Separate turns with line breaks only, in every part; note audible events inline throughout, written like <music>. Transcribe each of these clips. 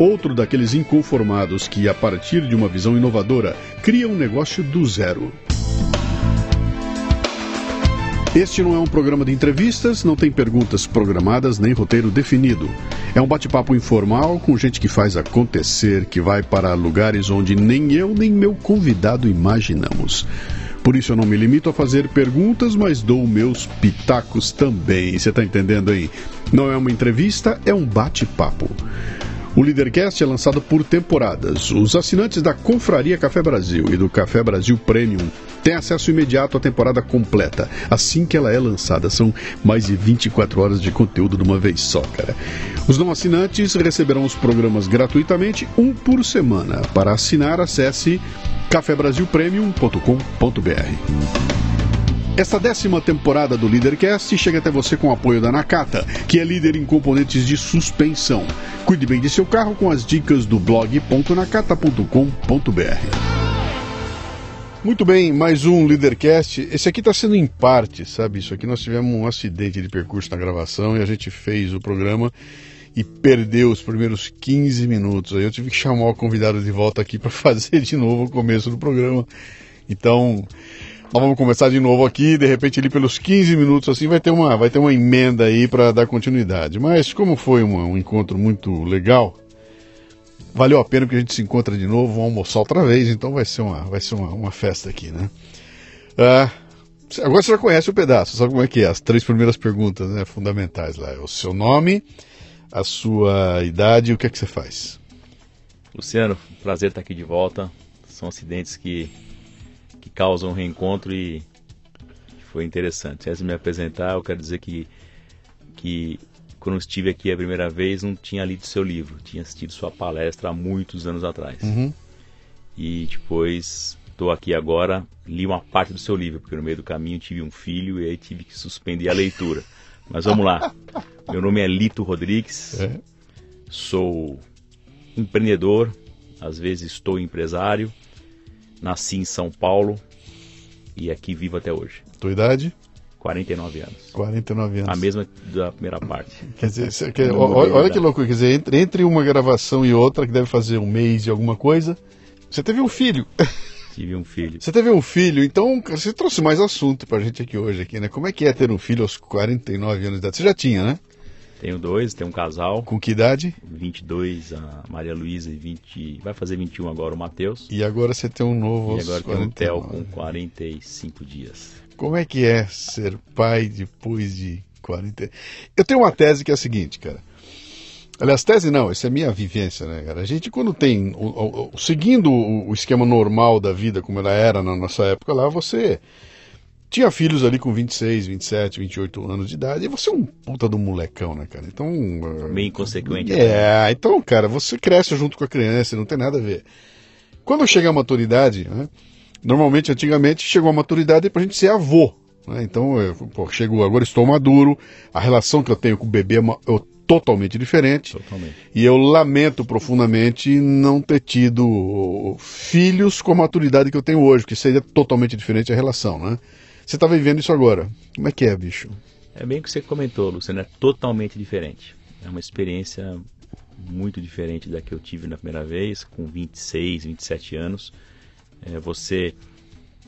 outro daqueles inconformados que, a partir de uma visão inovadora, cria um negócio do zero. Este não é um programa de entrevistas, não tem perguntas programadas nem roteiro definido. É um bate-papo informal com gente que faz acontecer, que vai para lugares onde nem eu nem meu convidado imaginamos. Por isso eu não me limito a fazer perguntas, mas dou meus pitacos também. Você está entendendo aí? Não é uma entrevista, é um bate-papo. O Leadercast é lançado por temporadas. Os assinantes da Confraria Café Brasil e do Café Brasil Premium têm acesso imediato à temporada completa, assim que ela é lançada. São mais de 24 horas de conteúdo de uma vez só, cara. Os não assinantes receberão os programas gratuitamente, um por semana. Para assinar, acesse cafebrasilpremium.com.br. Esta décima temporada do Leadercast chega até você com o apoio da Nakata, que é líder em componentes de suspensão. Cuide bem de seu carro com as dicas do blog.nakata.com.br. Muito bem, mais um Leadercast. Esse aqui está sendo em parte, sabe? Isso aqui nós tivemos um acidente de percurso na gravação e a gente fez o programa e perdeu os primeiros 15 minutos. Aí eu tive que chamar o convidado de volta aqui para <laughs> fazer de novo o começo do programa. Então, nós vamos começar de novo aqui, de repente ali pelos 15 minutos assim vai ter uma, vai ter uma emenda aí para dar continuidade. Mas como foi uma, um encontro muito legal, valeu a pena que a gente se encontra de novo, vamos almoçar outra vez, então vai ser uma, vai ser uma, uma festa aqui, né? Ah, agora você já conhece o pedaço, sabe como é que é? As três primeiras perguntas né, fundamentais lá. O seu nome, a sua idade e o que é que você faz.
Luciano, prazer estar aqui de volta. São acidentes que que causam um reencontro e foi interessante. Antes de me apresentar, eu quero dizer que, que quando estive aqui a primeira vez, não tinha lido seu livro, tinha assistido sua palestra há muitos anos atrás.
Uhum.
E depois estou aqui agora, li uma parte do seu livro, porque no meio do caminho tive um filho e aí tive que suspender a leitura. Mas vamos lá. <laughs> Meu nome é Lito Rodrigues,
É.
sou empreendedor, às vezes estou empresário, nasci em São Paulo e aqui vivo até hoje.
Tua idade?
49 anos.
49 anos.
A mesma da primeira parte.
Quer dizer, quer- olha, olha que loucura, quer dizer, entre, entre uma gravação e outra, que deve fazer um mês e alguma coisa, você teve um filho. <laughs>
Tive um filho.
Você teve um filho, então você trouxe mais assunto pra gente aqui hoje, aqui, né? Como é que é ter um filho aos 49 anos de idade? Você já tinha, né?
Tenho dois, tenho um casal,
Com que idade?
22, a Maria Luísa e 20, vai fazer 21 agora o Matheus.
E agora você tem um novo
E agora tem o Theo
49.
com 45 dias.
Como é que é ser pai depois de 40? Eu tenho uma tese que é a seguinte, cara. Aliás, tese não, essa é minha vivência, né, cara? A gente, quando tem. o- o- o- seguindo o esquema normal da vida, como ela era na nossa época lá, você tinha filhos ali com 26, 27, 28 anos de idade, e você é um puta do molecão, né, cara? Então. eh,
Meio inconsequente.
É, então, cara, você cresce junto com a criança, não tem nada a ver. Quando chega a maturidade, né, normalmente, antigamente, chegou a maturidade pra gente ser avô. né? Então, eu, pô, chegou, agora estou maduro, a relação que eu tenho com o bebê é, uma- é totalmente diferente.
Totalmente.
E eu lamento profundamente não ter tido filhos com a maturidade que eu tenho hoje, que seria totalmente diferente a relação, né? Você tá vivendo isso agora. Como é que é, bicho?
É bem o que você comentou, Luciano, é totalmente diferente. É uma experiência muito diferente da que eu tive na primeira vez, com 26, 27 anos. É, você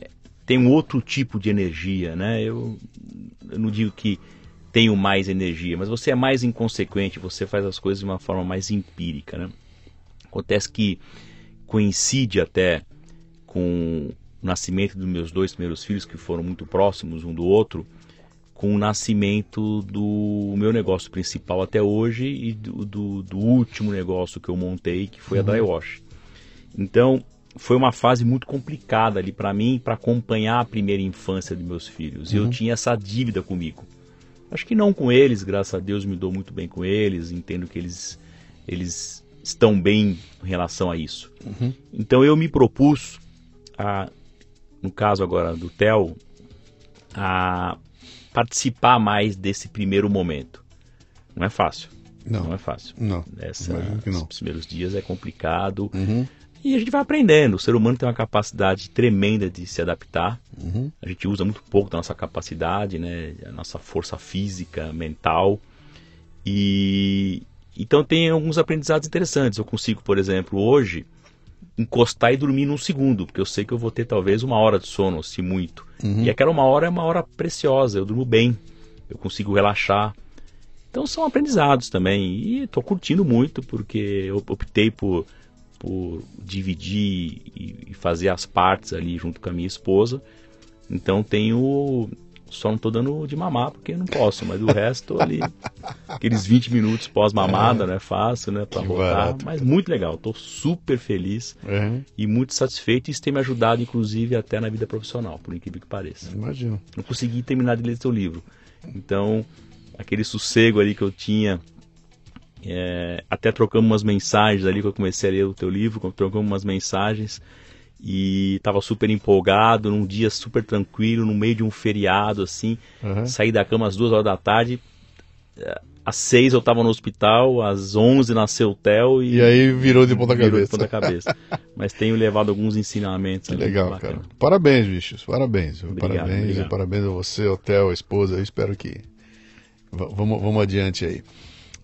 é, tem um outro tipo de energia, né? Eu, eu não digo que tenho mais energia, mas você é mais inconsequente, você faz as coisas de uma forma mais empírica, né? Acontece que coincide até com o nascimento dos meus dois primeiros filhos, que foram muito próximos um do outro, com o nascimento do meu negócio principal até hoje e do, do, do último negócio que eu montei, que foi a Dry Wash. Então, foi uma fase muito complicada ali para mim, para acompanhar a primeira infância de meus filhos. E eu tinha essa dívida comigo. Acho que não com eles, graças a Deus me dou muito bem com eles, entendo que eles, eles estão bem em relação a isso. Uhum. Então eu me propus, a, no caso agora do TEL, a participar mais desse primeiro momento. Não é fácil.
Não,
não é fácil.
Não.
Essa, não. Os primeiros dias é complicado. Uhum. E a gente vai aprendendo. O ser humano tem uma capacidade tremenda de se adaptar. Uhum. A gente usa muito pouco da nossa capacidade, né? A nossa força física, mental. E então tem alguns aprendizados interessantes. Eu consigo, por exemplo, hoje encostar e dormir num segundo, porque eu sei que eu vou ter talvez uma hora de sono, se muito. Uhum. E aquela uma hora é uma hora preciosa, eu durmo bem, eu consigo relaxar. Então são aprendizados também. E estou curtindo muito, porque eu optei por, por dividir e fazer as partes ali junto com a minha esposa. Então tenho só não tô dando de mamar porque não posso, mas o resto ali, aqueles 20 minutos pós-mamada, é. né? Fácil, né? Pra voltar. Barato. Mas muito legal, tô super feliz é. e muito satisfeito. Isso tem me ajudado, inclusive, até na vida profissional, por incrível que pareça.
Imagino.
Não consegui terminar de ler seu livro. Então, aquele sossego ali que eu tinha. É, até trocamos umas mensagens ali que eu comecei a ler o teu livro, trocamos umas mensagens e estava super empolgado, num dia super tranquilo, no meio de um feriado, assim. Uhum. Saí da cama às duas horas da tarde. Eh, às seis eu estava no hospital, às onze nasceu o Theo
e... E aí virou de ponta cabeça. De
ponta cabeça. <laughs> Mas tenho levado alguns ensinamentos.
Que legal, cara. Parabéns, bichos. Parabéns.
Obrigado,
parabéns.
Obrigado.
Parabéns a você, o Theo, a esposa. Eu espero que... V vamos, vamos adiante aí.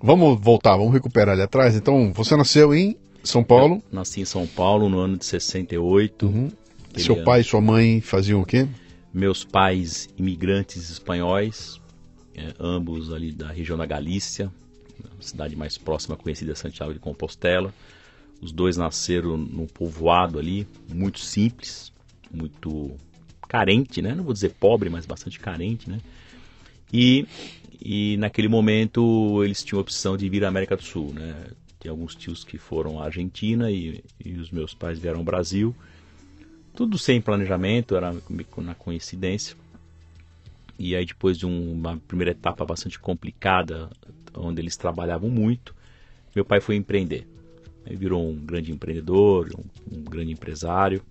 Vamos voltar, vamos recuperar ali atrás. Então, você nasceu em são Paulo? Eu
nasci em São Paulo no ano de 68. Uhum.
Seu ano. pai e sua mãe faziam o quê?
Meus pais, imigrantes espanhóis, é, ambos ali da região da Galícia, a cidade mais próxima conhecida é Santiago de Compostela. Os dois nasceram num povoado ali, muito simples, muito carente, né? Não vou dizer pobre, mas bastante carente, né? E, e naquele momento eles tinham a opção de vir à América do Sul, né? Alguns tios que foram à Argentina e, e os meus pais vieram ao Brasil. Tudo sem planejamento, era na coincidência. E aí depois de um, uma primeira etapa bastante complicada, onde eles trabalhavam muito, meu pai foi empreender. Ele virou um grande empreendedor, um, um grande empresário.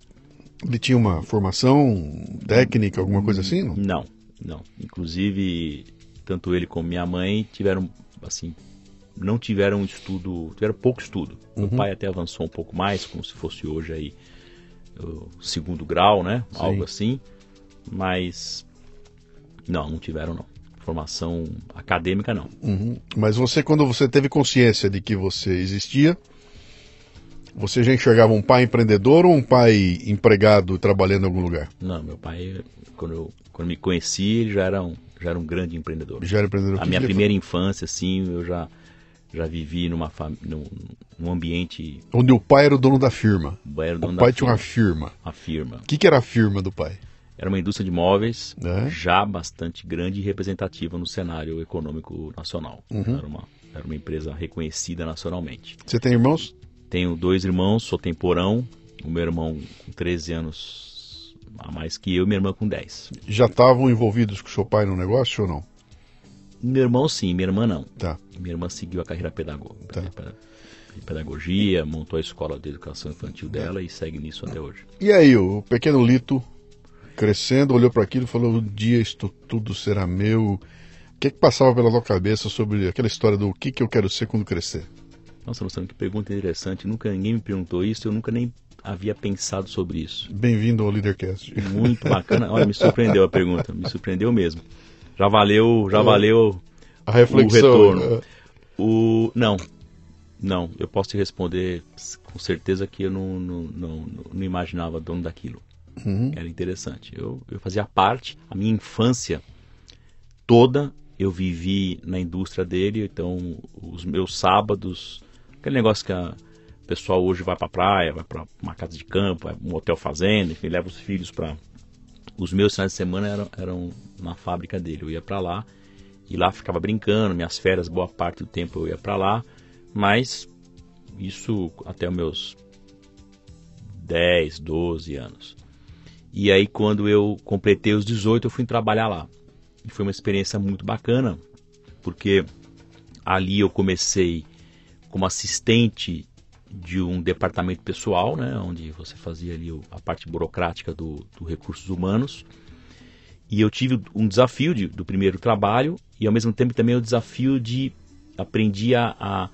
Ele tinha uma formação técnica, alguma coisa assim?
Não? não, não. Inclusive, tanto ele como minha mãe tiveram assim não tiveram estudo, tiveram pouco estudo. Uhum. Meu pai até avançou um pouco mais, como se fosse hoje aí o segundo grau, né? Sim. Algo assim. Mas não, não tiveram não. Formação acadêmica não.
Uhum. Mas você, quando você teve consciência de que você existia, você já enxergava um pai empreendedor ou um pai empregado trabalhando em algum lugar?
Não, meu pai, quando eu quando me conheci, ele já era um, já era um grande empreendedor.
Já era empreendedor.
A minha primeira infância, assim, eu já já vivi numa num, num ambiente
onde o pai era o dono da firma.
O pai, o
pai tinha uma firma.
A firma.
O que, que, era a firma do pai?
Era uma indústria de móveis é? já bastante grande e representativa no cenário econômico nacional. Uhum. Era, uma, era uma empresa reconhecida nacionalmente.
Você tem irmãos?
Tenho dois irmãos, sou temporão. O meu irmão com 13 anos a mais que eu e minha irmã com 10.
Já estavam envolvidos com seu pai no negócio ou não?
Meu irmão sim, minha irmã não.
Tá.
Minha irmã seguiu a carreira pedagógica. Tá. Pedagogia, montou a escola de educação infantil dela e segue nisso até hoje.
E aí, o pequeno Lito, crescendo, olhou para aquilo e falou: Um dia isto tudo será meu. O que, é que passava pela tua cabeça sobre aquela história do que, que eu quero ser quando crescer?
Nossa, Luciano, que pergunta interessante. Nunca ninguém me perguntou isso, eu nunca nem havia pensado sobre isso.
Bem-vindo ao Leadercast.
Muito bacana. Olha, me surpreendeu a pergunta, me surpreendeu mesmo já valeu, já é. valeu
a reflexão,
o retorno. É. O não, não, eu posso te responder com certeza que eu não, não, não, não imaginava dono daquilo. Uhum. Era interessante. Eu, eu fazia parte, a minha infância toda eu vivi na indústria dele, então os meus sábados, aquele negócio que a pessoal hoje vai para praia, vai para uma casa de campo, vai um hotel fazenda, enfim, leva os filhos para os meus finais de semana eram, eram na fábrica dele. Eu ia para lá e lá ficava brincando. Minhas férias, boa parte do tempo eu ia para lá, mas isso até os meus 10, 12 anos. E aí, quando eu completei os 18, eu fui trabalhar lá. E foi uma experiência muito bacana, porque ali eu comecei como assistente de um departamento pessoal, né, onde você fazia ali a parte burocrática do, do recursos humanos. E eu tive um desafio de, do primeiro trabalho e ao mesmo tempo também o desafio de aprendi a, a,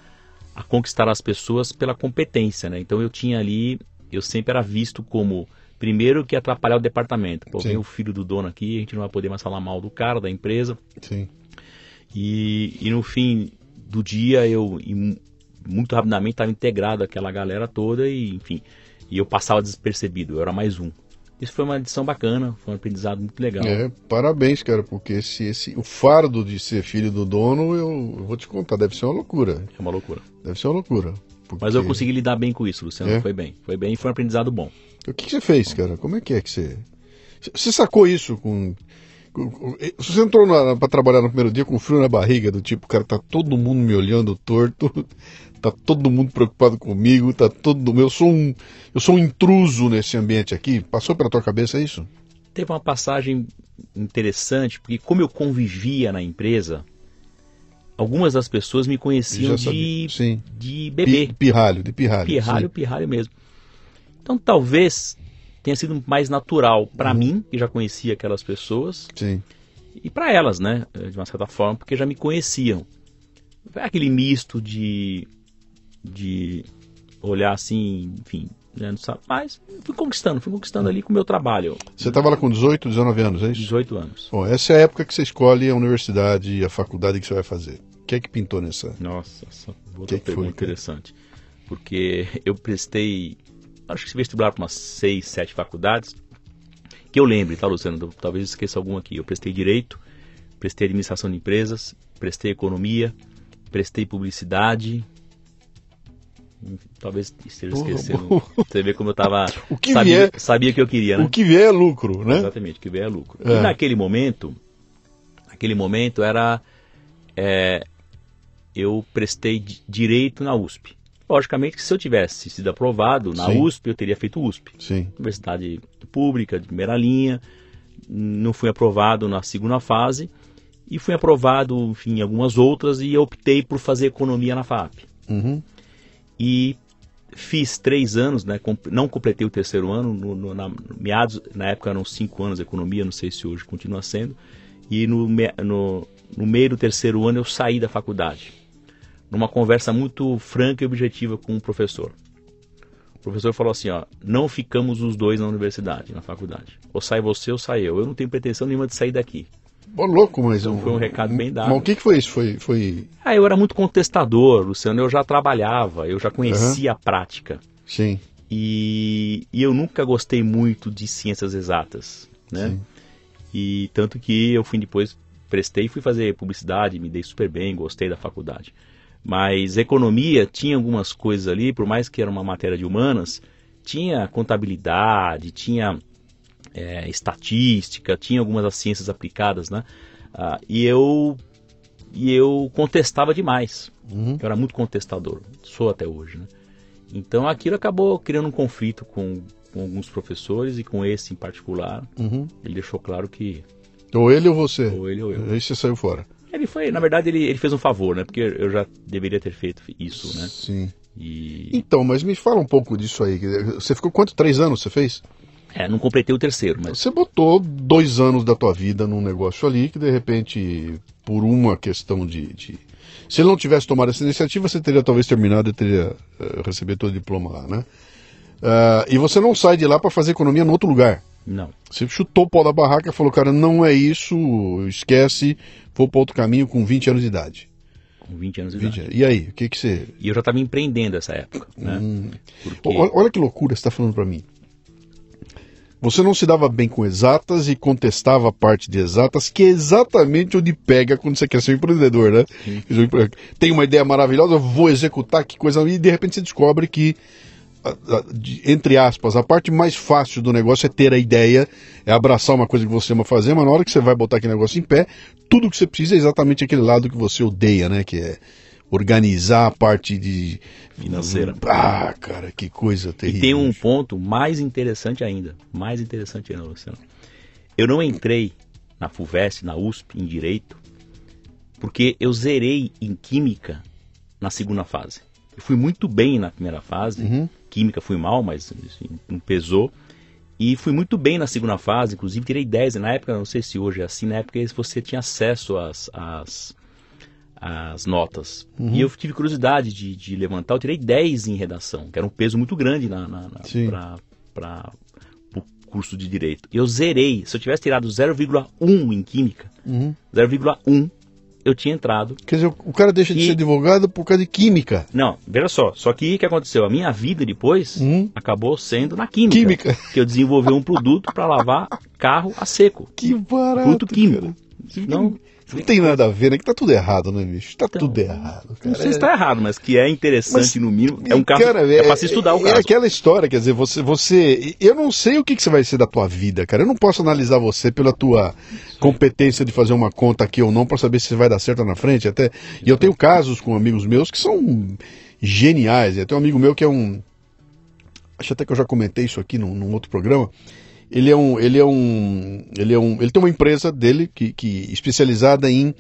a conquistar as pessoas pela competência, né? Então eu tinha ali, eu sempre era visto como primeiro que atrapalhar o departamento. Pô, vem o filho do dono aqui, a gente não vai poder mais falar mal do cara, da empresa.
Sim.
E, e no fim do dia eu muito rapidamente estava integrado aquela galera toda e enfim, e eu passava despercebido, eu era mais um. Isso foi uma edição bacana, foi um aprendizado muito legal.
É, parabéns, cara, porque esse, esse, o fardo de ser filho do dono, eu, eu vou te contar, deve ser uma loucura.
É uma loucura.
Deve ser uma loucura. Porque...
Mas eu consegui lidar bem com isso, Luciano, é? foi bem. Foi bem e foi um aprendizado bom.
O que, que você fez, cara? Como é que é que você... Você sacou isso com... Se você entrou para trabalhar no primeiro dia com frio na barriga, do tipo, cara, tá todo mundo me olhando torto, tá todo mundo preocupado comigo, tá todo eu sou um eu sou um intruso nesse ambiente aqui. Passou pela tua cabeça isso?
Teve uma passagem interessante, porque como eu convivia na empresa, algumas das pessoas me conheciam de, de bebê.
Pirralho, de pirralho.
Pirralho, sim. pirralho mesmo. Então talvez tenha sido mais natural para uhum. mim, que já conhecia aquelas pessoas,
sim.
e para elas, né, de uma certa forma, porque já me conheciam. Aquele misto de de olhar assim, enfim, né, não sabe, mas fui conquistando, fui conquistando ali com o meu trabalho.
Você estava lá com 18, 19 anos, é isso?
18 anos.
Bom, essa é a época que você escolhe a universidade e a faculdade que você vai fazer. O que é que pintou nessa?
Nossa, essa outra que pergunta que interessante. Porque eu prestei, acho que esse vestibular para umas 6, 7 faculdades, que eu lembre, tá, Luciano? Talvez esqueça alguma aqui. Eu prestei Direito, prestei Administração de Empresas, prestei Economia, prestei Publicidade, talvez esteja esquecendo. Você vê como eu tava. <laughs>
o que sabia, vier,
sabia que eu queria, né?
O que vier é lucro, né?
Exatamente, o que vier é lucro. É. E naquele momento, naquele momento era. É, eu prestei direito na USP. Logicamente que se eu tivesse sido aprovado na Sim. USP, eu teria feito USP.
Sim.
Universidade pública, de primeira linha. Não fui aprovado na segunda fase. E fui aprovado, enfim, em algumas outras e optei por fazer economia na FAP.
Uhum
e fiz três anos, né, não completei o terceiro ano, no, no, na, meados, na época eram cinco anos de economia, não sei se hoje continua sendo, e no, no, no meio do terceiro ano eu saí da faculdade, numa conversa muito franca e objetiva com o professor. O professor falou assim, ó, não ficamos os dois na universidade, na faculdade. Ou sai você ou sai eu. Eu não tenho pretensão nenhuma de sair daqui.
Bom, louco, mas então,
foi um recado bem dado.
Mas o que, que foi isso? Foi, foi...
Ah, eu era muito contestador, Luciano. Eu já trabalhava, eu já conhecia uhum. a prática.
Sim.
E, e, eu nunca gostei muito de ciências exatas, né? Sim. E tanto que eu fui depois prestei, fui fazer publicidade, me dei super bem, gostei da faculdade. Mas economia tinha algumas coisas ali, por mais que era uma matéria de humanas, tinha contabilidade, tinha é, estatística, tinha algumas das ciências aplicadas, né? Ah, e eu e eu contestava demais.
Uhum.
Eu era muito contestador, sou até hoje, né? Então aquilo acabou criando um conflito com, com alguns professores e com esse em particular.
Uhum.
Ele deixou claro que
ou ele ou você.
Ou ele ou eu.
Aí você saiu fora.
Ele foi, na verdade, ele, ele fez um favor, né? Porque eu já deveria ter feito isso, né?
Sim.
E...
Então, mas me fala um pouco disso aí. Você ficou quanto? Três anos você fez?
É, não completei o terceiro, mas.
Você botou dois anos da tua vida num negócio ali que de repente, por uma questão de. de... Se ele não tivesse tomado essa iniciativa, você teria talvez terminado e teria uh, recebido todo o diploma lá, né? Uh, e você não sai de lá para fazer economia em outro lugar.
Não.
Você chutou o pau da barraca e falou, cara, não é isso, esquece, vou para outro caminho com 20 anos de idade.
Com 20 anos de 20 idade.
E aí, o que que você...
E eu já estava empreendendo essa época, né?
Hum. Porque... Olha, olha que loucura você está falando para mim. Você não se dava bem com exatas e contestava a parte de exatas, que é exatamente onde pega quando você quer ser um empreendedor, né? Tem uma ideia maravilhosa, vou executar, que coisa. E de repente você descobre que, entre aspas, a parte mais fácil do negócio é ter a ideia, é abraçar uma coisa que você ama fazer, mas na hora que você vai botar aquele negócio em pé, tudo que você precisa é exatamente aquele lado que você odeia, né? Que é organizar a parte de
financeira.
Ah, cara, que coisa terrível.
E tem um ponto mais interessante ainda, mais interessante ainda, Luciano. Eu não entrei na FUVEST, na USP, em Direito, porque eu zerei em Química na segunda fase. Eu fui muito bem na primeira fase,
Uhum.
química fui mal, mas assim, não pesou. E fui muito bem na segunda fase, inclusive tirei 10. Na época, não sei se hoje é assim, na época você tinha acesso às, às, às notas.
Uhum.
E eu tive curiosidade de, de levantar, eu tirei 10 em redação, que era um peso muito grande na, na, na, para o curso de Direito. Eu zerei, se eu tivesse tirado 0,1 em Química,
Uhum.
0,1, eu tinha entrado.
Quer dizer, o cara deixa de
E-
ser advogado por causa de química.
Não, veja só, só que o que aconteceu? A minha vida depois
Hum.
acabou sendo na Química.
Química.
Que eu desenvolvi um produto para lavar carro a seco.
Que barato.
Produto químico.
cara.
Não,
Não tem nada a ver, né? Que tá tudo errado, né, bicho? Tá
Então,
tudo errado, cara.
não sei se está errado, mas que é interessante
Mas,
no mínimo. É um caso.
Cara,
é para se estudar o
é
caso.
aquela história, quer dizer, você, você. Eu não sei o que, que você vai ser da tua vida, cara. Eu não posso analisar você pela tua competência de fazer uma conta aqui ou não para saber se vai dar certo na frente. Até. E eu tenho casos com amigos meus que são geniais. Eu tenho um amigo meu que é um. Acho até que eu já comentei isso aqui num, num outro programa. Ele é um. Ele é um. Ele é um. Ele tem uma empresa dele que, que especializada em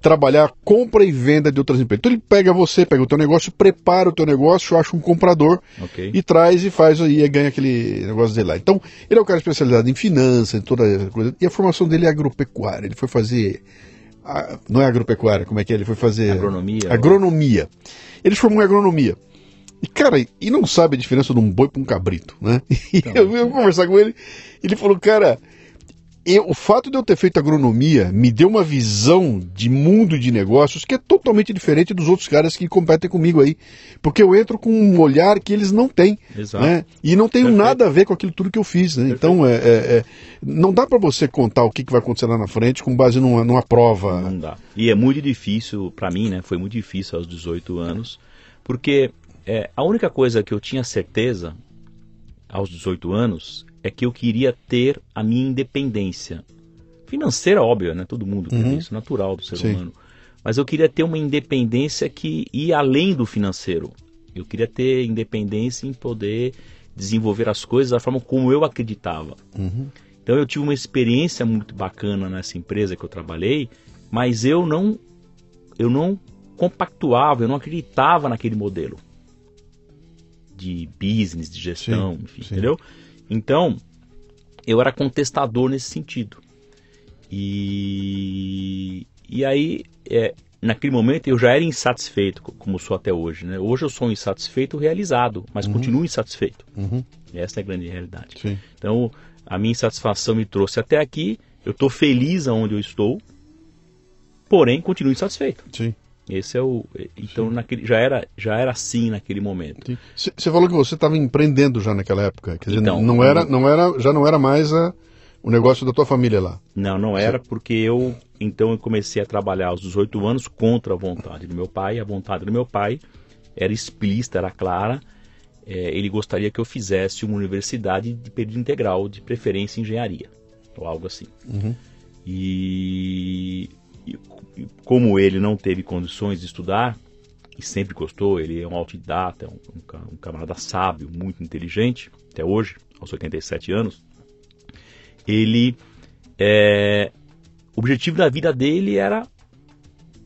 trabalhar compra e venda de outras empresas. Então ele pega você, pega o teu negócio, prepara o teu negócio, acha um comprador
Ok.
e traz e faz aí e ganha aquele negócio dele lá. Então, ele é um cara especializado em finanças, em toda essa coisa. E a formação dele é agropecuária. Ele foi fazer. a- não é agropecuária, como é que é? Ele foi fazer.
Agronomia.
Agronomia. Ele formou em agronomia. E, cara, e não sabe a diferença de um boi para um cabrito, né? <laughs> E
Então.
eu vim conversar com ele, ele falou, cara, eu- o fato de eu ter feito agronomia me deu uma visão de mundo de negócios que é totalmente diferente dos outros caras que competem comigo aí. Porque eu entro com um olhar que eles não têm.
Exato.
Né? E não tenho
Perfeito.
nada a ver com aquilo tudo que eu fiz. Né? Então, é, é- é- não dá para você contar o que, que vai acontecer lá na frente com base numa, numa prova.
Não dá. E é muito difícil, para mim, né? Foi muito difícil aos 18 anos, porque é, a única coisa que eu tinha certeza aos 18 anos é que eu queria ter a minha independência. Financeira, óbvio, né? Todo mundo
Uhum.
isso, natural do ser
Sim.
humano. Mas eu queria ter uma independência que ia além do financeiro. Eu queria ter independência em poder desenvolver as coisas da forma como eu acreditava.
Uhum.
Então eu tive uma experiência muito bacana nessa empresa que eu trabalhei, mas eu não eu não compactuava, eu não acreditava naquele modelo de business, de gestão,
Sim,
enfim,
sim.
entendeu? Então eu era contestador nesse sentido. E e aí é, naquele momento eu já era insatisfeito, co- como sou até hoje, né? Hoje eu sou um insatisfeito realizado, mas continuo insatisfeito.
Uhum.
Essa é a grande realidade.
Sim.
Então, a minha insatisfação me trouxe até aqui. Eu estou feliz aonde eu estou, porém continuo insatisfeito.
Sim.
Esse é o. Então, naquele, já era já era assim naquele momento.
Você falou que você estava empreendendo já naquela época. Quer dizer,
Então,
não era, não era, já não era mais a- o negócio da tua família lá.
Não, não era porque eu então eu comecei a trabalhar aos 18 anos contra a vontade do meu pai. A vontade do meu pai era explícita, era clara. É, ele gostaria que eu fizesse uma universidade de período integral, de preferência engenharia, ou algo assim.
Uhum.
E como ele não teve condições de estudar, e sempre gostou, ele é um autodidata, é um, um um camarada sábio, muito inteligente, até hoje, aos 87 anos, ele, é, o objetivo da vida dele era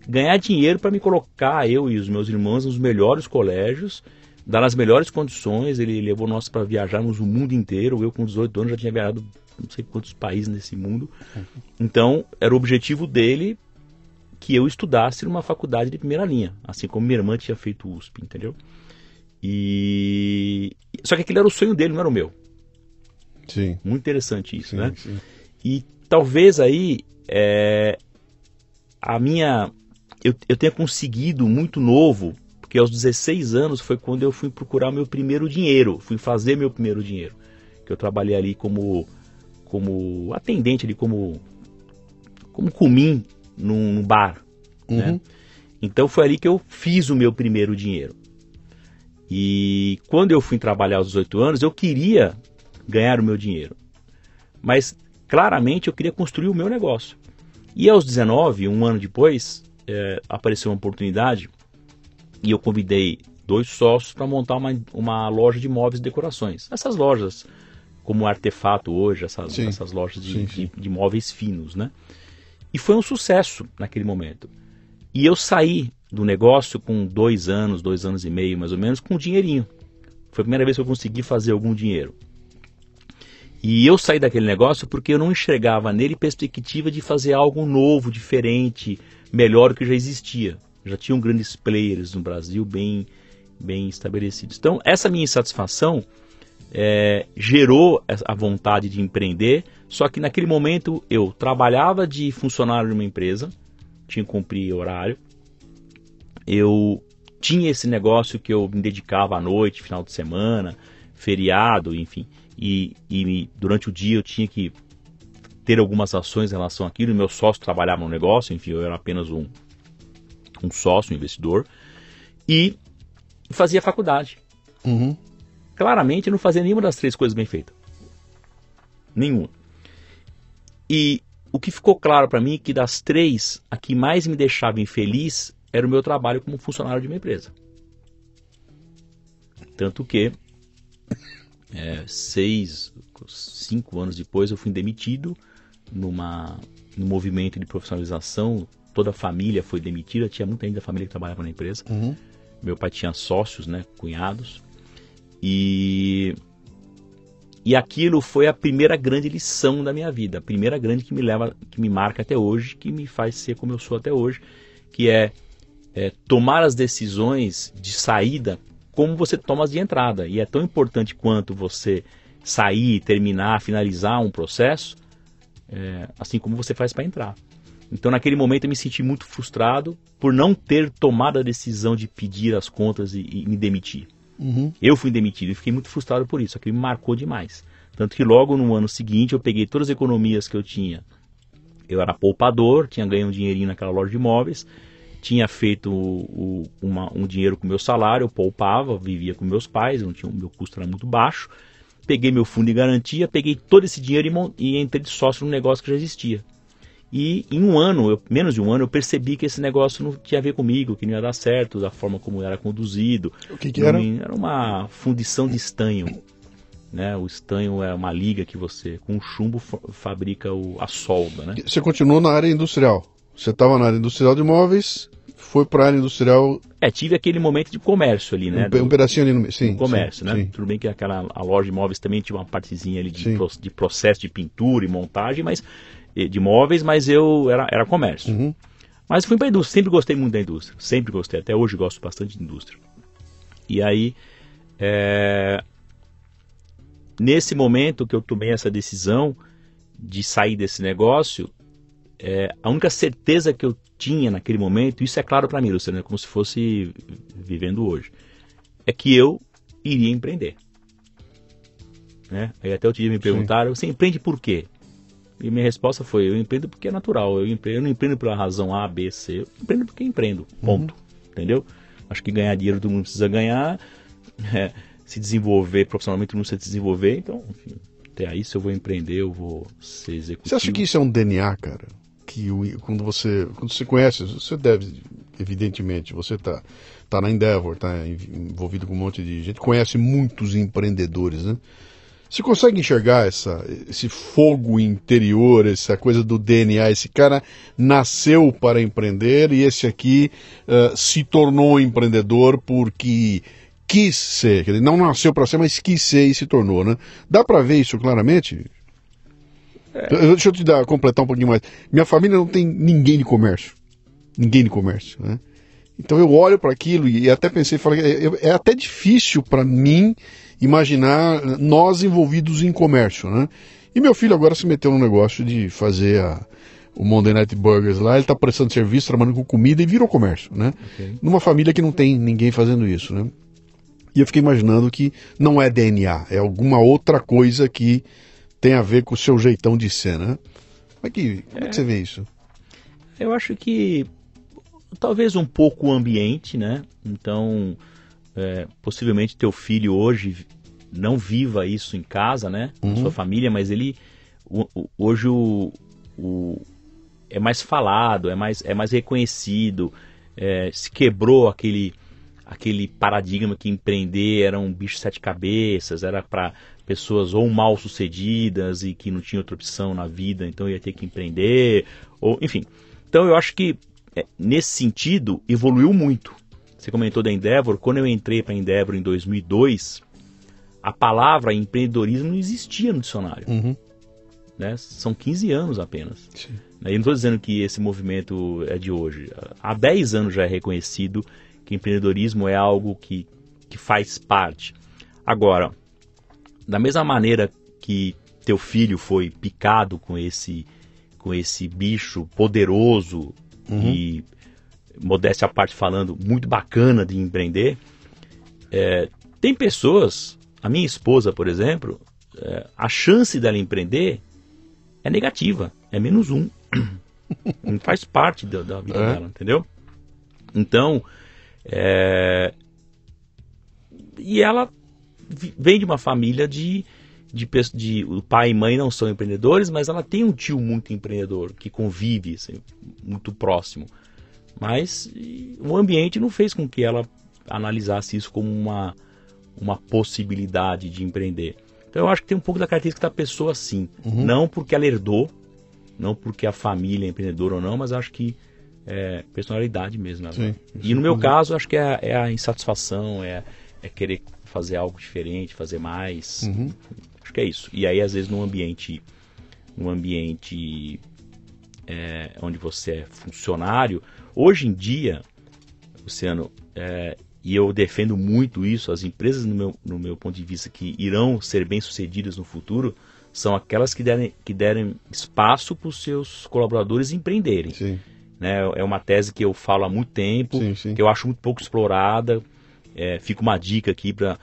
ganhar dinheiro para me colocar, eu e os meus irmãos, nos melhores colégios, dar as melhores condições, ele levou nós para viajarmos o mundo inteiro, eu com 18 anos já tinha viajado não sei quantos países nesse mundo, então era o objetivo dele que eu estudasse numa faculdade de primeira linha, assim como minha irmã tinha feito USP, entendeu? E só que aquele era o sonho dele, não era o meu.
Sim.
Muito interessante isso,
Sim,
né?
sim.
E talvez aí é, a minha eu, eu tenha conseguido muito novo, porque aos 16 anos foi quando eu fui procurar meu primeiro dinheiro, fui fazer meu primeiro dinheiro, que eu trabalhei ali como como atendente ali como como comim num, num bar, né?
Uhum.
Então foi ali que eu fiz o meu primeiro dinheiro. E quando eu fui trabalhar aos 18 anos, eu queria ganhar o meu dinheiro. Mas claramente eu queria construir o meu negócio. E aos 19, um ano depois, eh, apareceu uma oportunidade e eu convidei dois sócios para montar uma, uma loja de móveis e decorações. Essas lojas, como artefato hoje, essas, essas lojas de,
Sim, sim.
de- de móveis finos, né? E foi um sucesso naquele momento. E eu saí do negócio com dois anos, dois anos e meio mais ou menos, com um dinheirinho. Foi a primeira vez que eu consegui fazer algum dinheiro. E eu saí daquele negócio porque eu não enxergava nele perspectiva de fazer algo novo, diferente, melhor do que já existia. Já tinham grandes players no Brasil bem, bem estabelecidos. Então, essa minha insatisfação é, gerou a vontade de empreender, só que naquele momento eu trabalhava de funcionário de uma empresa, tinha que cumprir horário, eu tinha esse negócio que eu me dedicava à noite, final de semana, feriado, enfim e, e durante o dia eu tinha que ter algumas ações em relação àquilo. Meu sócio trabalhava no negócio, enfim, eu era apenas um, um sócio, um investidor, e fazia faculdade.
Uhum.
Claramente não fazia nenhuma das três coisas bem feitas. Nenhuma. E o que ficou claro para mim é que das três, a que mais me deixava infeliz era o meu trabalho como funcionário de uma empresa. Tanto que <laughs> é, seis, cinco anos depois, eu fui demitido numa, num movimento de profissionalização. Toda a família foi demitida, tinha muita gente da família que trabalhava na empresa.
Uhum.
Meu pai tinha sócios, né, cunhados. E, e aquilo foi a primeira grande lição da minha vida, a primeira grande que me leva, que me marca até hoje, que me faz ser como eu sou até hoje, que é, é tomar as decisões de saída como você toma as de entrada. E é tão importante quanto você sair, terminar, finalizar um processo, é, assim como você faz para entrar. Então, naquele momento, eu me senti muito frustrado por não ter tomado a decisão de pedir as contas e, e me demitir.
Uhum.
Eu fui demitido e fiquei muito frustrado por isso. Aquilo me marcou demais. Tanto que logo no ano seguinte, eu peguei todas as economias que eu tinha. Eu era poupador, tinha ganho um dinheirinho naquela loja de imóveis tinha feito o, uma, um dinheiro com meu salário, eu poupava, vivia com meus pais, não tinha, o meu custo era muito baixo. Peguei meu fundo de garantia, peguei todo esse dinheiro e, e entrei de sócio num negócio que já existia. E em um ano, eu, menos de um ano, eu percebi que esse negócio não tinha a ver comigo, que não ia dar certo, da forma como era conduzido.
O que, que era?
Era uma fundição de estanho. Né? O estanho é uma liga que você, com chumbo, fabrica o, a solda. Né?
Você continuou na área industrial? Você estava na área industrial de imóveis, foi para a área industrial.
É, tive aquele momento de comércio ali, né?
Um, do, um pedacinho ali no sim.
comércio,
sim,
né?
Sim.
Tudo bem que aquela a loja de imóveis também tinha uma partezinha ali de, pro, de processo de pintura e montagem, mas de móveis, mas eu era, era comércio.
Uhum.
Mas fui para a indústria, sempre gostei muito da indústria, sempre gostei, até hoje gosto bastante de indústria. E aí, é... nesse momento que eu tomei essa decisão de sair desse negócio, é, a única certeza que eu tinha naquele momento, isso é claro para mim, Luciano, é como se fosse vivendo hoje, é que eu iria empreender. Né? Aí até outro dia me perguntaram, Sim. você empreende por quê? E minha resposta foi, eu empreendo porque é natural, eu, empreendo, eu não empreendo pela razão A, B, C, eu empreendo porque empreendo, ponto. Uhum. Entendeu? Acho que ganhar dinheiro todo mundo precisa ganhar, <laughs> é, se desenvolver profissionalmente todo mundo precisa desenvolver, então, enfim, até aí se eu vou empreender, eu vou ser executivo.
Você acha que isso é um DNA, cara? que quando você quando você conhece, você deve evidentemente, você tá tá na Endeavor, tá envolvido com um monte de gente, conhece muitos empreendedores, né? Você consegue enxergar essa, esse fogo interior, essa coisa do DNA? Esse cara nasceu para empreender e esse aqui uh, se tornou empreendedor porque quis ser. Ele não nasceu para ser, mas quis ser e se tornou, né? Dá para ver isso claramente? É. Deixa eu te dar, completar um pouquinho mais. Minha família não tem ninguém de comércio. Ninguém de comércio, né? Então eu olho para aquilo e até pensei, falei, é, é até difícil para mim imaginar nós envolvidos em comércio, né? E meu filho agora se meteu no negócio de fazer a, o Monday Night Burgers lá, ele está prestando serviço, trabalhando com comida e virou comércio, né? Okay. Numa família que não tem ninguém fazendo isso, né? E eu fiquei imaginando que não é DNA, é alguma outra coisa que tem a ver com o seu jeitão de ser, né? Como é que, como é. é que você vê isso?
Eu acho que talvez um pouco o ambiente, né? Então, é, possivelmente teu filho hoje não viva isso em casa, né? Uhum. Sua família, mas ele o, o, hoje o, o, é mais falado, é mais, é mais reconhecido, é, se quebrou aquele aquele paradigma que empreender era um bicho sete cabeças, era para pessoas ou mal sucedidas e que não tinha outra opção na vida, então ia ter que empreender, ou enfim. Então eu acho que é, nesse sentido, evoluiu muito. Você comentou da Endeavor, quando eu entrei para a Endeavor em 2002, a palavra empreendedorismo não existia no dicionário.
Uhum.
Né? São 15 anos apenas.
Sim.
Eu não estou dizendo que esse movimento é de hoje. Há 10 anos já é reconhecido que empreendedorismo é algo que, que faz parte. Agora, da mesma maneira que teu filho foi picado com esse com esse bicho poderoso
Uhum.
e modéstia à parte falando muito bacana de empreender é, tem pessoas a minha esposa por exemplo é, a chance dela empreender é negativa é menos um <coughs> não faz parte da, da vida
É.
dela entendeu então é, e ela vem de uma família de, de, de- O pai e mãe não são empreendedores, mas ela tem um tio muito empreendedor, que convive assim, muito próximo. Mas o ambiente não fez com que ela analisasse isso como uma, uma possibilidade de empreender. Então eu acho que tem um pouco da característica da pessoa sim. Não porque ela herdou, não porque a família é empreendedora ou não, mas acho que é personalidade mesmo. né?
Sim.
E no meu caso, acho que é, é a insatisfação, é, é querer fazer algo diferente, fazer mais.
Uhum.
Acho que é isso. E aí, às vezes, num ambiente, num ambiente é, onde você é funcionário, hoje em dia, Luciano, é, e eu defendo muito isso, as empresas, no meu, no meu ponto de vista, que irão ser bem-sucedidas no futuro, são aquelas que derem, que derem espaço para os seus colaboradores empreenderem
Sim.
né? É uma tese que eu falo há muito tempo,
Sim, sim.
que eu acho muito pouco explorada. É, fica uma dica aqui para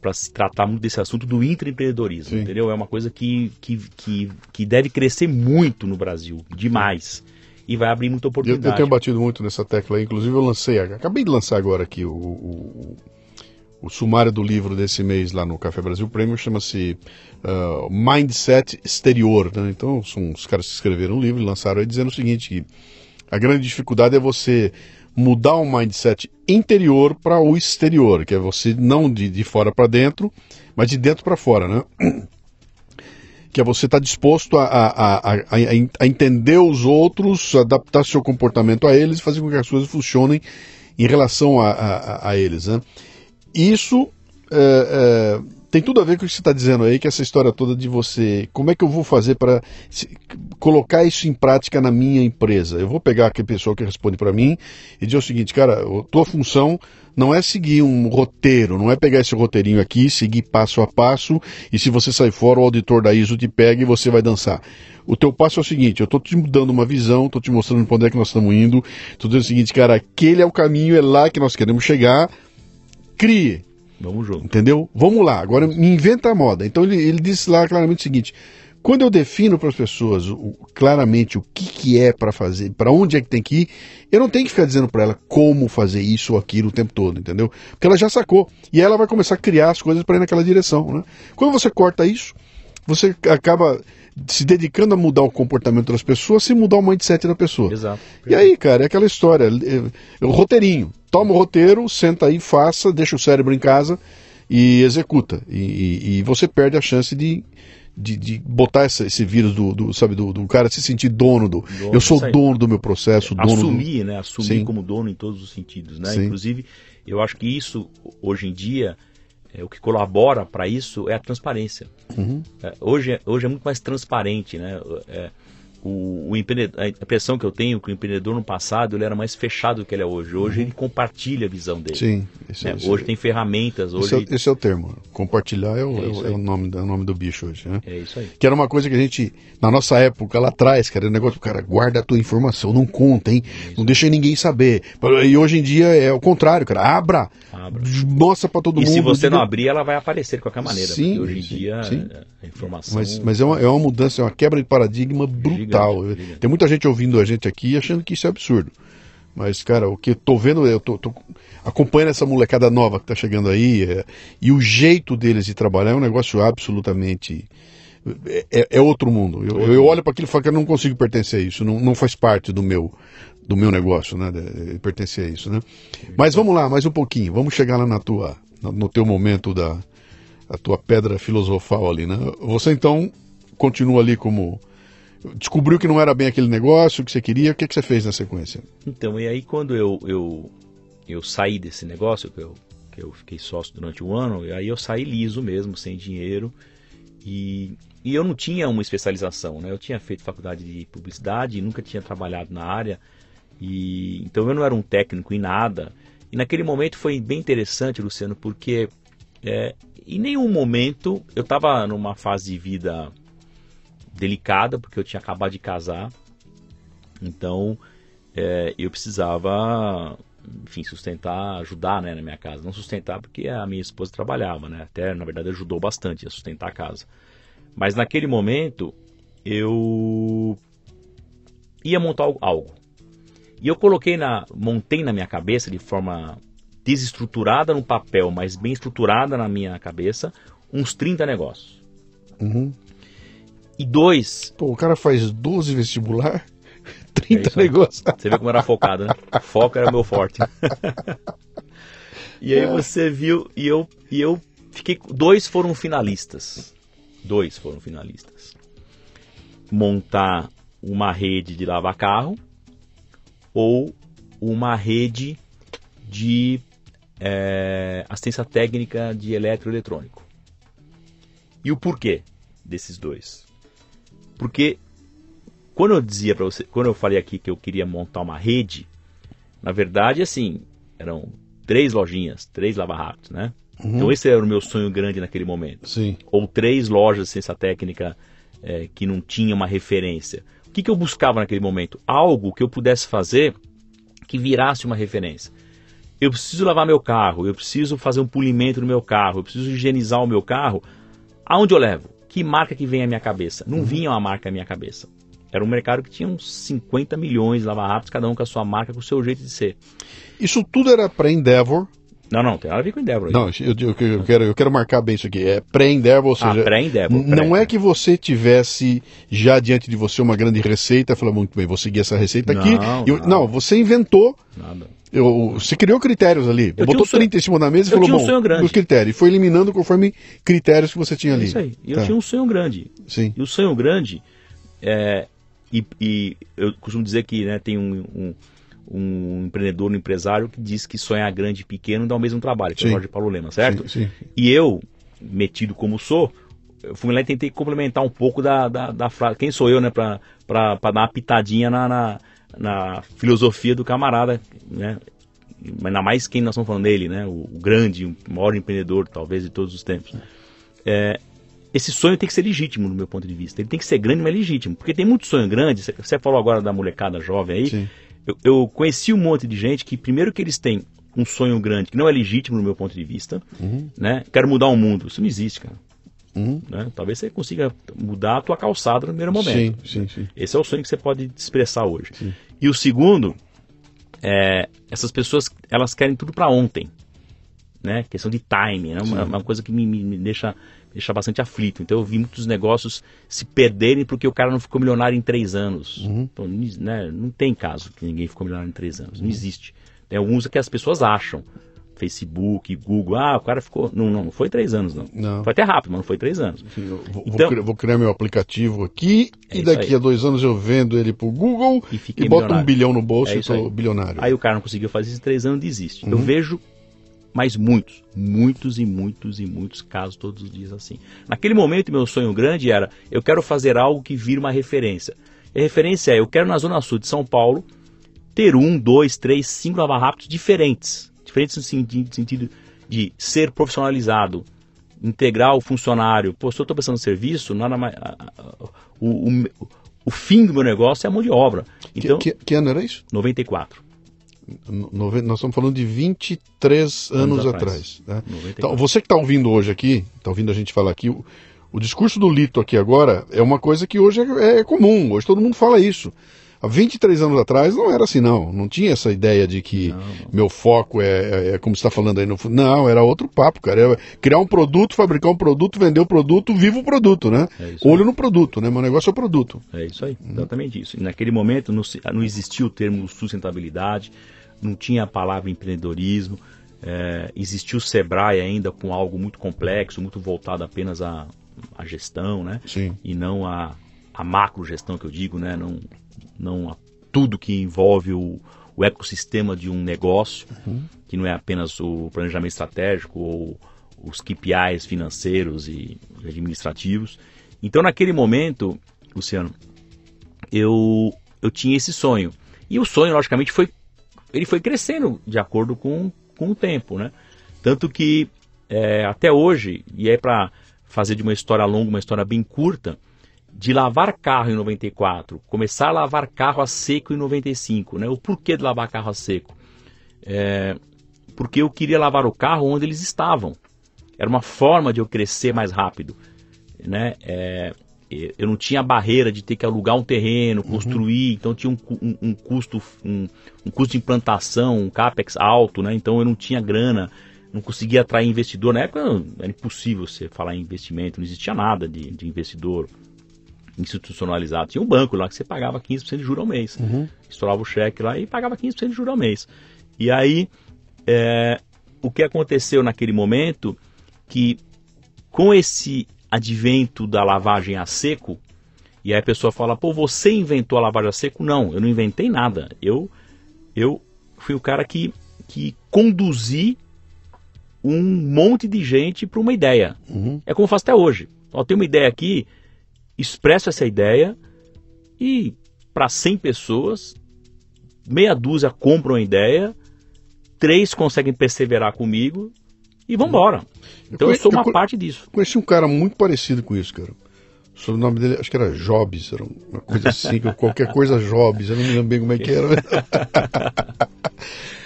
para se tratar muito desse assunto do intraempreendedorismo,
Sim.
entendeu? É uma coisa que, que, que, que deve crescer muito no Brasil, demais. E vai abrir muita
Eu,
oportunidade.
eu tenho batido muito nessa tecla aí, inclusive eu lancei, acabei de lançar agora aqui o, o, o- sumário do livro desse mês lá no Café Brasil Prêmio, chama-se ah, Mindset Exterior. né? Então, são os caras que escreveram o livro e lançaram aí dizendo o seguinte, que a grande dificuldade é você mudar o mindset interior para o exterior, que é você não de, de fora para dentro, mas de dentro para fora, né? Que é você estar disposto a, a, a, a, entender os outros, adaptar seu comportamento a eles fazer com que as coisas funcionem em relação a eles. Né? Isso é, é, tem tudo a ver com o que você está dizendo aí, que essa história toda de você. Como é que eu vou fazer para colocar isso em prática na minha empresa? Eu vou pegar aquele pessoal que responde para mim e dizer o seguinte, cara, a tua função não é seguir um roteiro, não é pegar esse roteirinho aqui, seguir passo a passo e se você sair fora, o auditor da ISO te pega e você vai dançar. O teu passo é o seguinte, eu estou te dando uma visão, estou te mostrando para onde é que nós estamos indo, estou dizendo o seguinte, cara, aquele é o caminho, é lá que nós queremos chegar, crie,
Vamos junto.
Entendeu? Vamos lá, agora me inventa a moda. Então ele, ele disse lá claramente o seguinte: quando eu defino para as pessoas o- claramente o que, que é para fazer, para onde é que tem que ir, eu não tenho que ficar dizendo para ela como fazer isso ou aquilo o tempo todo, entendeu? Porque ela já sacou. E ela vai começar a criar as coisas para ir naquela direção. Né? Quando você corta isso, você acaba se dedicando a mudar o comportamento das pessoas sem mudar o mindset da pessoa.
Exato.
E aí, cara, é aquela história, é, é o roteirinho. Toma o roteiro, senta aí, faça, deixa o cérebro em casa e executa. E, e- e você perde a chance de, de, de botar essa- esse vírus do, do, sabe, do, do cara se sentir dono do.
Dono,
eu sou dono do meu processo, dono do.
assumir, né? Assumir
Sim.
como dono em todos os sentidos, né?
Sim.
Inclusive, eu acho que isso hoje em dia é, o que colabora para isso é a transparência.
Uhum.
É, hoje, é- hoje é muito mais transparente, né? É, o, o empreendedor, a impressão que eu tenho é que o empreendedor no passado ele era mais fechado do que ele é hoje. Hoje ele compartilha a visão dele.
Uhum. Sim, esse,
né?
esse-
Hoje tem ferramentas,
esse,
hoje
é, esse é o termo. Compartilhar é o,
É
é o-
isso
é nome, é o nome do bicho hoje, né?
é isso aí.
Que era uma coisa que a gente, na nossa época lá atrás, cara, o negócio, cara, guarda a tua informação, não conta, hein? Não deixa ninguém saber. E hoje em dia é o contrário, cara. Abra,
Abra.
mostra pra todo
E
mundo.
se você não
diga-
abrir, ela vai aparecer de qualquer maneira.
Sim,
hoje em
sim,
dia
sim.
a informação.
Mas, mas é, uma, é uma mudança, é uma quebra de paradigma brutal. Tem muita gente ouvindo a gente aqui achando que isso é absurdo. Mas, cara, o que eu tô vendo, eu tô, tô acompanhando essa molecada nova que tá chegando aí, é, e o jeito deles de trabalhar é um negócio absolutamente. É, é outro mundo. Eu, eu olho para aquilo e falo que eu não consigo pertencer a isso, não, não faz parte do meu do meu negócio, né? de- de pertencer a isso, né? Mas vamos lá, mais um pouquinho. Vamos chegar lá na tua, no, no teu momento da a tua pedra filosofal ali, né? Você então continua ali como descobriu que não era bem aquele negócio que você queria, o que, que você fez na sequência?
Então, e aí quando eu, eu, eu saí desse negócio, que eu, que eu fiquei sócio durante um ano, e aí eu saí liso mesmo, sem dinheiro, e, e eu não tinha uma especialização, né? Eu tinha feito faculdade de publicidade, nunca tinha trabalhado na área, e então eu não era um técnico em nada. E naquele momento foi bem interessante, Luciano, porque é, em nenhum momento eu estava numa fase de vida delicada, porque eu tinha acabado de casar. Então é, eu precisava, enfim, sustentar, ajudar né, na minha casa. Não sustentar porque a minha esposa trabalhava, né? Até, na verdade, ajudou bastante a sustentar a casa. Mas naquele momento eu ia montar algo. E eu coloquei na, montei na minha cabeça de forma desestruturada no papel, mas bem estruturada na minha cabeça, uns 30 negócios.
Uhum.
E dois.
Pô, o cara faz 12 vestibular, <laughs> 30 é negócios.
Você vê como era focado, né? <laughs> Foco era meu forte. <laughs> e aí você viu, e eu, e eu fiquei. Dois foram finalistas. Dois foram finalistas. Montar uma rede de lavar carro ou uma rede de é, assistência técnica de eletroeletrônico. E o porquê desses dois? Porque quando eu dizia para você, quando eu falei aqui que eu queria montar uma rede, na verdade, assim, eram três lojinhas, três lava-rápidos, né? Uhum. Então esse era o meu sonho grande naquele momento.
Sim.
Ou três lojas de assistência técnica é, que não tinha uma referência. O que, que eu buscava naquele momento? Algo que eu pudesse fazer que virasse uma referência. Eu preciso lavar meu carro, eu preciso fazer um polimento no meu carro, eu preciso higienizar o meu carro. Aonde eu levo? Que marca que vem à minha cabeça? Não uhum. vinha uma marca à minha cabeça. Era um mercado que tinha uns 50 milhões de lava-rápidos, cada um com a sua marca, com o seu jeito de ser.
Isso tudo era para Endeavor,
não, não, tem nada a ver com Endeavor. Aí.
Não, eu, eu, eu, quero, eu quero marcar bem isso aqui. É pré-Endeavor, ou ah, seja...
Ah, pré-Endeavor.
Não pré é que você tivesse já diante de você uma grande receita, falou muito bem, vou seguir essa receita aqui. Não, eu, não você inventou... Nada. Eu, você criou critérios ali. Eu botou um 30 em cima da mesa e falou, um bom, sonho grande. os critérios. E foi eliminando conforme critérios que você tinha ali.
É isso aí. Eu tá. tinha um sonho grande.
Sim.
E o sonho grande, é, e, e eu costumo dizer que né, tem um, um um empreendedor, um empresário que diz que sonhar grande e pequeno dá o mesmo trabalho, que sim. é o Jorge Paulo Lema, certo?
Sim, sim.
E eu, metido como sou, eu fui lá e tentei complementar um pouco da, da, da frase. Quem sou eu, né, para dar uma pitadinha na, na, na, filosofia do camarada, né? Ainda mais quem nós estamos falando dele, né? O, o grande, o maior empreendedor, talvez, de todos os tempos. É, esse sonho tem que ser legítimo, do meu ponto de vista. Ele tem que ser grande, mas legítimo. Porque tem muito sonho grande. Você falou agora da molecada jovem aí. Eu, eu, conheci um monte de gente que, primeiro, que eles têm um sonho grande que não é legítimo no meu ponto de vista, uhum. né? Quero mudar o mundo. Isso não existe, cara. Uhum. Né? Talvez você consiga mudar a tua calçada no primeiro momento.
Sim, sim, sim.
Esse é o sonho que você pode expressar hoje. Sim. E o segundo, é, essas pessoas elas querem tudo para ontem, né? Questão de time, né? Uma, uma, coisa que me, me, me deixa deixa bastante aflito. Então eu vi muitos negócios se perderem porque o cara não ficou milionário em três anos. Uhum. Então, né, não tem caso que ninguém ficou milionário em três anos. Não uhum. existe. Tem alguns que as pessoas acham. Facebook, Google, ah, o cara ficou. Não, não, não foi três anos, não. não. Foi até rápido, mas não foi três anos.
Vou, então, vou, criar, meu aplicativo aqui é e daqui a dois anos eu vendo ele pro Google e, e boto um bilhão no bolso é e tô bilionário.
Aí o cara não conseguiu fazer isso em três anos desiste. Uhum. Eu vejo mas muitos, muitos e muitos e muitos casos todos os dias assim. Naquele momento, meu sonho grande era: eu quero fazer algo que vire uma referência. E a referência é: eu quero na Zona Sul de São Paulo ter um, dois, três, cinco lava-rápidos diferentes. Diferentes no sentido de ser profissionalizado, integrar o funcionário. Pô, se eu estou prestando serviço, nada mais. O, o, o, fim do meu negócio é a mão de obra.
Então, que, que, que ano era isso?
94
nós estamos falando de 23 anos, anos atrás. atrás né? Então, você que está ouvindo hoje aqui, está ouvindo a gente falar aqui, o, o, discurso do Lito aqui agora é uma coisa que hoje é, é comum, hoje todo mundo fala isso. Há 23 anos atrás não era assim, não. Não tinha essa ideia de que não, meu foco é, é, é como você está falando aí no Não, era outro papo, cara. Era criar um produto, fabricar um produto, vender o produto, viva o produto, né? É Olho no produto, né? Meu negócio é o produto.
É isso aí, exatamente isso. E naquele momento não, não existia o termo sustentabilidade, não tinha a palavra empreendedorismo, é, existia o Sebrae ainda com algo muito complexo, muito voltado apenas à, à gestão, né?
Sim.
E não à, a macro gestão que eu digo, né? Não, não a tudo que envolve o, o ecossistema de um negócio, uhum. que não é apenas o planejamento estratégico ou os KPIs financeiros e administrativos. Então, naquele momento, Luciano, eu, eu tinha esse sonho. E o sonho, logicamente, foi ele foi crescendo de acordo com, com o tempo, né? Tanto que é, até hoje, e é para fazer de uma história longa uma história bem curta, de lavar carro em 94, começar a lavar carro a seco em 95, né? O porquê de lavar carro a seco? É, porque eu queria lavar o carro onde eles estavam. Era uma forma de eu crescer mais rápido, né? É, eu não tinha barreira de ter que alugar um terreno, uhum. construir, uhum. então tinha um, um, um custo um, um, custo de implantação, um capex alto, né? Então eu não tinha grana, não conseguia atrair investidor. Na época era impossível você falar em investimento, não existia nada de, de investidor institucionalizado. Tinha um banco lá que você pagava 15% de juros ao mês. Uhum. Estourava o cheque lá e pagava 15% de juros ao mês. E aí, é, o que aconteceu naquele momento, que com esse advento da lavagem a seco, e aí a pessoa fala, pô, você inventou a lavagem a seco? Não, eu não inventei nada. Eu, eu fui o cara que, que conduzi um monte de gente para uma ideia. Uhum. É como eu faço até hoje. Ó, tem uma ideia aqui, expresso essa ideia e para 100 pessoas, meia dúzia compram a ideia, três conseguem perseverar comigo e vão embora. Então eu, conheci, eu sou uma eu parte disso.
Conheci um cara muito parecido com isso, cara. O sobrenome dele, acho que era Jobs, era uma coisa assim, qualquer coisa Jobs, eu não me lembro bem como é que era. <laughs>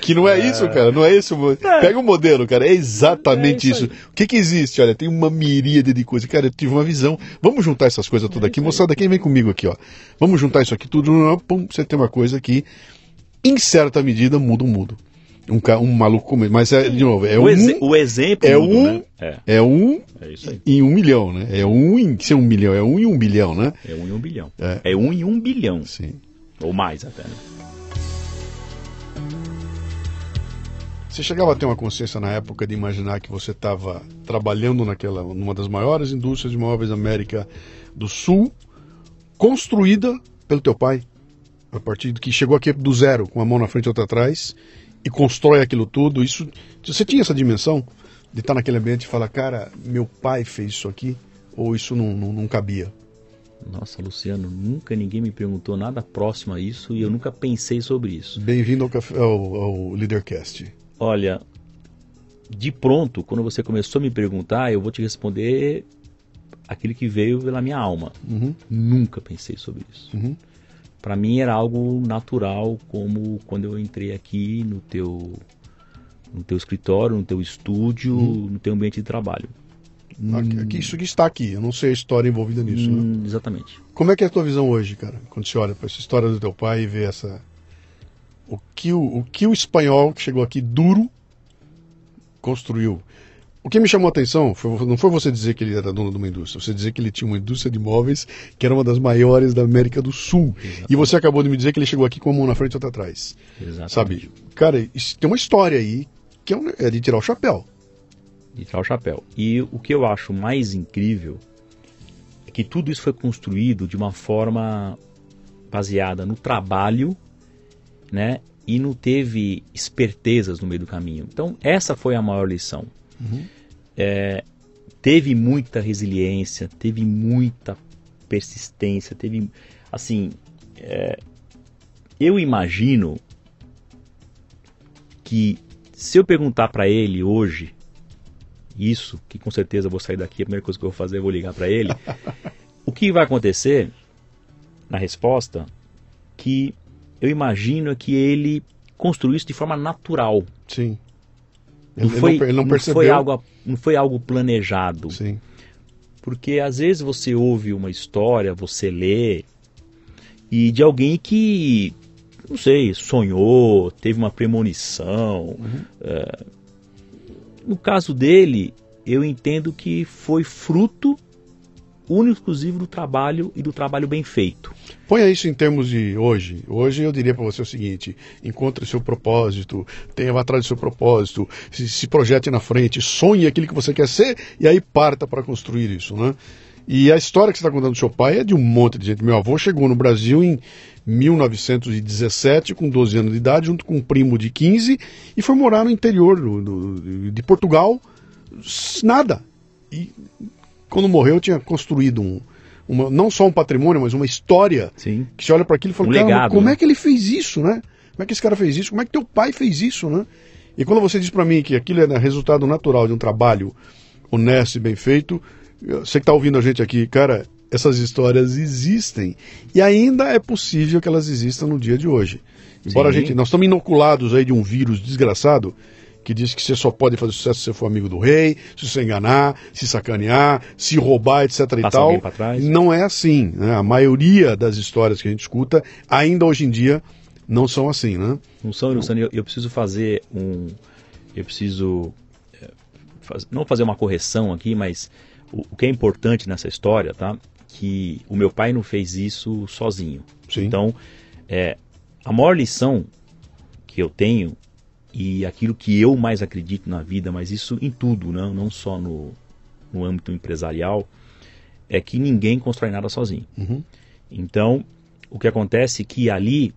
que não é, é, isso, cara, não é isso. É. Pega o um modelo, cara, é exatamente é isso. isso. O que que existe? Olha, tem uma miríade de coisas. Cara, eu tive uma visão. Vamos juntar essas coisas tudo é aqui. Moçada, quem vem comigo aqui, ó. Vamos juntar isso aqui tudo. Pum, você tem uma coisa que, em certa medida, muda o mundo. Um, um maluco Mas, é, de novo, é
o
um.
Exe o exemplo.
É um. Né? É. é. um. É. Em um milhão, né? É um em. Se é um milhão, é um em um bilhão, né?
É um em um bilhão. É, é um em um bilhão.
Sim.
Ou mais até, né?
Você chegava a ter uma consciência na época de imaginar que você estava trabalhando naquela, numa das maiores indústrias de móveis da América do Sul, construída pelo teu pai, a partir do que chegou aqui do zero, com uma mão na frente e outra atrás, e constrói aquilo tudo. Isso, você tinha essa dimensão de estar naquele ambiente e falar, cara, meu pai fez isso aqui, ou isso não, não, não cabia?
Nossa, Luciano, nunca ninguém me perguntou nada próximo a isso e eu nunca pensei sobre isso.
Bem-vindo ao, ao, ao Leadercast.
Olha, de pronto, quando você começou a me perguntar, eu vou te responder aquilo que veio pela minha alma. Uhum. Nunca pensei sobre isso. Uhum para mim era algo natural, como quando eu entrei aqui no teu, no teu escritório, no teu estúdio, hum. no teu ambiente de trabalho.
Aqui, isso que está aqui, eu não sei a história envolvida nisso. Né? Hum,
né? Exatamente.
Como é que é a tua visão hoje, cara? Quando você olha para essa história do teu pai e vê essa. O que o, o que o espanhol que chegou aqui duro construiu. O que me chamou a atenção foi, não foi você dizer que ele era dono de uma indústria, você dizer que ele tinha uma indústria de imóveis que era uma das maiores da América do Sul. Exatamente. E você acabou de me dizer que ele chegou aqui com uma mão na frente e outra atrás. Exatamente. Sabe? Cara, isso, tem uma história aí que é, um, é de tirar o chapéu.
De tirar o chapéu. E o que eu acho mais incrível é que tudo isso foi construído de uma forma baseada no trabalho, né? E não teve espertezas no meio do caminho. Então, essa foi a maior lição. Uhum. É, teve muita resiliência, teve muita persistência, teve assim, é, eu imagino que se eu perguntar para ele hoje isso, que com certeza eu vou sair daqui, a primeira coisa que eu vou fazer é vou ligar para ele, <laughs> o que vai acontecer na resposta que eu imagino é que ele construiu isso de forma natural.
Sim.
Não ele, foi, não, ele não, não foi algo, não foi algo planejado.
Sim.
Porque às vezes você ouve uma história, você lê, e de alguém que, não sei, sonhou, teve uma premonição. Uhum. É, no caso dele, eu entendo que foi fruto único exclusivo do trabalho e do trabalho bem feito.
Ponha isso em termos de hoje. Hoje eu diria para você o seguinte: encontre seu propósito, tenha atrás do seu propósito, se, se projete na frente, sonhe aquilo que você quer ser e aí parta para construir isso, né? E a história que você está contando do seu pai é de um monte de gente. Meu avô chegou no Brasil em 1917, com 12 anos de idade, junto com um primo de 15, e foi morar no interior do, do, de Portugal, nada. E quando morreu, tinha construído um, uma, não só um patrimônio, mas uma história
Sim.
que você olha para aquilo e fala,
Um
cara,
legado,
como
né?
é que ele fez isso, né? Como é que esse cara fez isso? Como é que teu pai fez isso, né? E quando você diz para mim que aquilo é resultado natural de um trabalho honesto e bem feito, você que está ouvindo a gente aqui, cara, essas histórias existem e ainda é possível que elas existam no dia de hoje. Embora
Sim.
a gente, nós estamos inoculados aí de um vírus desgraçado que diz que você só pode fazer sucesso se você for amigo do rei, se você enganar, se sacanear, se roubar, etc. e
Passar
tal.
alguém pra trás.
Não é assim. Né? A maioria das histórias que a gente escuta, ainda hoje em dia, não são assim, né?
Não são, Luciano, eu, eu preciso fazer um. Eu preciso. eh, faz- não fazer uma correção aqui, mas o, o que é importante nessa história, tá? Que o meu pai não fez isso sozinho.
Sim.
Então, é, a maior lição que eu tenho e aquilo que eu mais acredito na vida, mas isso em tudo, não, não só no, no âmbito empresarial, é que ninguém constrói nada sozinho.
Uhum.
Então, o que acontece é que ali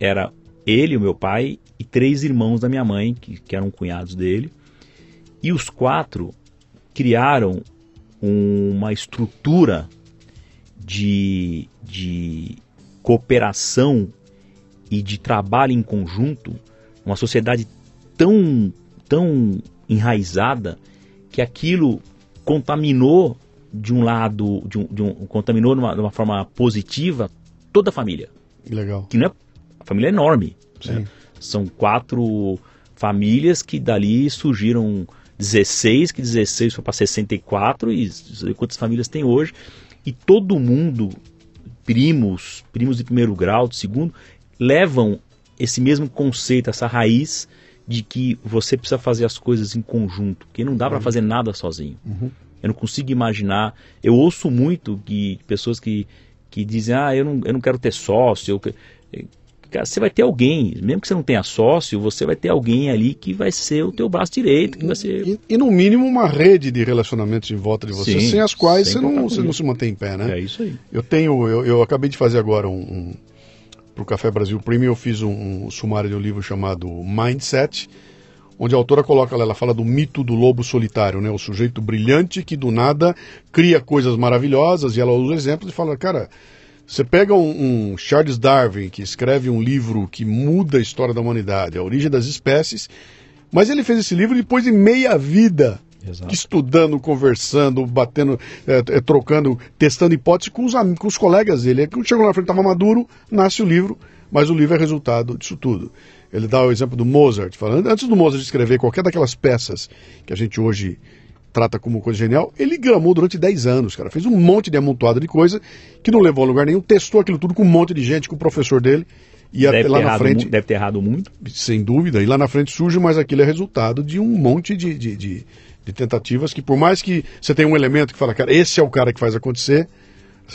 era ele, o meu pai, e três irmãos da minha mãe, que, que eram cunhados dele, e os quatro criaram uma estrutura de, de cooperação e de trabalho em conjunto, uma sociedade tão, tão enraizada que aquilo contaminou de um lado, de um, de um- contaminou de uma, de uma forma positiva toda a família.
Legal.
Que não é, a família é enorme. Né? São quatro famílias que dali surgiram 16, que 16 foi para 64 e quantas famílias tem hoje. E todo mundo, primos, primos de primeiro grau, de segundo, levam esse mesmo conceito, essa raiz de que você precisa fazer as coisas em conjunto, que não dá para fazer nada sozinho. Eu não consigo imaginar. Eu ouço muito que pessoas que, que dizem: Ah, eu não, eu não quero ter sócio. eu que-" Cara, você vai ter alguém, mesmo que você não tenha sócio, você vai ter alguém ali que vai ser o teu braço direito, que vai ser.
E, e, no mínimo uma rede de relacionamentos em volta de você,
Sim,
sem as quais
sem
você não, você não se mantém em pé, né?
É isso aí.
Eu tenho, eu, eu acabei de fazer agora um, um para o Café Brasil Premium, eu fiz um, um sumário de um livro chamado Mindset, onde a autora coloca, ela fala do mito do lobo solitário, né? O sujeito brilhante que do nada cria coisas maravilhosas e ela usa exemplos e fala, cara, você pega um, um Charles Darwin que escreve um livro que muda a história da humanidade, a origem das espécies, mas ele fez esse livro depois de meia vida
Exato.
estudando, conversando, batendo, eh, eh, trocando, testando hipóteses com os, com os colegas dele. Quando chegou na frente, estava maduro, nasce o livro, mas o livro é resultado disso tudo. Ele dá o exemplo do Mozart, falando, antes do Mozart escrever qualquer daquelas peças que a gente hoje trata como coisa genial, ele gramou durante 10 anos, cara. Fez um monte de amontoado de coisa que não levou a lugar nenhum, testou aquilo tudo com um monte de gente, com o professor dele. E até
Deve
lá
ter,
na frente
deve ter errado muito.
sem dúvida, e lá na frente surge, mas aquilo é resultado de um monte de, de, de- de tentativas que, por mais que você tenha um elemento que fala, cara, esse é o cara que faz acontecer,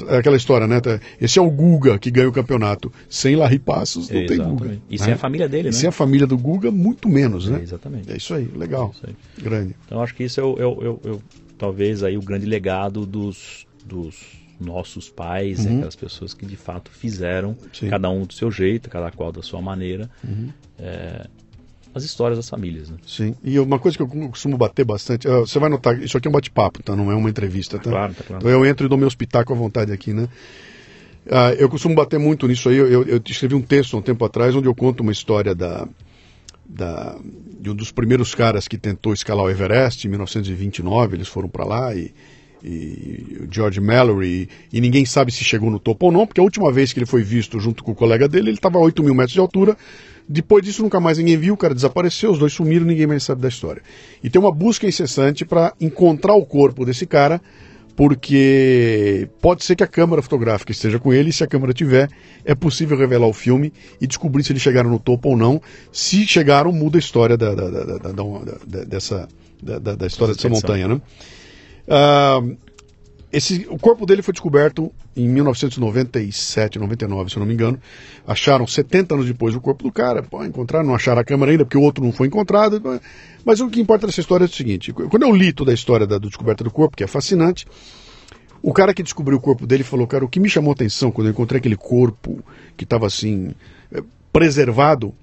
é aquela história, né? Esse é o Guga que ganha o campeonato. Sem Larry Passos não tem Guga.
E
né?
sem a família dele,
E
né?
sem a família do Guga, muito menos, né?
É, exatamente.
É isso aí, legal.
Isso aí.
Grande.
Então acho que isso é, o, é o- é é talvez aí o grande legado dos, dos nossos pais, né, aquelas pessoas que de fato fizeram,
Uhum. Sim. Uhum.
cada um do seu jeito, cada qual da sua maneira, é, as histórias das famílias. Né?
Sim. E uma coisa que eu costumo bater bastante, ah, você vai notar, isso aqui é um bate-papo, tá? Não é uma entrevista, tá?
Claro, tá claro.
Então eu entro e dou meu espetáculo à vontade aqui, né? Ah, eu costumo bater muito nisso aí. Eu, eu- eu escrevi um texto há um tempo atrás onde eu conto uma história da, da- de um dos primeiros caras que tentou escalar o Everest em 1929. Eles foram para lá e, e o George Mallory e ninguém sabe se chegou no topo ou não, porque a última vez que ele foi visto junto com o colega dele, ele estava a 8 mil metros de altura. Depois disso, nunca mais ninguém viu, o cara desapareceu, os dois sumiram, ninguém mais sabe da história. E tem uma busca incessante para encontrar o corpo desse cara, porque pode ser que a câmera fotográfica esteja com ele, e se a câmera tiver, é possível revelar o filme e descobrir se eles chegaram no topo ou não. Se chegaram, muda a história da, da- da- dessa, da, da- história dessa montanha, né? Ah, esse, o corpo dele foi descoberto em 1997, 99, se eu não me engano. Acharam 70 anos depois o corpo do cara. Pô, encontraram, não acharam a câmera ainda, porque o outro não foi encontrado. Mas o que importa dessa história é o seguinte: quando eu li toda a história da, da descoberta do corpo, que é fascinante, O cara que descobriu o corpo dele falou, cara, o que me chamou a atenção quando eu encontrei aquele corpo que estava assim, eh, preservado,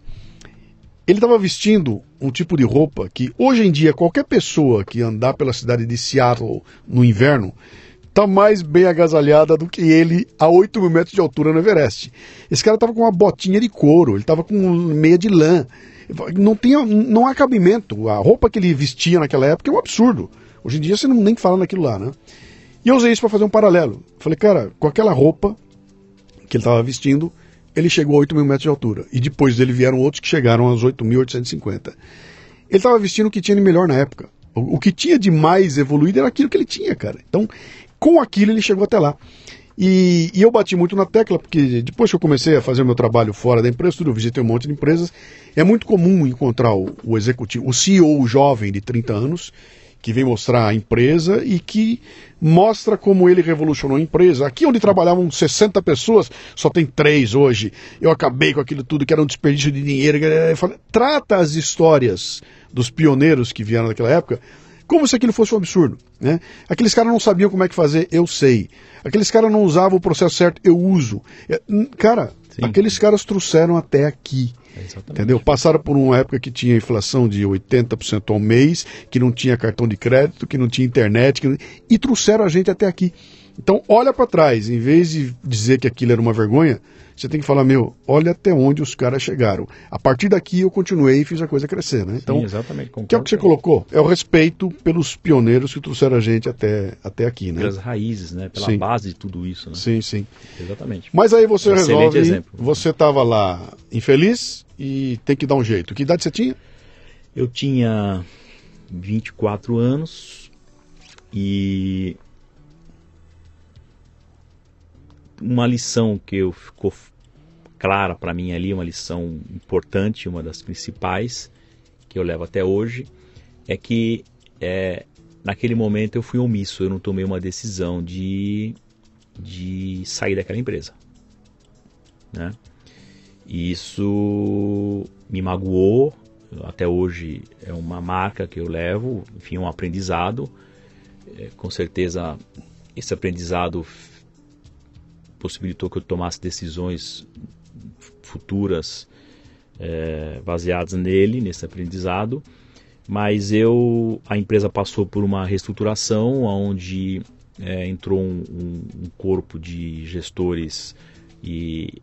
ele estava vestindo um tipo de roupa que hoje em dia qualquer pessoa que andar pela cidade de Seattle no inverno tá mais bem agasalhada do que ele a 8 mil metros de altura no Everest. Esse cara tava com uma botinha de couro, ele tava com meia de lã. Não, tinha, não há cabimento. A roupa que ele vestia naquela época é um absurdo. Hoje em dia você não nem fala naquilo lá, né? E eu usei isso para fazer um paralelo. Falei, cara, com aquela roupa que ele estava vestindo, ele chegou a 8 mil metros de altura. E depois dele vieram outros que chegaram aos 8.850. Ele estava vestindo o que tinha de melhor na época. O, o, que tinha de mais evoluído era aquilo que ele tinha, cara. Então, com aquilo ele chegou até lá. E, e, eu bati muito na tecla, porque depois que eu comecei a fazer o meu trabalho fora da empresa, tudo, eu visitei um monte de empresas, é muito comum encontrar o, o executivo, o CEO jovem de 30 anos, que vem mostrar a empresa e que mostra como ele revolucionou a empresa. Aqui onde trabalhavam 60 pessoas, só tem três hoje. Eu acabei com aquilo tudo que era um desperdício de dinheiro. Trata as histórias dos pioneiros que vieram naquela época como se aquilo fosse um absurdo. Né? Aqueles caras não sabiam como é que fazer, eu sei. Aqueles caras não usavam o processo certo, eu uso. É, cara, Sim. aqueles caras trouxeram até aqui. Exatamente. Entendeu? Passaram por uma época que tinha inflação de 80% ao mês, que não tinha cartão de crédito, que não tinha internet, que não... e trouxeram a gente até aqui. Então, olha para trás, em vez de dizer que aquilo era uma vergonha, você tem que falar, meu, olha até onde os caras chegaram. A partir daqui eu continuei e fiz a coisa crescer, né? Então,
Sim, exatamente.
Que é o que você colocou, é o respeito pelos pioneiros que trouxeram a gente até, até aqui, né?
Pelas raízes, né? Pela sim. base de tudo isso, né?
Sim, sim.
Exatamente.
Mas aí você resolve, exemplo. você estava lá infeliz e tem que dar um jeito. Que idade você tinha?
Eu tinha 24 anos e uma lição que eu ficou clara para mim ali, uma lição importante, uma das principais que eu levo até hoje, é que é, naquele momento eu fui omisso, eu não tomei uma decisão de, de sair daquela empresa. Né? E isso me magoou, até hoje é uma marca que eu levo, enfim, um aprendizado. É, com certeza esse aprendizado possibilitou que eu tomasse decisões futuras é, baseadas nele, nesse aprendizado. Mas eu, a empresa passou por uma reestruturação, onde é, entrou um, um, um corpo de gestores e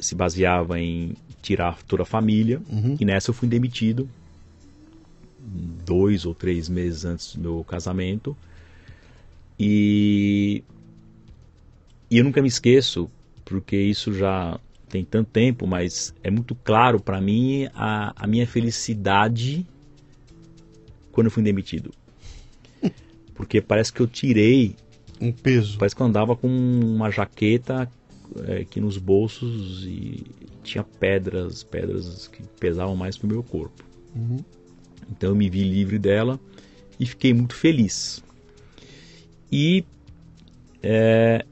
se baseava em tirar toda a família. Uhum. E nessa eu fui demitido dois ou três meses antes do meu casamento. E e eu nunca me esqueço, porque isso já tem tanto tempo, mas é muito claro para mim a, a minha felicidade quando eu fui demitido. <laughs> Porque parece que eu tirei
um peso.
Parece que eu andava com uma jaqueta é, aqui nos bolsos e tinha pedras, pedras que pesavam mais que o meu corpo. Uhum. Então eu me vi livre dela e fiquei muito feliz. E é,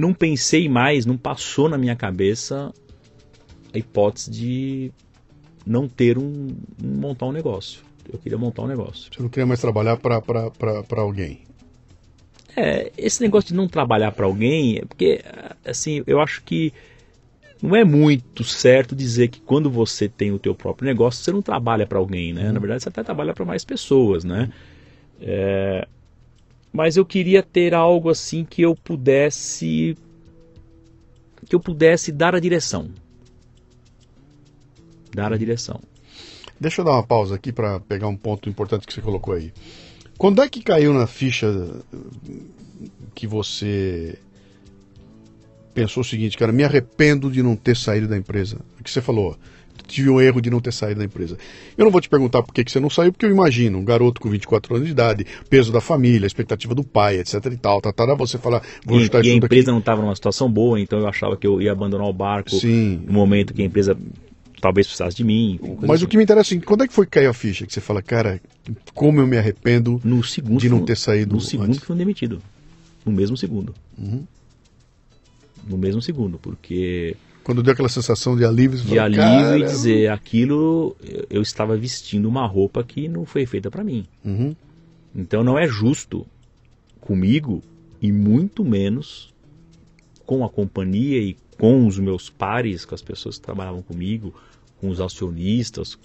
não pensei mais, não passou na minha cabeça a hipótese de não ter um, montar um negócio. Eu queria montar um negócio.
Você não queria mais trabalhar para alguém?
É, esse negócio de não trabalhar para alguém, é porque, assim, eu acho que não é muito certo dizer que quando você tem o teu próprio negócio, você não trabalha para alguém, né? Uhum. Na verdade, você até trabalha para mais pessoas, né? É, mas eu queria ter algo assim que eu pudesse que eu pudesse dar a direção. Dar a direção.
Deixa eu dar uma pausa aqui para pegar um ponto importante que você colocou aí. Quando é que caiu na ficha que você pensou o seguinte, cara, me arrependo de não ter saído da empresa? O que você falou? Tive o erro de não ter saído da empresa. Eu não vou te perguntar por que, que você não saiu, porque eu imagino, um garoto com 24 anos de idade, peso da família, expectativa do pai, etc e tal, tá, tá, você falar,
vou e, e a empresa aqui. não estava numa situação boa, então eu achava que eu ia abandonar o barco Sim. no momento que a empresa talvez precisasse de mim.
Mas assim. o que me interessa é assim, quando é que foi que caiu a ficha? Que você fala, cara, como eu me arrependo de não ter saído
No segundo antes. que foi demitido. No mesmo segundo. Uhum. No mesmo segundo, porque
quando deu aquela sensação de alívio,
de falou, alívio e dizer aquilo, eu estava vestindo uma roupa que não foi feita para mim. Uhum. Então não é justo comigo e muito menos com a companhia e com os meus pares, com as pessoas que trabalhavam comigo, com os acionistas,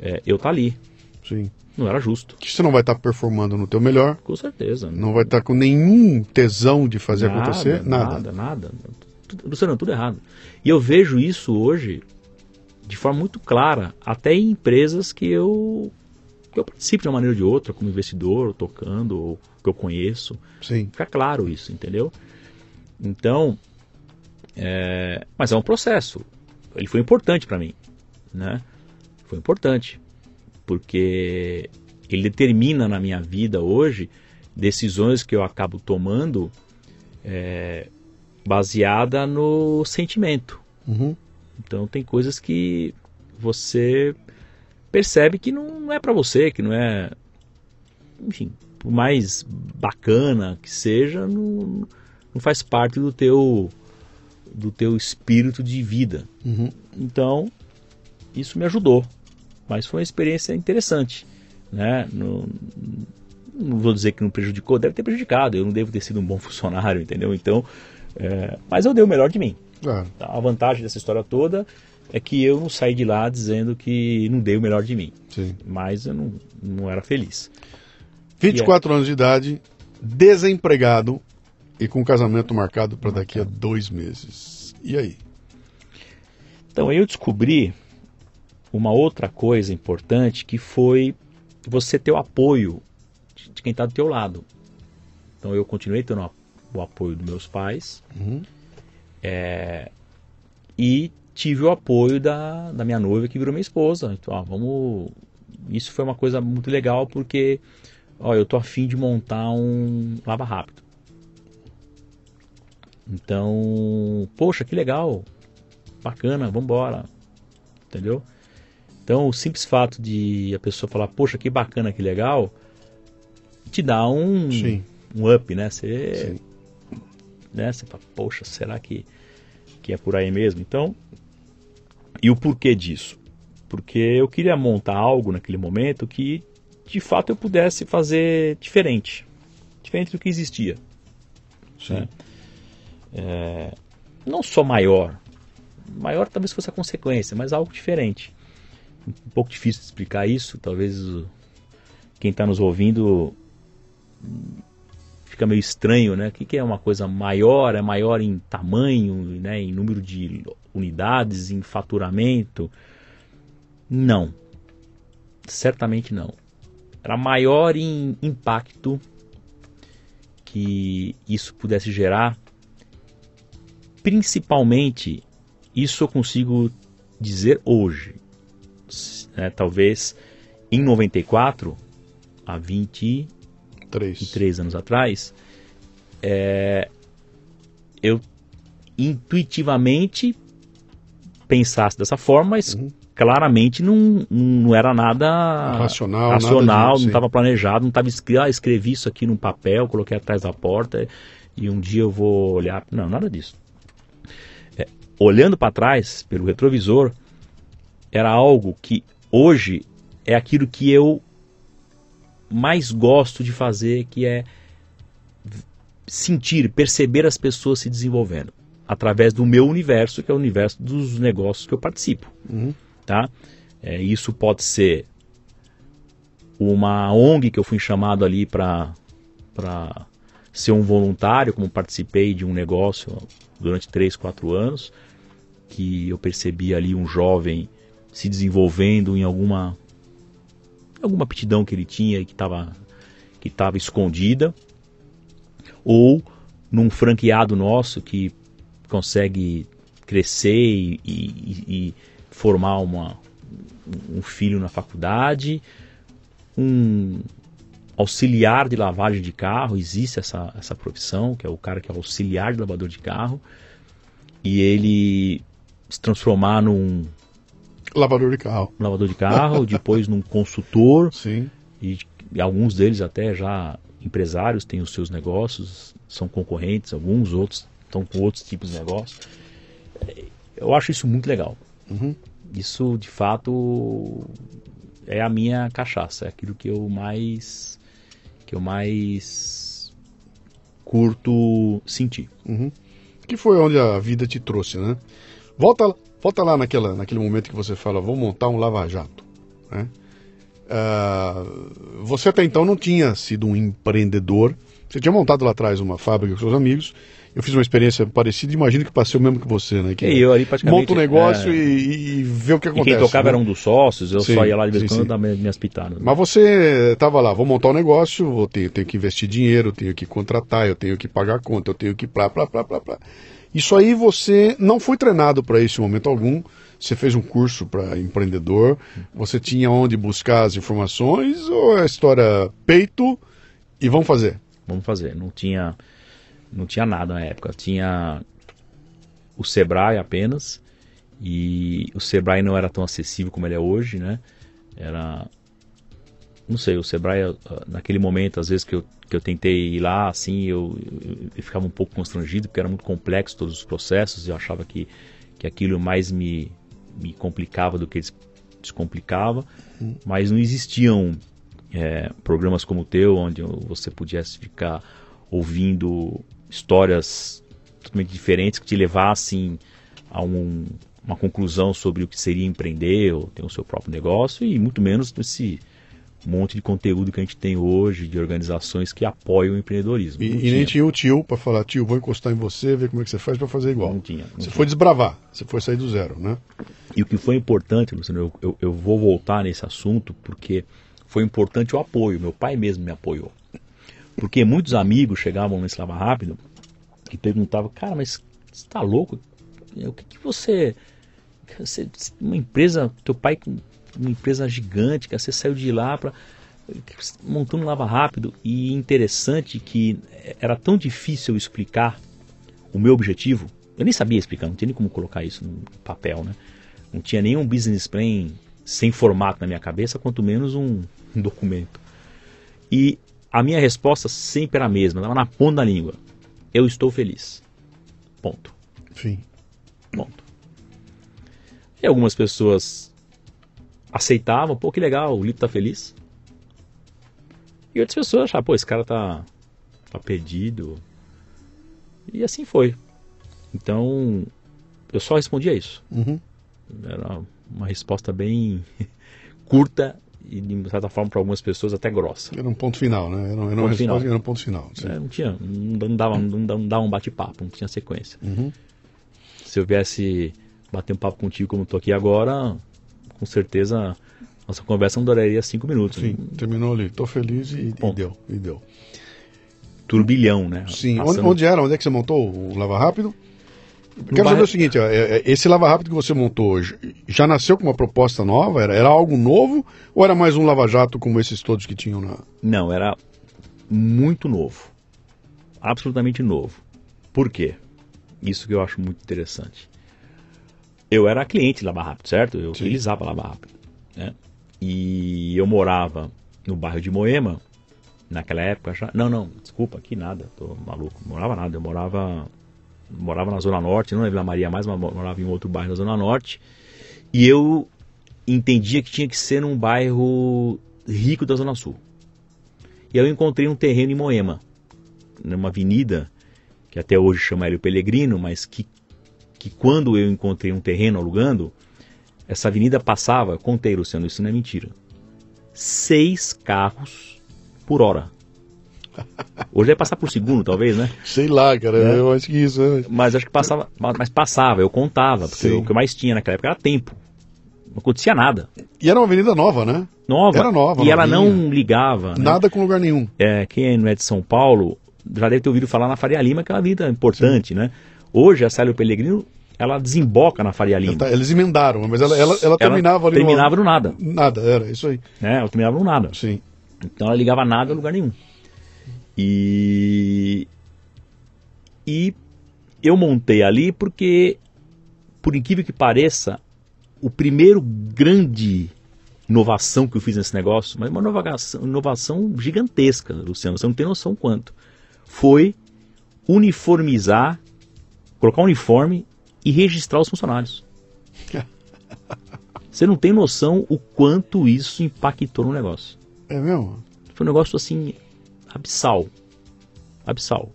é, eu tá ali.
Sim.
Não era justo.
Que você não vai estar performando no teu melhor,
Com certeza.
não vai estar com nenhum tesão de fazer
nada,
acontecer, nada.
Nada, nada. Luciano, tudo errado. E eu vejo isso hoje de forma muito clara, até em empresas que eu, que eu participo de uma maneira ou de outra, como investidor, ou tocando, ou que eu conheço.
Sim.
Fica claro isso, entendeu? Então, é, mas é um processo. Ele foi importante para mim, né? Foi importante porque ele determina na minha vida hoje decisões que eu acabo tomando é, baseada no sentimento.
Uhum.
Então tem coisas que você percebe que não, é para você, que não é, enfim, por mais bacana que seja, não, não faz parte do teu do teu espírito de vida.
Uhum.
Então isso me ajudou, mas foi uma experiência interessante, né? Não, não vou dizer que não prejudicou, deve ter prejudicado. Eu não devo ter sido um bom <laughs> funcionário, entendeu? Então, é, mas eu dei o melhor de mim.
Claro.
A vantagem dessa história toda é que eu não saí de lá dizendo que não dei o melhor de mim,
Sim.
mas eu não, não era feliz.
24 anos de idade, desempregado e com casamento marcado para daqui a dois meses. E aí?
Então eu descobri uma outra coisa importante que foi você ter o apoio de quem está do teu lado. Então eu continuei tendo o apoio dos meus pais
Uhum.
é, e tive o apoio da, da minha noiva que virou minha esposa. Então, ó, vamos. Isso foi uma coisa muito legal porque ó, eu tô afim de montar um lava rápido. Então, poxa, que legal, bacana, vambora, entendeu? Então, o simples fato de a pessoa falar, poxa, que bacana, que legal, te dá um,
Sim.
um up, né? Você,
Sim.
Né? Você fala, poxa, será que, que é por aí mesmo? Então, e o porquê disso? Porque eu queria montar algo naquele momento que, de fato, eu pudesse fazer diferente, diferente do que existia.
Sim.
né? É, não só maior, maior talvez fosse a consequência, mas algo diferente. Um pouco difícil de explicar isso, talvez quem está nos ouvindo fica meio estranho, né? O que, que é uma coisa maior? É maior em tamanho, né? em número de unidades, em faturamento? Não, certamente não. Era maior em impacto que isso pudesse gerar. Principalmente, isso eu consigo dizer hoje. Né, talvez em 94, há 23
Três.
anos atrás, é, eu intuitivamente pensasse dessa forma, mas
Uhum.
claramente não, não era nada
Racional,
racional
nada
não estava planejado, não estava escrito, ah, escrevi isso aqui num papel, coloquei atrás da porta e um dia eu vou olhar. Não, nada disso. É, olhando para trás, pelo retrovisor, era algo que hoje é aquilo que eu mais gosto de fazer, que é sentir, perceber as pessoas se desenvolvendo através do meu universo, que é o universo dos negócios que eu participo
Uhum.
tá? É, isso pode ser uma ONG que eu fui chamado ali para para ser um voluntário, como participei de um negócio durante 3, 4 anos, que eu percebi ali um jovem se desenvolvendo em alguma alguma aptidão que ele tinha e que estava que estava escondida, ou num franqueado nosso que consegue crescer e, e- e formar uma, um filho na faculdade, um auxiliar de lavagem de carro, existe essa, essa profissão, que é o cara que é auxiliar de lavador de carro, e ele se transformar num
Lavador de carro.
lavador de carro, <laughs> depois num consultor,
Sim.
e, e alguns deles até já empresários têm os seus negócios, são concorrentes, alguns outros estão com outros tipos de negócio. Eu acho isso muito legal.
Uhum.
Isso de fato é a minha cachaça, é aquilo que eu mais que eu mais curto sentir.
Uhum. Que foi onde a vida te trouxe, né? Volta, volta lá naquela, naquele momento que você fala, vou montar um lava-jato. Né? Uh, você até então não tinha sido um empreendedor. Você tinha montado lá atrás uma fábrica com seus amigos. Eu fiz uma experiência parecida, imagino que passei o mesmo que você, né? Que
e eu ali praticamente.
Monta um negócio é... e, e, vê o que acontece.
E quem tocava
né?
era um dos sócios, eu
sim,
só ia lá de vez em quando dar minhas pitadas.
Mas você estava lá, vou montar um negócio, vou ter, tenho que investir dinheiro, tenho que contratar, eu tenho que pagar conta, eu tenho que plá, plá, plá, plá, plá. Isso aí você não foi treinado para isso em momento algum. Você fez um curso para empreendedor, você tinha onde buscar as informações ou é a história peito e vamos fazer?
Vamos fazer. Não tinha, não tinha nada na época. Tinha o Sebrae apenas e o Sebrae não era tão acessível como ele é hoje, né? Era, não sei, o Sebrae naquele momento, às vezes que eu que eu tentei ir lá, assim, eu, eu, eu, ficava um pouco constrangido, porque era muito complexo todos os processos, e eu achava que, que aquilo mais me, me complicava do que descomplicava, hum. mas não existiam é, programas como o teu, onde você pudesse ficar ouvindo histórias totalmente diferentes que te levassem a um, uma conclusão sobre o que seria empreender ou ter o seu próprio negócio, e muito menos nesse monte de conteúdo que a gente tem hoje, de organizações que apoiam o empreendedorismo.
E, e nem tinha o tio para falar, tio, vou encostar em você, ver como é que você faz para fazer igual.
Não tinha. Não
você
tinha.
foi desbravar, você foi sair do zero, né?
E o que foi importante, Luciano, eu, eu, eu vou voltar nesse assunto, porque foi importante o apoio. Meu pai mesmo me apoiou. Porque muitos amigos chegavam nesse Lava Rápido e perguntavam, cara, mas você está louco? O que, que você, você... Uma empresa, teu pai uma empresa gigante, que você saiu de lá para montou um lava rápido e interessante que era tão difícil explicar o meu objetivo. Eu nem sabia explicar, não tinha nem como colocar isso no papel, né? Não tinha nenhum business plan sem formato na minha cabeça, quanto menos um, um <laughs> documento. E a minha resposta sempre era a mesma, estava na ponta da língua. Eu estou feliz. Ponto.
Sim.
Ponto. E algumas pessoas aceitavam, pô, que legal, o Lito tá feliz. E outras pessoas achavam, pô, esse cara tá, tá perdido. E assim foi. Então, eu só respondia isso.
Uhum.
Era uma resposta bem <laughs> curta e, de certa forma, para algumas pessoas até grossa.
Era um ponto final, né? Era, era uma resposta,
final.
era um ponto final.
É, não tinha, não dava, não dava um bate-papo, não tinha sequência.
Uhum.
Se eu viesse bater um papo contigo como eu tô aqui agora, com certeza nossa conversa não duraria cinco minutos.
Sim, terminou ali. Tô feliz e, e deu, e deu.
Turbilhão, né?
Sim.
Passando...
Onde, onde, era? Onde é que você montou o Lava Rápido? Eu quero saber o seguinte, ó, esse Lava Rápido que você montou hoje, já nasceu com uma proposta nova? Era, era algo novo? Ou era mais um Lava Jato como esses todos que tinham na...
Não, era muito novo. Absolutamente novo. Por quê? Isso que eu acho muito interessante. Eu era cliente de Lava Rápido, certo? Eu
Sim.
utilizava Lava Rápido. Né? E eu morava no bairro de Moema, naquela época. Já... Não, não, desculpa, aqui nada, tô maluco. Não morava nada, eu morava, morava na Zona Norte, não na Vila Maria mais, mas morava em outro bairro da Zona Norte. E eu entendia que tinha que ser num bairro rico da Zona Sul. E aí eu encontrei um terreno em Moema, numa avenida que até hoje chama Hélio Pellegrino, mas que, que quando eu encontrei um terreno alugando, essa avenida passava, contei, Luciano, isso não é mentira, seis carros por hora. <laughs> Hoje vai passar por segundo, talvez, né?
Sei lá, cara, é. eu acho que isso... É...
Mas acho que passava, mas passava, eu contava, porque Sim. o que eu mais tinha naquela época era tempo. Não acontecia nada.
E era uma avenida nova, né?
Nova.
Era nova.
E ela não ligava. Né?
Nada com lugar nenhum.
É, quem não é de São Paulo já deve ter ouvido falar na Faria Lima, que é uma avenida importante, Sim. né? Hoje a Célio Pellegrino ela desemboca na Faria Lima.
Eles emendaram, mas ela, ela, ela terminava ali
terminava no... no nada.
Nada, era isso aí.
É, ela terminava no nada.
Sim.
Então ela ligava nada a lugar nenhum. E e eu montei ali porque por incrível que pareça, o primeiro grande inovação que eu fiz nesse negócio, mas uma inovação, inovação gigantesca, Luciano, você não tem noção quanto, foi uniformizar, colocar um uniforme e registrar os funcionários. <laughs> Você não tem noção o quanto isso impactou no negócio.
É mesmo?
Foi um negócio assim, abissal. Abissal.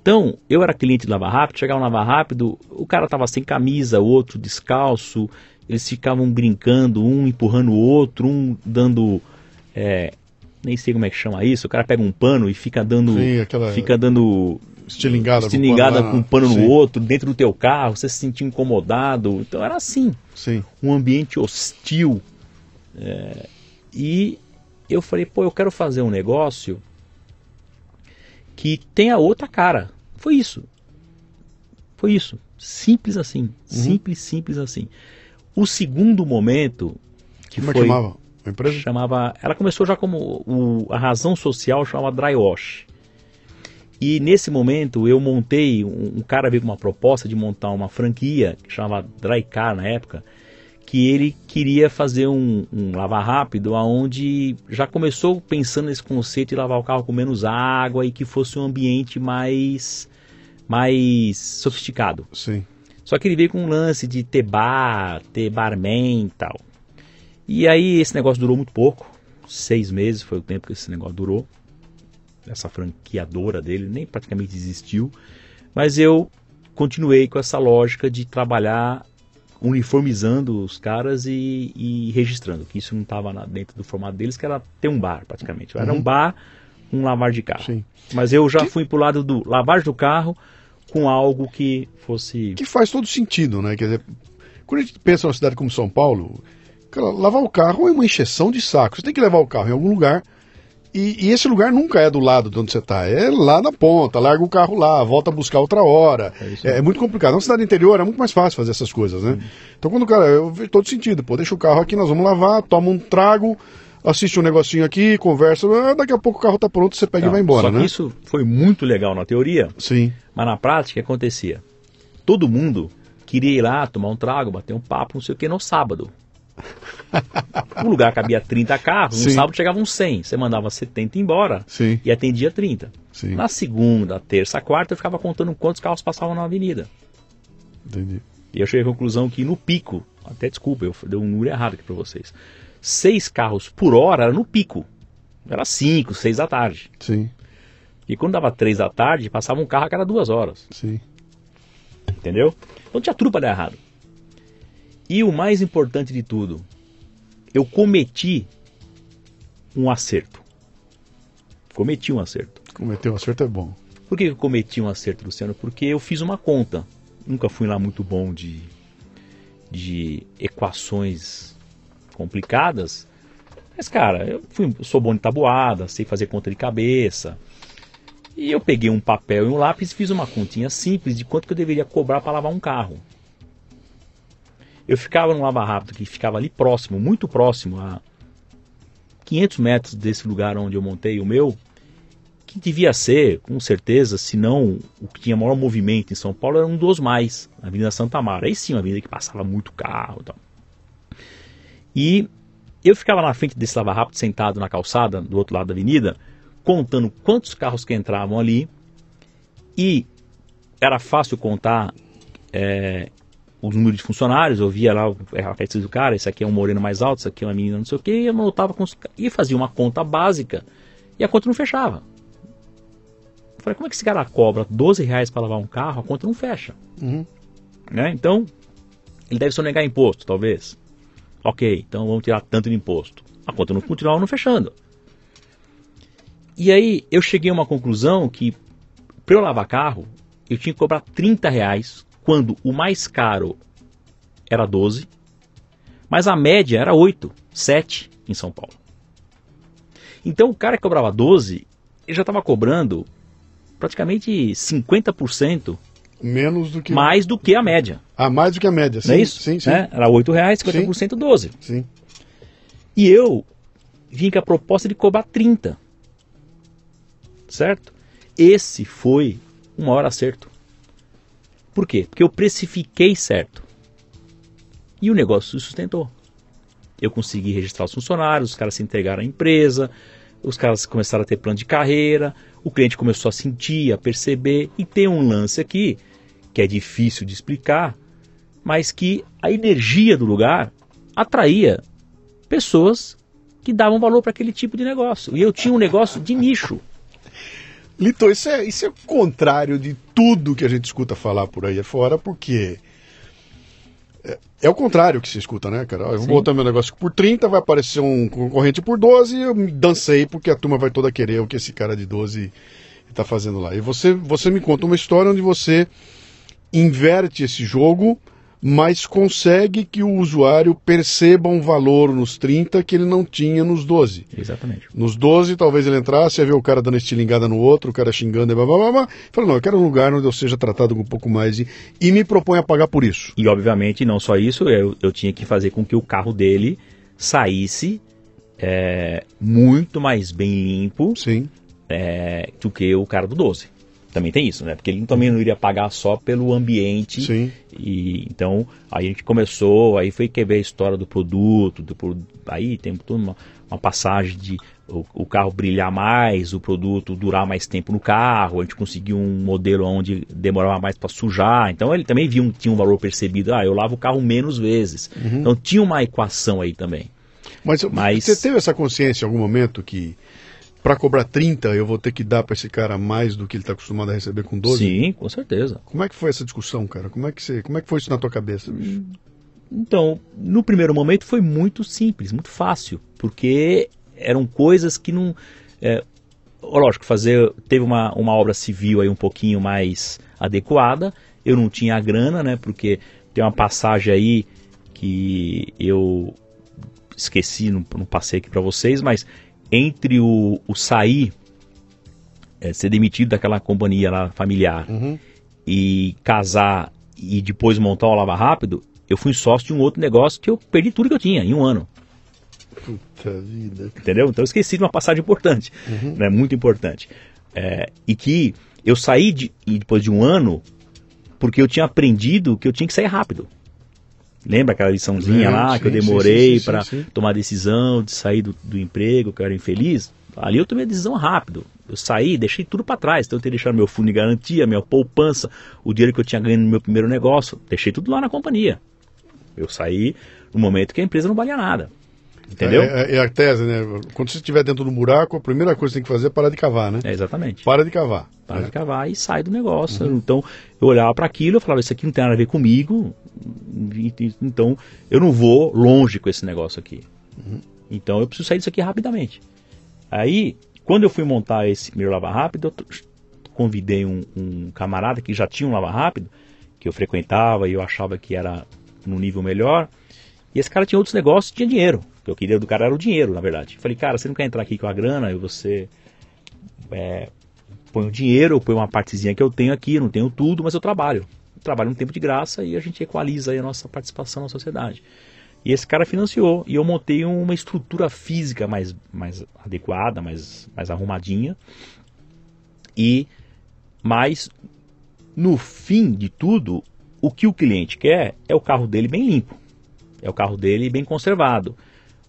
Então, eu era cliente de Lava Rápido, chegava no Lava Rápido, o cara tava sem camisa, o outro descalço, eles ficavam brincando, um empurrando o outro, um dando. É, nem sei como é que chama isso, o cara pega um pano e fica dando.
Sim, aquela-
Fica dando.
Estilingada,
estilingada
com
com um
pano
pano
lá.
no
Sim.
outro, dentro do teu carro, você se sentia incomodado. Então era assim
Sim.
um ambiente hostil. É, e eu falei, pô, eu quero fazer um negócio que tenha outra cara. Foi isso. Foi isso. Simples assim. Simples, simples assim. O segundo momento que
Como é que
foi
chamava? A empresa?
chamava, ela começou já como o- a razão social chamava dry wash. E nesse momento eu montei, um, um cara veio com uma proposta de montar uma franquia que chamava Dry Car na época, que ele queria fazer um, um lavar rápido aonde já começou pensando nesse conceito de lavar o carro com menos água e que fosse um ambiente mais mais sofisticado.
Sim.
Só que ele veio com um lance de ter bar, ter barman e tal. E aí esse negócio durou muito pouco. Seis meses foi o tempo que esse negócio durou. Essa franqueadora dele nem praticamente existiu. Mas eu continuei com essa lógica de trabalhar uniformizando os caras e, e registrando. Que isso não estava dentro do formato deles, que era ter um bar praticamente. Era um bar, um lavar de carro.
Sim.
Mas eu já fui pro lado do lavagem do carro com algo que fosse
Que faz todo sentido, né? Quer dizer, quando a gente pensa numa cidade como São Paulo, cara, lavar o carro é uma encheção de saco. Você tem que levar o carro em algum lugar. E, e esse lugar nunca é do lado de onde você está, é lá na ponta, larga o carro lá, volta a buscar outra hora.
É
É, é muito complicado. Na cidade interior é muito mais fácil fazer essas coisas, né? Então quando o cara, eu vejo todo sentido, pô, deixa o carro aqui, nós vamos lavar, toma um trago, assiste um negocinho aqui, conversa, ah, daqui a pouco o carro tá pronto, você pega e vai embora,
Só que
né?
isso foi muito legal na teoria,
Sim,
mas na prática o que acontecia? Todo mundo queria ir lá tomar um trago, bater um papo, não sei o que, no sábado. O <laughs> lugar cabia 30 carros, no
Sim.
sábado chegavam 100. Você mandava 70 embora
sim,
e atendia 30.
sim.
Na segunda, terça, quarta, eu ficava contando quantos carros passavam na avenida.
Entendi.
E eu cheguei à conclusão que no pico, até desculpa, eu dei um número errado aqui para vocês. Seis carros por hora era no pico. Era cinco, seis da tarde.
Sim,
E quando dava três da tarde, passava um carro a cada duas horas.
sim.
Entendeu? Então tinha tudo para dar errado. E o mais importante de tudo, eu cometi um acerto. Cometi um acerto.
Cometer um acerto é bom.
Por que eu cometi um acerto, Luciano? Porque eu fiz uma conta. Nunca fui lá muito bom de, de equações complicadas. Mas, cara, eu fui, sou bom de tabuada, sei fazer conta de cabeça. E eu peguei um papel e um lápis e fiz uma continha simples de quanto que eu deveria cobrar para lavar um carro. Eu ficava no Lava Rápido, que ficava ali próximo, muito próximo, a 500 metros desse lugar onde eu montei o meu, que devia ser, com certeza, se não o que tinha maior movimento em São Paulo, era um dos mais, a Avenida Santa Mara. Aí sim, uma avenida que passava muito carro e tal. E eu ficava na frente desse lava rápido, sentado na calçada, do outro lado da avenida, contando quantos carros que entravam ali. E era fácil contar é, os números de funcionários, eu via lá o- a característica do cara, esse aqui é um moreno mais alto, esse aqui é uma menina não sei o que, e eu anotava com os, e fazia uma conta básica, e a conta não fechava. Eu falei, como é que esse cara cobra 12 reais para lavar um carro, a conta não fecha?
Uhum.
né? Então, ele deve sonegar imposto, talvez. Ok, então vamos tirar tanto de imposto. A conta não continuava não fechando. E aí eu cheguei a uma conclusão que para eu lavar carro, eu tinha que cobrar 30 reais, quando o mais caro era 12, mas a média era 8, 7 em São Paulo. Então o cara que cobrava 12, ele já estava cobrando praticamente 50%
Menos do que.
mais do que a média.
Ah, mais do que a média. Sim,
não é isso?
Sim, sim.
Né? Era 8 reais, 50% 12.
Sim.
E eu vim com a proposta de cobrar 30. Certo? Esse foi o maior acerto. Por quê? Porque eu precifiquei certo. E o negócio se sustentou. Eu consegui registrar os funcionários, os caras se entregaram à empresa, os caras começaram a ter plano de carreira, o cliente começou a sentir, a perceber. E tem um lance aqui que é difícil de explicar, mas que a energia do lugar atraía pessoas que davam valor para aquele tipo de negócio. E eu tinha um negócio de nicho.
Lito, isso é, isso é o contrário de tudo que a gente escuta falar por aí afora, porque é, é o contrário que se escuta, né, cara? Eu vou botar meu negócio por 30, vai aparecer um concorrente por 12 e eu me dancei porque a turma vai toda querer o que esse cara de 12 está fazendo lá. E você, você me conta uma história onde você inverte esse jogo, mas consegue que o usuário perceba um valor nos 30 que ele não tinha nos 12.
Exatamente.
Nos 12, talvez ele entrasse, ia ver o cara dando estilingada no outro, o cara xingando e blá blá blá. blá. Fala, não, eu quero um lugar onde eu seja tratado com um pouco mais de... e me propõe a pagar por isso.
E obviamente, não só isso, eu, eu tinha que fazer com que o carro dele saísse é, muito mais bem limpo
Sim.
é, do que o cara do 12. Também tem isso, né? Porque ele também não iria pagar só pelo ambiente.
Sim.
E então aí a gente começou, aí foi quebrar a história do produto, do, aí tem toda uma, uma passagem de o, o carro brilhar mais, o produto durar mais tempo no carro, a gente conseguiu um modelo onde demorava mais para sujar, então ele também viu tinha um valor percebido, ah, eu lavo o carro menos vezes. Então tinha uma equação aí também.
Mas,
Mas-
você teve essa consciência em algum momento que para cobrar 30 eu vou ter que dar para esse cara mais do que ele está acostumado a receber com 12?
Sim, com certeza.
Como é que foi essa discussão, cara? Como é que, você, como é que foi isso na tua cabeça, bicho?
Então, no primeiro momento foi muito simples, muito fácil, porque eram coisas que não. É, lógico, fazer. Teve uma, uma obra civil aí um pouquinho mais adequada. Eu não tinha a grana, né? Porque tem uma passagem aí que eu esqueci, não, não passei aqui para vocês, mas entre o, o sair, é, ser demitido daquela companhia lá familiar
Uhum.
e casar e depois montar o Lava Rápido, eu fui sócio de um outro negócio que eu perdi tudo que eu tinha em um ano.
Puta vida.
Entendeu? Então eu esqueci de uma passagem importante, né? muito importante. É, e que eu saí de, e depois de um ano porque eu tinha aprendido que eu tinha que sair rápido. Lembra aquela liçãozinha
Lembro,
lá que eu
sim, sim,
demorei
sim, sim,
para
sim.
tomar a decisão de sair do, do emprego, que eu era infeliz? Ali eu tomei a decisão rápido. Eu saí, deixei tudo para trás. Então eu teria deixado meu fundo de garantia, minha poupança, o dinheiro que eu tinha ganho no meu primeiro negócio, deixei tudo lá na companhia. Eu saí no momento que a empresa não valia nada. Entendeu?
É, é- é a tese, né? Quando você estiver dentro do buraco, a primeira coisa que você tem que fazer é parar de cavar, né?
É, exatamente.
Para de cavar.
Para
É.
de cavar e sai do negócio. Então, eu olhava para aquilo e falava, isso aqui não tem nada a ver comigo, então eu não vou longe com esse negócio aqui. Então, eu preciso sair disso aqui rapidamente. Aí, quando eu fui montar esse primeiro Lava Rápido, eu convidei um, um camarada que já tinha um Lava Rápido, que eu frequentava e eu achava que era num nível melhor, e esse cara tinha outros negócios tinha dinheiro. O que eu queria do cara era o dinheiro, na verdade. Eu falei, cara, você não quer entrar aqui com a grana e você é, põe o dinheiro, ponho uma partezinha que eu tenho aqui, não tenho tudo, mas eu trabalho. Eu trabalho um tempo de graça e a gente equaliza a nossa participação na sociedade. E esse cara financiou e eu montei uma estrutura física mais, mais adequada, mais, mais arrumadinha. E mais no fim de tudo, o que o cliente quer é o carro dele bem limpo. É o carro dele bem conservado.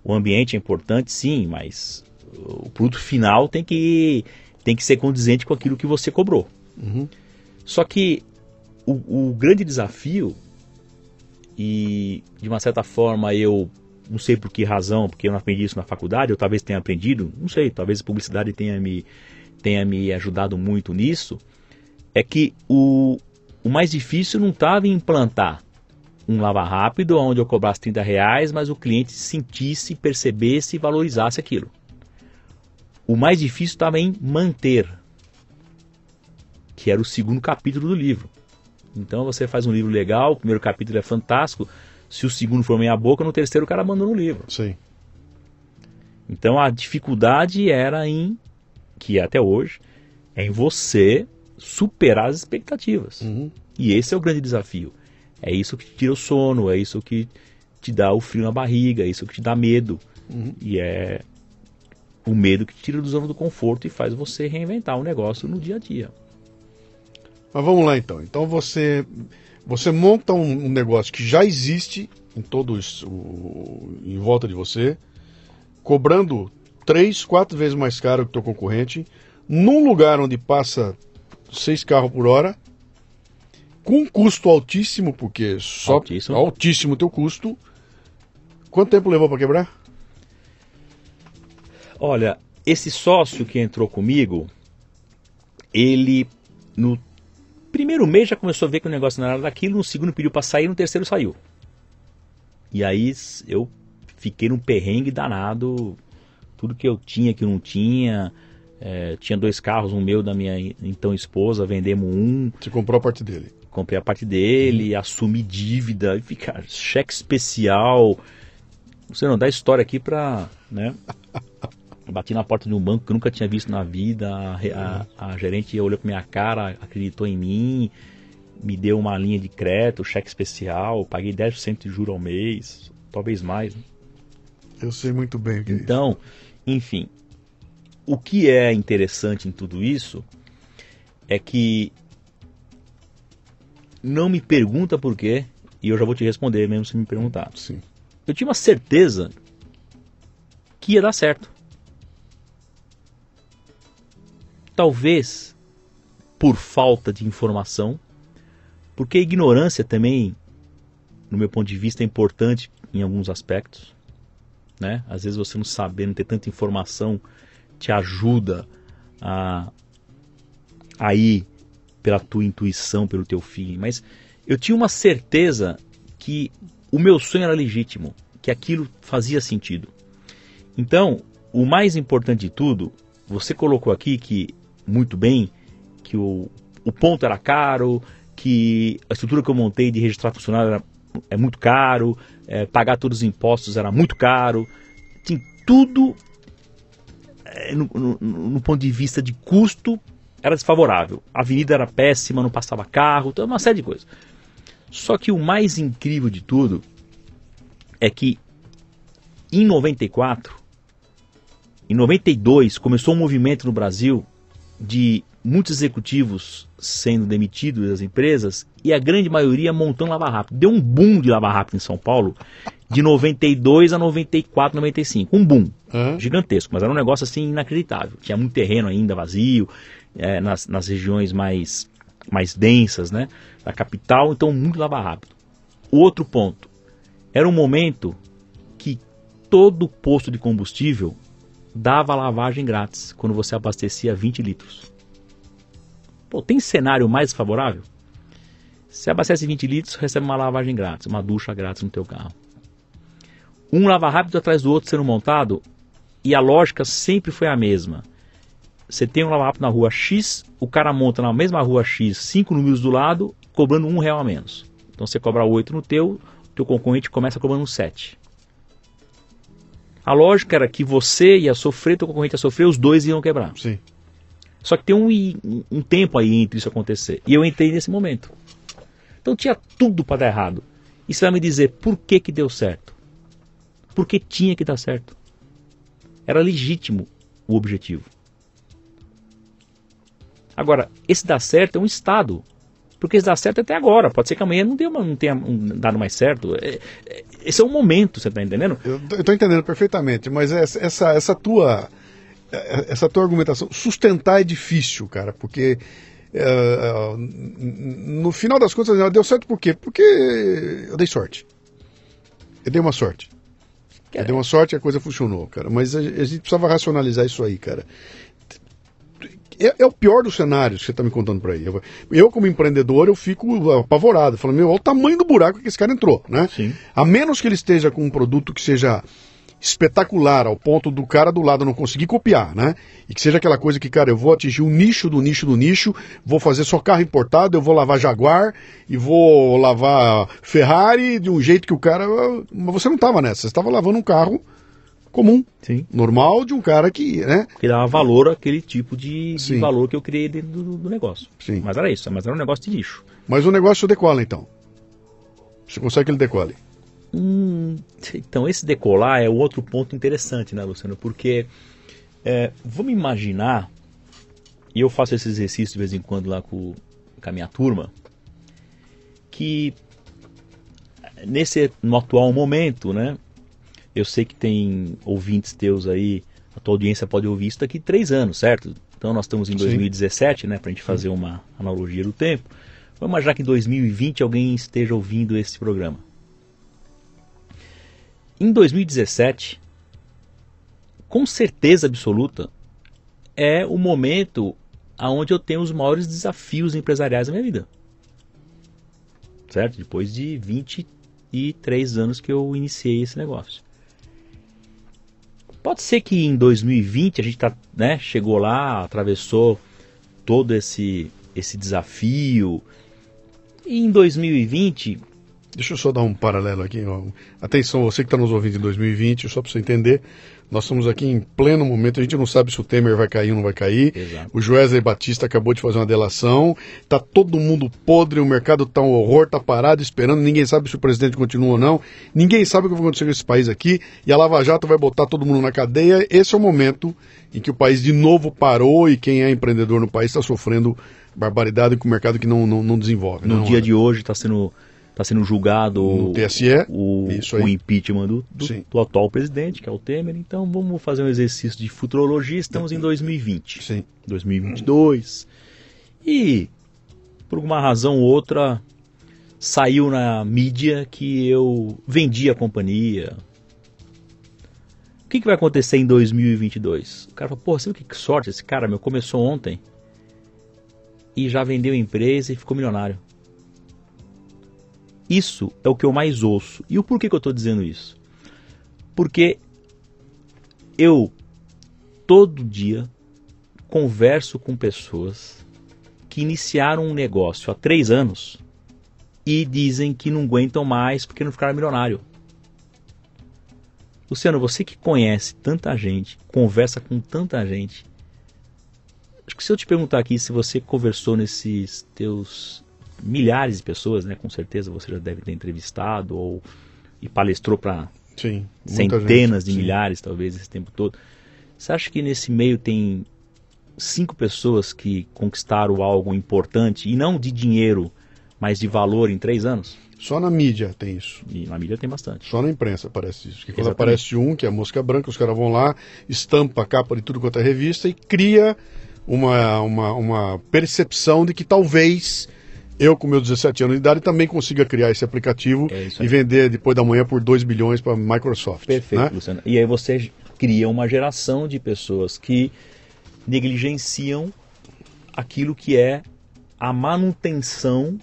O ambiente é importante, sim, mas o produto final tem que, tem que ser condizente com aquilo que você cobrou.
Uhum.
Só que o, o grande desafio, e de uma certa forma eu não sei por que razão, porque eu não aprendi isso na faculdade, eu talvez tenha aprendido, não sei, talvez a publicidade tenha me, tenha me ajudado muito nisso, é que o, o mais difícil não estava em implantar um lava rápido onde eu cobrasse 30 reais, mas o cliente sentisse, percebesse e valorizasse aquilo. O mais difícil estava em manter, que era o segundo capítulo do livro. Então você faz um livro legal, o primeiro capítulo é fantástico, se o segundo for meia boca, no terceiro o cara abandona o livro.
Sim.
Então a dificuldade era em, que é até hoje, é em você superar as expectativas.
Uhum.
E esse é o grande desafio. É isso que te tira o sono, é isso que te dá o frio na barriga, é isso que te dá medo.
Uhum.
E é o medo que te tira do zona do conforto e faz você reinventar o negócio no dia a dia.
Mas vamos lá então. Então você você monta um, um negócio que já existe em todo isso, o- em volta de você, cobrando três, quatro vezes mais caro que o teu concorrente, num lugar onde passa seis carros por hora, com um custo altíssimo, porque só
Altíssimo.
altíssimo o teu custo. Quanto tempo levou para quebrar?
Olha, esse sócio que entrou comigo, ele no primeiro mês já começou a ver que o negócio não era daquilo, no segundo pediu para sair, no terceiro saiu. E aí eu fiquei num perrengue danado, tudo que eu tinha que não tinha. É, tinha dois carros, um meu da minha então esposa, vendemos um.
Você comprou a parte dele?
Comprei a parte dele, uhum. assumi dívida, e fica cheque especial. Você não dá história aqui pra. Né? <laughs> Bati na porta de um banco que eu nunca tinha visto na vida. A, a, a gerente olhou pra minha cara, acreditou em mim, me deu uma linha de crédito, cheque especial, paguei 10% de juro ao mês, talvez mais. Né?
Eu sei muito bem o que
Então, é enfim, o que é interessante em tudo isso é que não me pergunta por quê, e eu já vou te responder mesmo se me perguntar.
Sim.
Eu tinha uma certeza que ia dar certo. Talvez por falta de informação, porque a ignorância também, no meu ponto de vista, é importante em alguns aspectos. Né? Às vezes você não saber, não ter tanta informação, te ajuda a, a ir pela tua intuição, pelo teu feeling. Mas eu tinha uma certeza que o meu sonho era legítimo, que aquilo fazia sentido. Então, o mais importante de tudo, você colocou aqui que muito bem que o, o ponto era caro, que a estrutura que eu montei de registrar funcionário era, é muito caro, é, pagar todos os impostos era muito caro, tem tudo é, no, no, no, ponto de vista de custo era desfavorável. A avenida era péssima, não passava carro, então uma série de coisas. Só que o mais incrível de tudo é que em 94, em 92 começou um movimento no Brasil de muitos executivos sendo demitidos das empresas e a grande maioria montando lava rápido. Deu um boom de lava rápido em São Paulo de 92 a 94, 95. Um boom uhum. gigantesco, mas era um negócio assim inacreditável. Tinha muito terreno ainda vazio é, nas, nas regiões mais, mais densas né, da capital, então muito lava rápido. Outro ponto, era um momento que todo posto de combustível dava lavagem grátis quando você abastecia 20 litros. Pô, tem cenário mais favorável? Você abastece 20 litros, recebe uma lavagem grátis, uma ducha grátis no teu carro. Um lava rápido atrás do outro sendo montado e a lógica sempre foi a mesma. Você tem um lava rápido na rua X, o cara monta na mesma rua X cinco números do lado, cobrando um real a menos. Então você cobra 8 no teu, teu concorrente começa cobrando 7. A lógica era que você ia sofrer, teu concorrente ia sofrer, os dois iam quebrar.
Sim.
Só que tem um, um tempo aí entre isso acontecer. E eu entrei nesse momento. Então tinha tudo para dar errado. E você vai me dizer por que, que deu certo? Porque tinha que dar certo. Era legítimo o objetivo. Agora, esse dar certo é um estado. Porque esse dá certo até agora. Pode ser que amanhã não, dê uma, não tenha um dado mais certo. É, é, esse é o momento, você está entendendo?
Eu estou entendendo perfeitamente, mas essa, essa, tua essa tua argumentação, sustentar é difícil, cara, porque uh, no final das contas ela deu certo por quê? Porque eu dei sorte. Eu dei uma sorte. Eu dei uma sorte e a coisa funcionou, cara. Mas a, a gente precisava racionalizar isso aí, cara. É, é, o pior dos cenários que você está me contando por aí. Eu, eu, como empreendedor, eu fico apavorado, falando, meu, olha o tamanho do buraco que esse cara entrou, né?
Sim.
A menos que ele esteja com um produto que seja espetacular ao ponto do cara do lado não conseguir copiar, né? E que seja aquela coisa que, cara, eu vou atingir o nicho do nicho do nicho, vou fazer só carro importado, eu vou lavar Jaguar e vou lavar Ferrari de um jeito que o cara. Mas você não estava nessa, você estava lavando um carro comum,
Sim.
normal de um cara que, né?
Que dava valor àquele tipo de, de valor que eu criei dentro do, do, negócio.
Sim.
Mas era isso, mas era um negócio de nicho.
Mas o negócio decola então. Você consegue que ele decole?
Hum, então, esse decolar é outro ponto interessante, né, Luciano? Porque é, vamos imaginar, e eu faço esse exercício de vez em quando lá com, com a minha turma, que nesse no atual momento, né? Eu sei que tem ouvintes teus aí, a tua audiência pode ouvir isso daqui três anos, certo? Então nós estamos em 2017, Sim. né? Para a gente fazer uma analogia do tempo. Vamos imaginar que em 2020 alguém esteja ouvindo esse programa. Em 2017, com certeza absoluta, é o momento aonde eu tenho os maiores desafios empresariais da minha vida. Certo? Depois de 23 anos que eu iniciei esse negócio. Pode ser que em 2020 a gente tá, né, chegou lá, atravessou todo esse esse desafio. E em 2020
Deixa eu só dar um paralelo aqui. Ó. Atenção, você que está nos ouvindo em 2020, só para você entender, nós estamos aqui em pleno momento, a gente não sabe se o Temer vai cair ou não vai cair.
Exato.
O Joesley Batista acabou de fazer uma delação. Tá todo mundo podre, o mercado tá um horror, tá parado esperando, ninguém sabe se o presidente continua ou não. Ninguém sabe o que vai acontecer com esse país aqui. E a Lava Jato vai botar todo mundo na cadeia. Esse é o momento em que o país de novo parou e quem é empreendedor no país está sofrendo barbaridade com o mercado que não, não, não desenvolve.
no
não,
dia de hoje está sendo está sendo julgado
No TSE,
o, o impeachment do, do, do atual presidente, que é o Temer. Então vamos fazer um exercício de futurologia. Estamos em 2020,
Sim.
2022. E, por alguma razão ou outra, saiu na mídia que eu vendi a companhia. O que, que vai acontecer em 2022? O cara falou, pô, você viu que sorte esse cara, meu, começou ontem e já vendeu a empresa e ficou milionário. Isso é o que eu mais ouço. E o porquê que eu estou dizendo isso? Porque eu todo dia converso com pessoas que iniciaram um negócio há três anos e dizem que não aguentam mais porque não ficaram milionário. Luciano, você que conhece tanta gente, conversa com tanta gente, acho que se eu te perguntar aqui se você conversou nesses teus milhares de pessoas, né? Com certeza você já deve ter entrevistado ou e palestrou para centenas
gente,
de
sim.
milhares, talvez, esse tempo todo. Você acha que nesse meio tem cinco pessoas que conquistaram algo importante, e não de dinheiro, mas de valor em três anos?
Só na mídia tem isso.
E na mídia tem bastante.
Só na imprensa aparece isso. Que quando
Exatamente.
aparece um, que é a mosca branca, os caras vão lá, estampa a capa de tudo quanto é revista e cria uma, uma, uma percepção de que talvez eu, com meus 17 anos de idade, também consiga criar esse aplicativo
É
e vender depois da manhã por 2 bilhões para a Microsoft.
Perfeito,
né?
Luciano. E aí você cria uma geração de pessoas que negligenciam aquilo que é a manutenção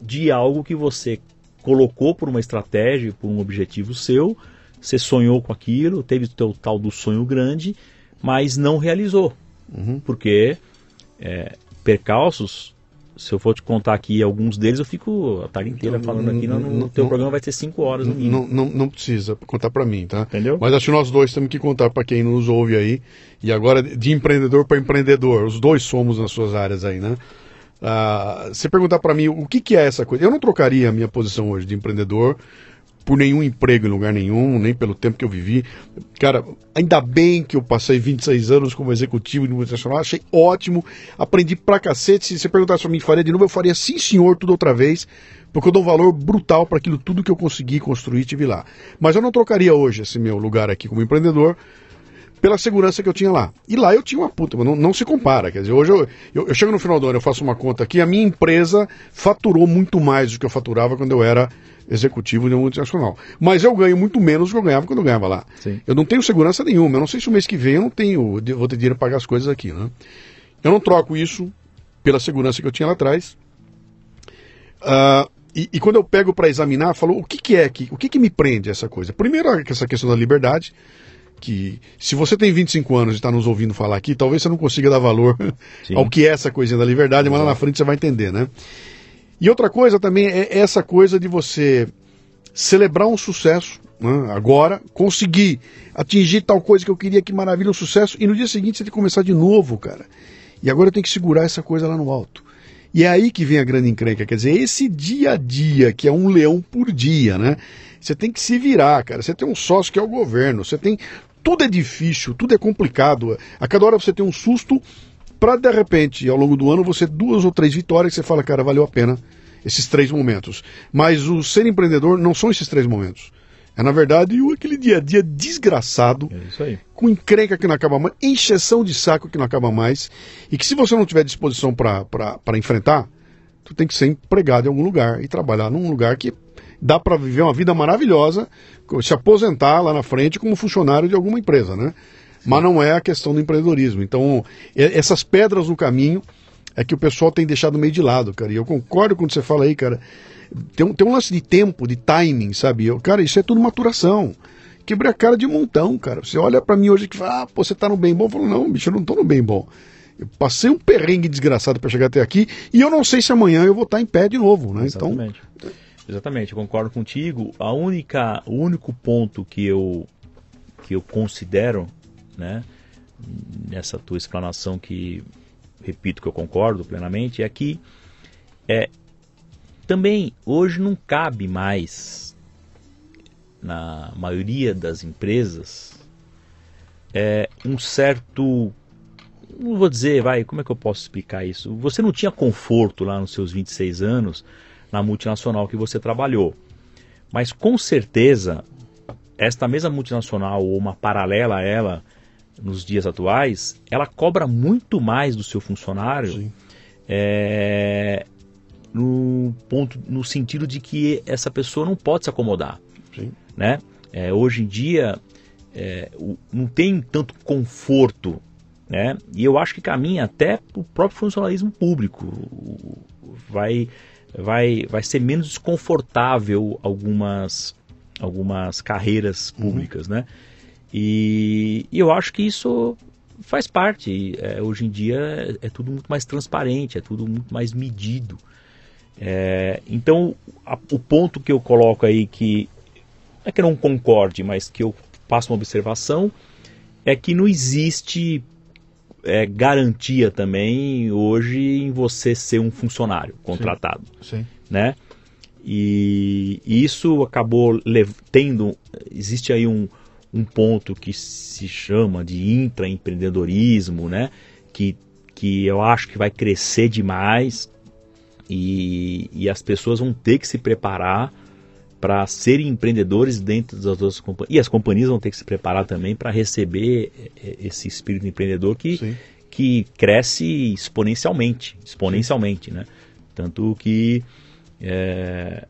de algo que você colocou por uma estratégia, por um objetivo seu, você sonhou com aquilo, teve o teu tal do sonho grande, mas não realizou.
Uhum.
Porque é, percalços, se eu for te contar aqui alguns deles, eu fico a tarde inteira
Então,
falando aqui, no,
não-
no teu
não-
programa vai ter cinco horas no mínimo.
Não, não, não precisa contar para mim, tá?
Entendeu?
Mas acho que nós dois temos que contar para quem nos ouve aí. E agora, de empreendedor para empreendedor, os dois somos nas suas áreas aí, né? Ah, você perguntar para mim o que, que é essa coisa. Eu não trocaria a minha posição hoje de empreendedor por nenhum emprego em lugar nenhum, nem pelo tempo que eu vivi. Cara, ainda bem que eu passei 26 anos como executivo de multinacional, achei ótimo, aprendi pra cacete. Se você perguntasse pra mim, faria de novo, eu faria sim, senhor, tudo outra vez, porque eu dou um valor brutal para aquilo tudo que eu consegui construir tive lá. Mas eu não trocaria hoje esse meu lugar aqui como empreendedor pela segurança que eu tinha lá. E lá eu tinha uma puta, mas não, não se compara. Quer dizer, hoje eu, eu, eu chego no final do ano, eu faço uma conta aqui, a minha empresa faturou muito mais do que eu faturava quando eu era executivo de uma multinacional. Mas eu ganho muito menos do que eu ganhava quando eu ganhava lá.
Sim.
Eu não tenho segurança nenhuma. Eu não sei se o mês que vem eu não tenho, eu vou ter dinheiro para pagar as coisas aqui, né? Eu não troco isso pela segurança que eu tinha lá atrás. Ah, e, e quando eu pego para examinar, falo o que, que é que, o que, que me prende a essa coisa? Primeiro, essa questão da liberdade, que se você tem 25 anos e está nos ouvindo falar aqui, talvez você não consiga dar valor
Sim. <laughs>
ao que é essa coisinha da liberdade, mas lá na frente você vai entender, né? E outra coisa também é essa coisa de você celebrar um sucesso, né, agora, conseguir atingir tal coisa que eu queria, que maravilha, um sucesso, e no dia seguinte você tem que começar de novo, cara. E agora eu tenho que segurar essa coisa lá no alto. E é aí que vem a grande encrenca, quer dizer, esse dia a dia, que é um leão por dia, né? Você tem que se virar, cara. Você tem um sócio que é o governo, você tem. Tudo é difícil, tudo é complicado. A cada hora você tem um susto, para de repente, ao longo do ano, você duas ou três vitórias você fala, cara, valeu a pena esses três momentos. Mas o ser empreendedor não são esses três momentos. É, na verdade, aquele dia a dia desgraçado,
É
com encrenca que não acaba mais, encheção de saco que não acaba mais, e que se você não tiver disposição para enfrentar, tu tem que ser empregado em algum lugar e trabalhar num lugar que dá para viver uma vida maravilhosa, se aposentar lá na frente como funcionário de alguma empresa, né? Mas não é a questão do empreendedorismo. Então, essas pedras no caminho é que o pessoal tem deixado meio de lado, cara. E eu concordo com o que você fala aí, cara. Tem um, tem um lance de tempo, de timing, sabe? Eu, cara, isso é tudo maturação. Quebrei a cara de montão, cara. Você olha para mim hoje e fala, ah, pô, você tá no bem bom. Eu falo, não, bicho, eu não tô no bem bom. Eu passei um perrengue desgraçado para chegar até aqui e eu não sei se amanhã eu vou estar em pé de novo, né?
Então, Exatamente. Então... Exatamente, eu concordo contigo. A única, o único ponto que eu, que eu considero, né, nessa tua explanação que, repito que eu concordo plenamente, é que é, também hoje não cabe mais na maioria das empresas é um certo não vou dizer, vai, como é que eu posso explicar isso? Você não tinha conforto lá nos seus 26 anos na multinacional que você trabalhou. Mas com certeza, esta mesma multinacional ou uma paralela a ela nos dias atuais, ela cobra muito mais do seu funcionário é, no ponto, no sentido de que essa pessoa não pode se acomodar, Sim. né? É, hoje em dia é, não tem tanto conforto né? E eu acho que caminha até para o próprio funcionalismo público. Vai, vai, vai ser menos desconfortável algumas, algumas carreiras uhum. públicas, uhum. né? E, e, eu acho que isso faz parte. É, hoje em dia é, é, tudo muito mais transparente, é tudo muito mais medido. É, então, a, o ponto que eu coloco aí que é que eu não concorde, mas que eu faço uma observação é que não existe é, garantia também hoje em você ser um funcionário contratado. Sim. Sim. Né? E, e, isso acabou tendo. Existe aí um, um ponto que se chama de intraempreendedorismo, né? Que, que eu acho que vai crescer demais e, e as pessoas vão ter que se preparar para serem empreendedores dentro das outras companhias. E as companhias vão ter que se preparar também para receber eh, esse espírito empreendedor que, que cresce exponencialmente, exponencialmente, né? Tanto que é,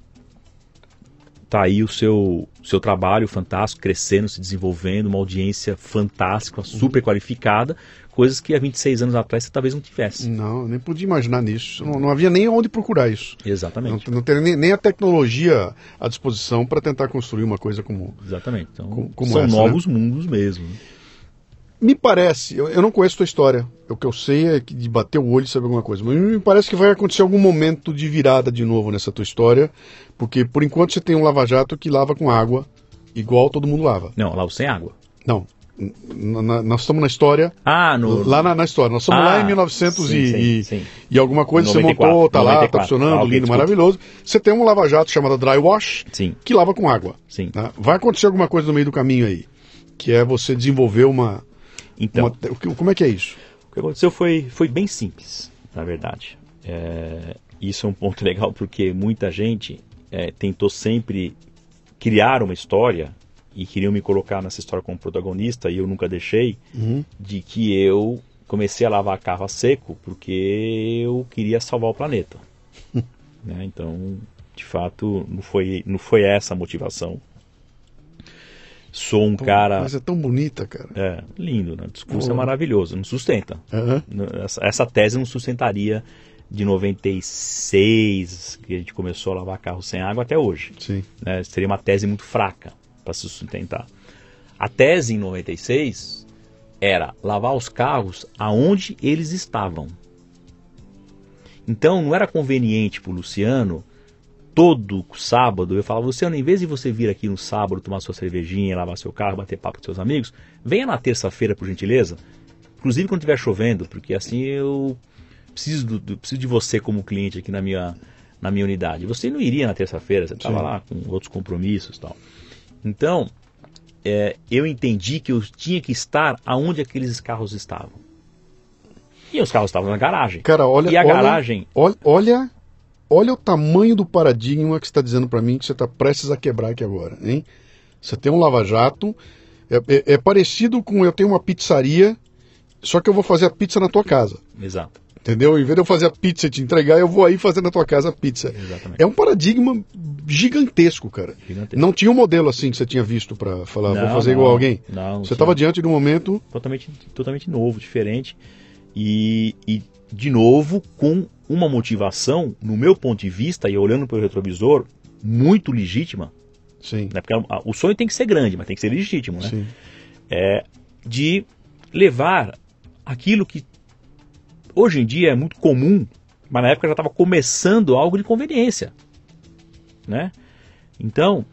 tá aí o seu, seu trabalho fantástico, crescendo, se desenvolvendo, uma audiência fantástica, super qualificada, coisas que há 26 anos atrás você talvez não tivesse.
Não, nem podia imaginar nisso. Não, não havia nem onde procurar isso.
Exatamente.
Não, não tem nem, nem, a tecnologia à disposição para tentar construir uma coisa como.
Exatamente. Então, como, como são essa, né? novos né? mundos mesmo.
Me parece, eu, eu não conheço a tua história. O que eu sei é que de bater o olho e saber alguma coisa. Mas me parece que vai acontecer algum momento de virada de novo nessa tua história. Porque por enquanto você tem um lava-jato que lava com água, igual todo mundo lava.
Não, lava sem água.
Não, na, nós estamos na história.
Ah, no...
Lá na, na história. Nós estamos ah, lá em 1900 sim, e, sim, sim. e alguma coisa, 94, você montou, tá 94, lá, tá funcionando, ah, lindo, desculpa. maravilhoso. Você tem um lava-jato chamado Dry Wash, que lava com água.
Sim.
Né? Vai acontecer alguma coisa no meio do caminho aí, que é você desenvolver uma...
Então,
uma, como é que é isso?
O que aconteceu foi, foi bem simples, na verdade. É, isso é um ponto <laughs> legal porque muita gente é, tentou sempre criar uma história e queriam me colocar nessa história como protagonista e eu nunca deixei, uhum. de que eu comecei a lavar carro a seco porque eu queria salvar o planeta. <laughs> né? Então, de fato, não foi, não foi essa a motivação. Sou um cara.
Mas é tão bonita, cara.
É, lindo, né? O discurso oh. é maravilhoso, não sustenta. Uhum. Essa, essa tese não sustentaria de 96, que a gente começou a lavar carro sem água, até hoje.
Sim.
Né? Seria uma tese muito fraca para se sustentar. A tese em 96 era lavar os carros aonde eles estavam. Então não era conveniente para o Luciano todo sábado eu falava, Luciano, em vez de você vir aqui no sábado tomar sua cervejinha, lavar seu carro, bater papo com seus amigos, venha na terça-feira, por gentileza. Inclusive quando estiver chovendo, porque assim eu preciso, do, preciso de você como cliente aqui na minha, na minha unidade. Você não iria na terça-feira, você estava lá com outros compromissos e tal. Então, é, eu entendi que eu tinha que estar aonde aqueles carros estavam. E os carros estavam na garagem.
Cara, olha,
e a
olha,
garagem.
Olha, olha o tamanho do paradigma que você está dizendo para mim que você está prestes a quebrar aqui agora, hein? Você tem um lava-jato, é, é, é, parecido com eu tenho uma pizzaria, só que eu vou fazer a pizza na tua casa.
Exato.
Entendeu? Em vez de eu fazer a pizza e te entregar, eu vou aí fazer na tua casa a pizza.
Exatamente.
É um paradigma gigantesco, cara.
Gigantesco.
Não tinha um modelo assim que você tinha visto para falar, vou
Não,
fazer
não,
igual alguém.
não,
Você estava diante de um momento.
totalmente, totalmente novo, diferente. E, e, de novo, com uma motivação, no meu ponto de vista, e olhando pelo retrovisor, muito legítima.
Sim.
Né? Porque o sonho tem que ser grande, mas tem que ser legítimo, né?
Sim.
É de levar aquilo que hoje em dia é muito comum, mas na época já estava começando algo de conveniência. Né? Então,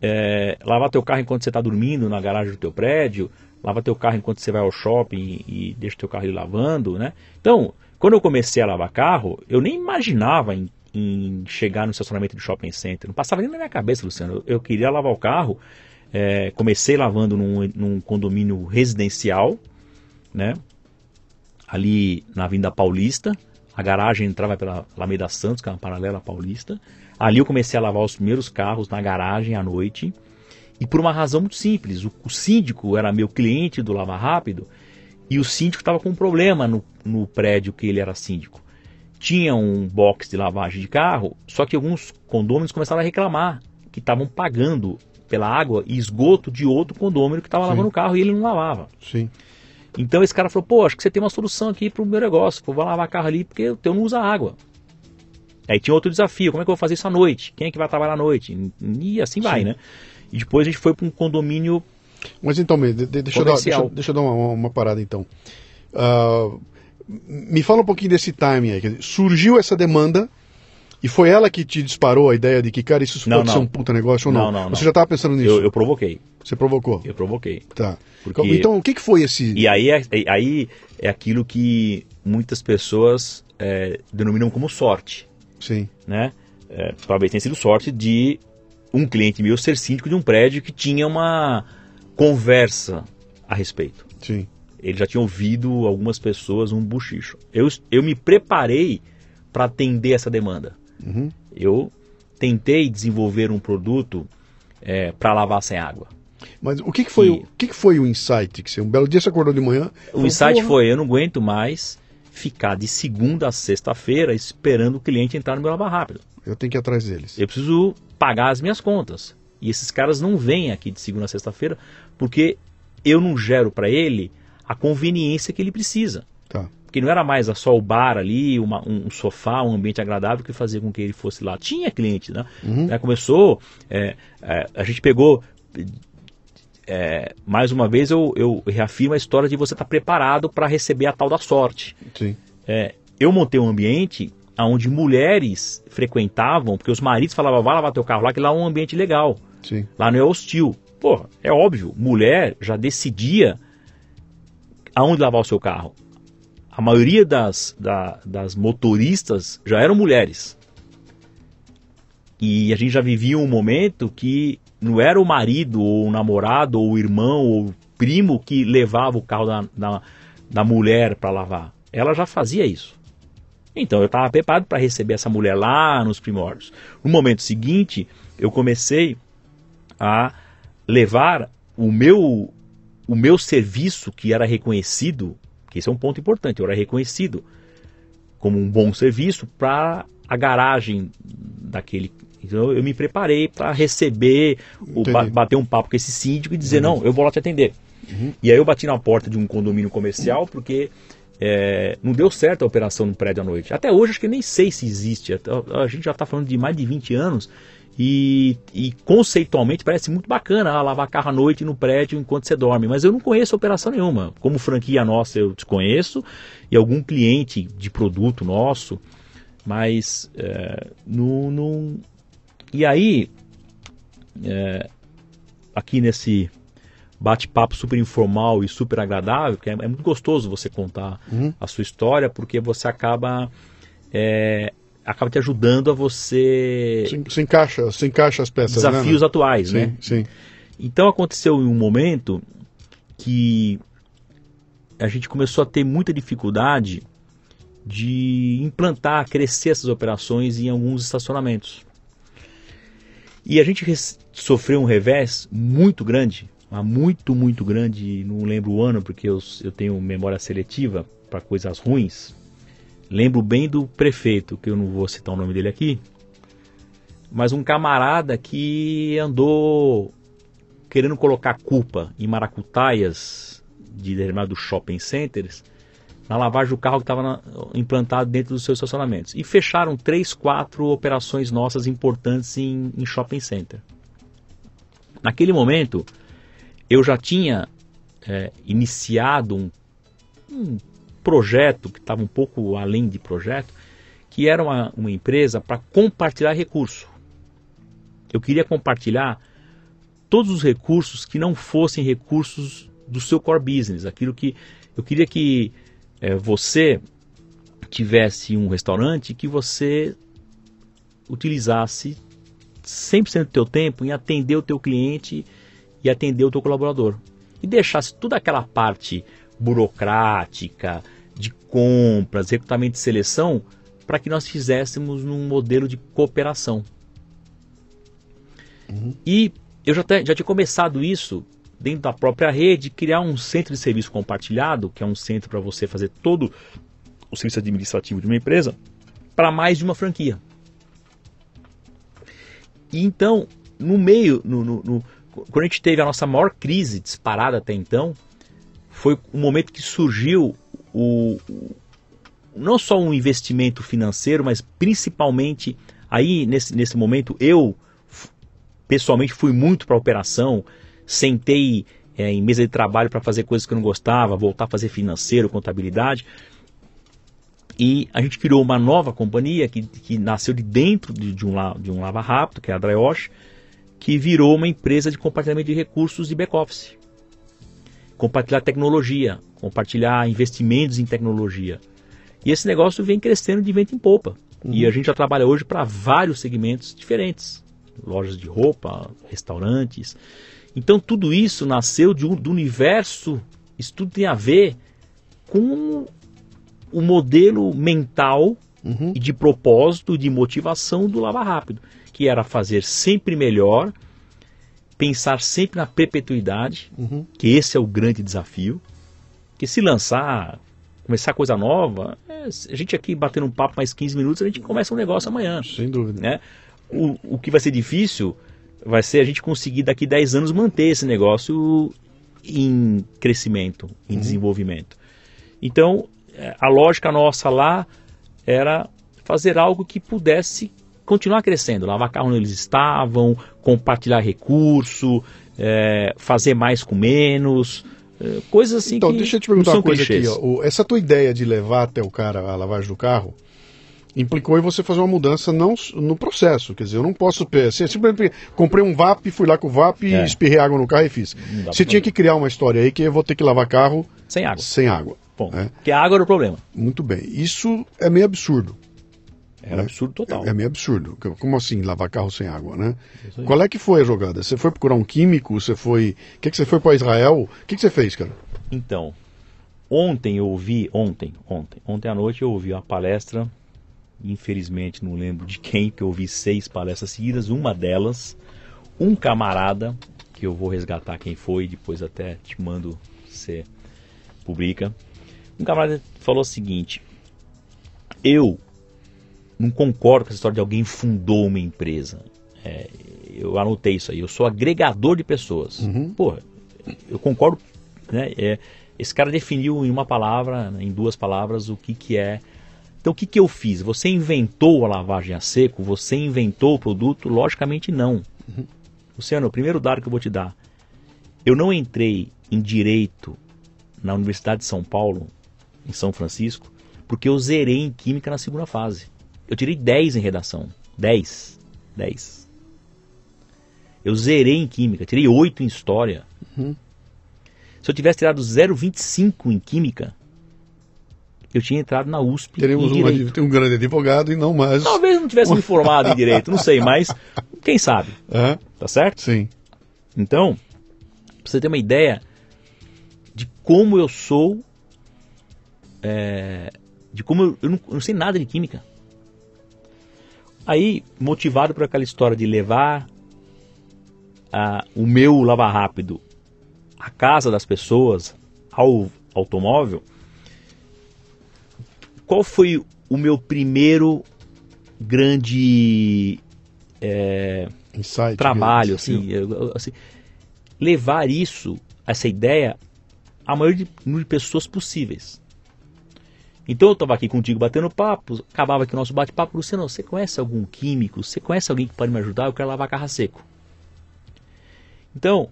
é, lavar teu carro enquanto você está dormindo na garagem do teu prédio, lavar teu carro enquanto você vai ao shopping e deixa teu carro ali lavando, né? Então, quando eu comecei a lavar carro, eu nem imaginava em, em chegar no estacionamento do shopping center. Não passava nem na minha cabeça, Luciano. Eu, eu queria lavar o carro. é, comecei lavando num, num condomínio residencial, né? Ali na Avenida Paulista. A garagem entrava pela Alameda Santos, que é uma paralela Paulista. Ali eu comecei a lavar os primeiros carros na garagem à noite. E por uma razão muito simples. O, o síndico era meu cliente do Lava Rápido e o síndico estava com um problema no, no prédio que ele era síndico. Tinha um box de lavagem de carro, só que alguns condôminos começaram a reclamar que estavam pagando pela água e esgoto de outro condômino que estava lavando o carro e ele não lavava.
Sim.
Então esse cara falou, pô, acho que você tem uma solução aqui pro meu negócio, pô, vou lavar carro ali porque o teu não usa água. Aí tinha outro desafio, como é que eu vou fazer isso à noite? Quem é que vai trabalhar à noite? E assim vai,
Sim.
né? E depois a gente foi para um condomínio
Mas então, deixa, eu dar, deixa, deixa eu dar uma, uma- parada então. Ah, me fala um pouquinho desse timing aí. surgiu essa demanda e foi ela que te disparou a ideia de que, cara, isso
Não,
pode ser
não.
um puta negócio ou não?
Não, não,
Você já estava pensando nisso?
eu, eu provoquei,
Você provocou?
eu provoquei.
Tá.
Porque-
Então, o que, que foi esse.
E aí é, é- aí é aquilo que muitas pessoas é, denominam como sorte,
Sim,
né? É, talvez tenha sido sorte de um cliente meu ser síndico de um prédio que tinha uma conversa a respeito.
sim.
Ele já tinha ouvido algumas pessoas um buchicho. Eu, eu me preparei para atender essa demanda.
Uhum.
Eu tentei desenvolver um produto para lavar sem água.
Mas o que, que foi,
E-
o, o que, que foi o insight? Que você, um belo dia você acordou de manhã.
O
falou,
insight
"Porra,
foi: eu não aguento mais ficar de segunda a sexta-feira esperando o cliente entrar no meu lavar rápido.
Eu tenho que ir atrás deles.
Eu preciso pagar as minhas contas. E esses caras não vêm aqui de segunda a sexta-feira porque eu não gero para ele a conveniência que ele precisa.
Tá.
Porque não era mais só o bar ali, uma- um, sofá, um ambiente agradável que fazia com que ele fosse lá. Tinha cliente, né?
Uhum.
Né, Começou, é, é, a gente pegou. é, mais uma vez eu, eu reafirmo a história de você estar preparado para receber a tal da sorte. É, eu montei um ambiente onde mulheres frequentavam, porque os maridos falavam, vai lavar teu carro lá, que lá é um ambiente legal.
Sim.
Lá não é hostil. Pô, é óbvio, mulher já decidia aonde lavar o seu carro. A maioria das, da- das motoristas já eram mulheres. E a gente já vivia um momento que não era o marido, ou o namorado, ou o irmão, ou o primo que levava o carro da, da, da mulher para lavar. Ela já fazia isso. Então eu estava preparado para receber essa mulher lá nos primórdios. No momento seguinte, eu comecei a levar o meu o meu serviço que era reconhecido, que esse é um ponto importante, eu era reconhecido como um bom serviço para a garagem daquele. Então eu me preparei para receber, o, bater um papo com esse síndico e dizer não, eu vou lá te atender. E aí eu bati na porta de um condomínio comercial porque é, não deu certo a operação no prédio à noite. Até hoje acho que nem sei se existe. Até- A gente já está falando de mais de 20 anos e, e conceitualmente parece muito bacana ah, lavar carro à noite no prédio enquanto você dorme. Mas eu não conheço operação nenhuma. Como franquia nossa eu desconheço e algum cliente de produto nosso. Mas é, não, não... E aí, é, aqui nesse bate-papo super informal e super agradável, que é, é muito gostoso você contar
Uhum.
a sua história, porque você acaba é, acaba te ajudando a você
Se, se encaixa, se encaixa as peças.
desafios
né?
atuais,
Sim,
né?
sim.
Então aconteceu em um momento que a gente começou a ter muita dificuldade de implantar, crescer essas operações em alguns estacionamentos. E a gente sofreu um revés muito grande, muito, muito grande, não lembro o ano porque eu, eu tenho memória seletiva para coisas ruins. Lembro bem do prefeito, que eu não vou citar o nome dele aqui, mas um camarada que andou querendo colocar culpa em maracutaias de determinados shopping centers na lavagem do carro que estava implantado dentro dos seus estacionamentos. E fecharam três, quatro operações nossas importantes em, em shopping center. Naquele momento, eu já tinha é, iniciado um, um, projeto que estava um pouco além de projeto, que era uma, uma empresa para compartilhar recurso. Eu queria compartilhar todos os recursos que não fossem recursos do seu core business, aquilo que eu queria que é, você tivesse um restaurante que você utilizasse 100% do teu tempo em atender o teu cliente e atender o teu colaborador. E deixasse toda aquela parte burocrática, de compras, recrutamento e seleção, para que nós fizéssemos num modelo de cooperação. Uhum. E eu já, te, já tinha começado isso dentro da própria rede, criar um centro de serviço compartilhado, que é um centro para você fazer todo o serviço administrativo de uma empresa, para mais de uma franquia. E então, no meio, no, no, no, quando a gente teve a nossa maior crise disparada até então, foi o momento que surgiu o, não só um investimento financeiro, mas principalmente aí nesse, nesse momento eu pessoalmente fui muito para a operação, sentei é, em mesa de trabalho para fazer coisas que eu não gostava, voltar a fazer financeiro, contabilidade. E a gente criou uma nova companhia que, que nasceu de dentro de, de, um, de um Lava Rápido, que é a Dryosh, que virou uma empresa de compartilhamento de recursos de back-office. Compartilhar tecnologia, compartilhar investimentos em tecnologia. E esse negócio vem crescendo de vento em popa. Uhum. E a gente já trabalha hoje para vários segmentos diferentes. Lojas de roupa, restaurantes. Então tudo isso nasceu de um, do universo, isso tudo tem a ver com o modelo mental uhum. e de propósito, de motivação do Lava Rápido, que era fazer sempre melhor, pensar sempre na perpetuidade, uhum. que esse é o grande desafio, que se lançar, começar coisa nova, é, a gente aqui batendo um papo mais 15 minutos, a gente começa um negócio amanhã.
Sem dúvida.
Né? O, o que vai ser difícil vai ser a gente conseguir daqui 10 anos manter esse negócio em crescimento, em uhum. desenvolvimento. Então, é, a lógica nossa lá era fazer algo que pudesse continuar crescendo, lavar carro onde eles estavam, compartilhar recurso, é, fazer mais com menos, é, coisas assim
então, deixa eu te perguntar uma coisa clichês. aqui. Ó. Essa tua ideia de levar até o cara a lavagem do carro, implicou em você fazer uma mudança não no processo. Quer dizer, eu não posso. Assim, simplesmente comprei um VAP, fui lá com o VAP, é. espirrei água no carro e fiz. Você tinha que criar uma história aí que eu vou ter que lavar carro
sem água.
Sem água.
Bom, é. Que a água era o problema.
Muito bem. Isso é meio absurdo.
Era né? absurdo total.
É, é, meio absurdo. Como assim lavar carro sem água, né? Qual é que foi a jogada? Você foi procurar um químico? Você foi. O que, que você foi para Israel? O que, que você fez, cara?
Então, ontem eu ouvi, ontem, ontem, ontem à noite eu ouvi uma palestra infelizmente não lembro de quem, que eu ouvi seis palestras seguidas, uma delas, um camarada, que eu vou resgatar quem foi, depois até te mando você publica. Um camarada falou o seguinte: Eu não concordo com essa história de alguém fundou uma empresa. É, eu anotei isso aí, eu sou agregador de pessoas. Uhum. Porra, eu concordo. Né, é, esse cara definiu em uma palavra, em duas palavras, o que, que é então o que, que eu fiz? Você inventou a lavagem a seco? Você inventou o produto? Logicamente não. Uhum. Luciano, o primeiro dado que eu vou te dar. Eu não entrei em direito na Universidade de São Paulo, em São Francisco, porque eu zerei em química na segunda fase. Eu tirei 10 em redação. 10. 10. Eu zerei em química, tirei 8 em história. Uhum. Se eu tivesse tirado 0,25 em química, eu tinha entrado na USP.
Teremos um, um grande advogado e não mais.
Talvez não tivesse me formado em direito, não sei, mas <laughs> quem sabe? Uhum. Tá certo?
Sim.
Então, pra você ter uma ideia de como eu sou. É, de como eu, eu, não, eu não sei nada de química. Aí, motivado por aquela história de levar a, o meu lava rápido à casa das pessoas, ao automóvel, qual foi o meu primeiro grande é,
Insight.
trabalho, assim, eu- assim, levar isso, essa ideia, a maior número de pessoas possíveis. Então eu estava aqui contigo batendo papo, acabava aqui o nosso bate-papo, Luciano, você conhece algum químico? Você conhece alguém que pode me ajudar? Eu quero lavar carro seco. Então,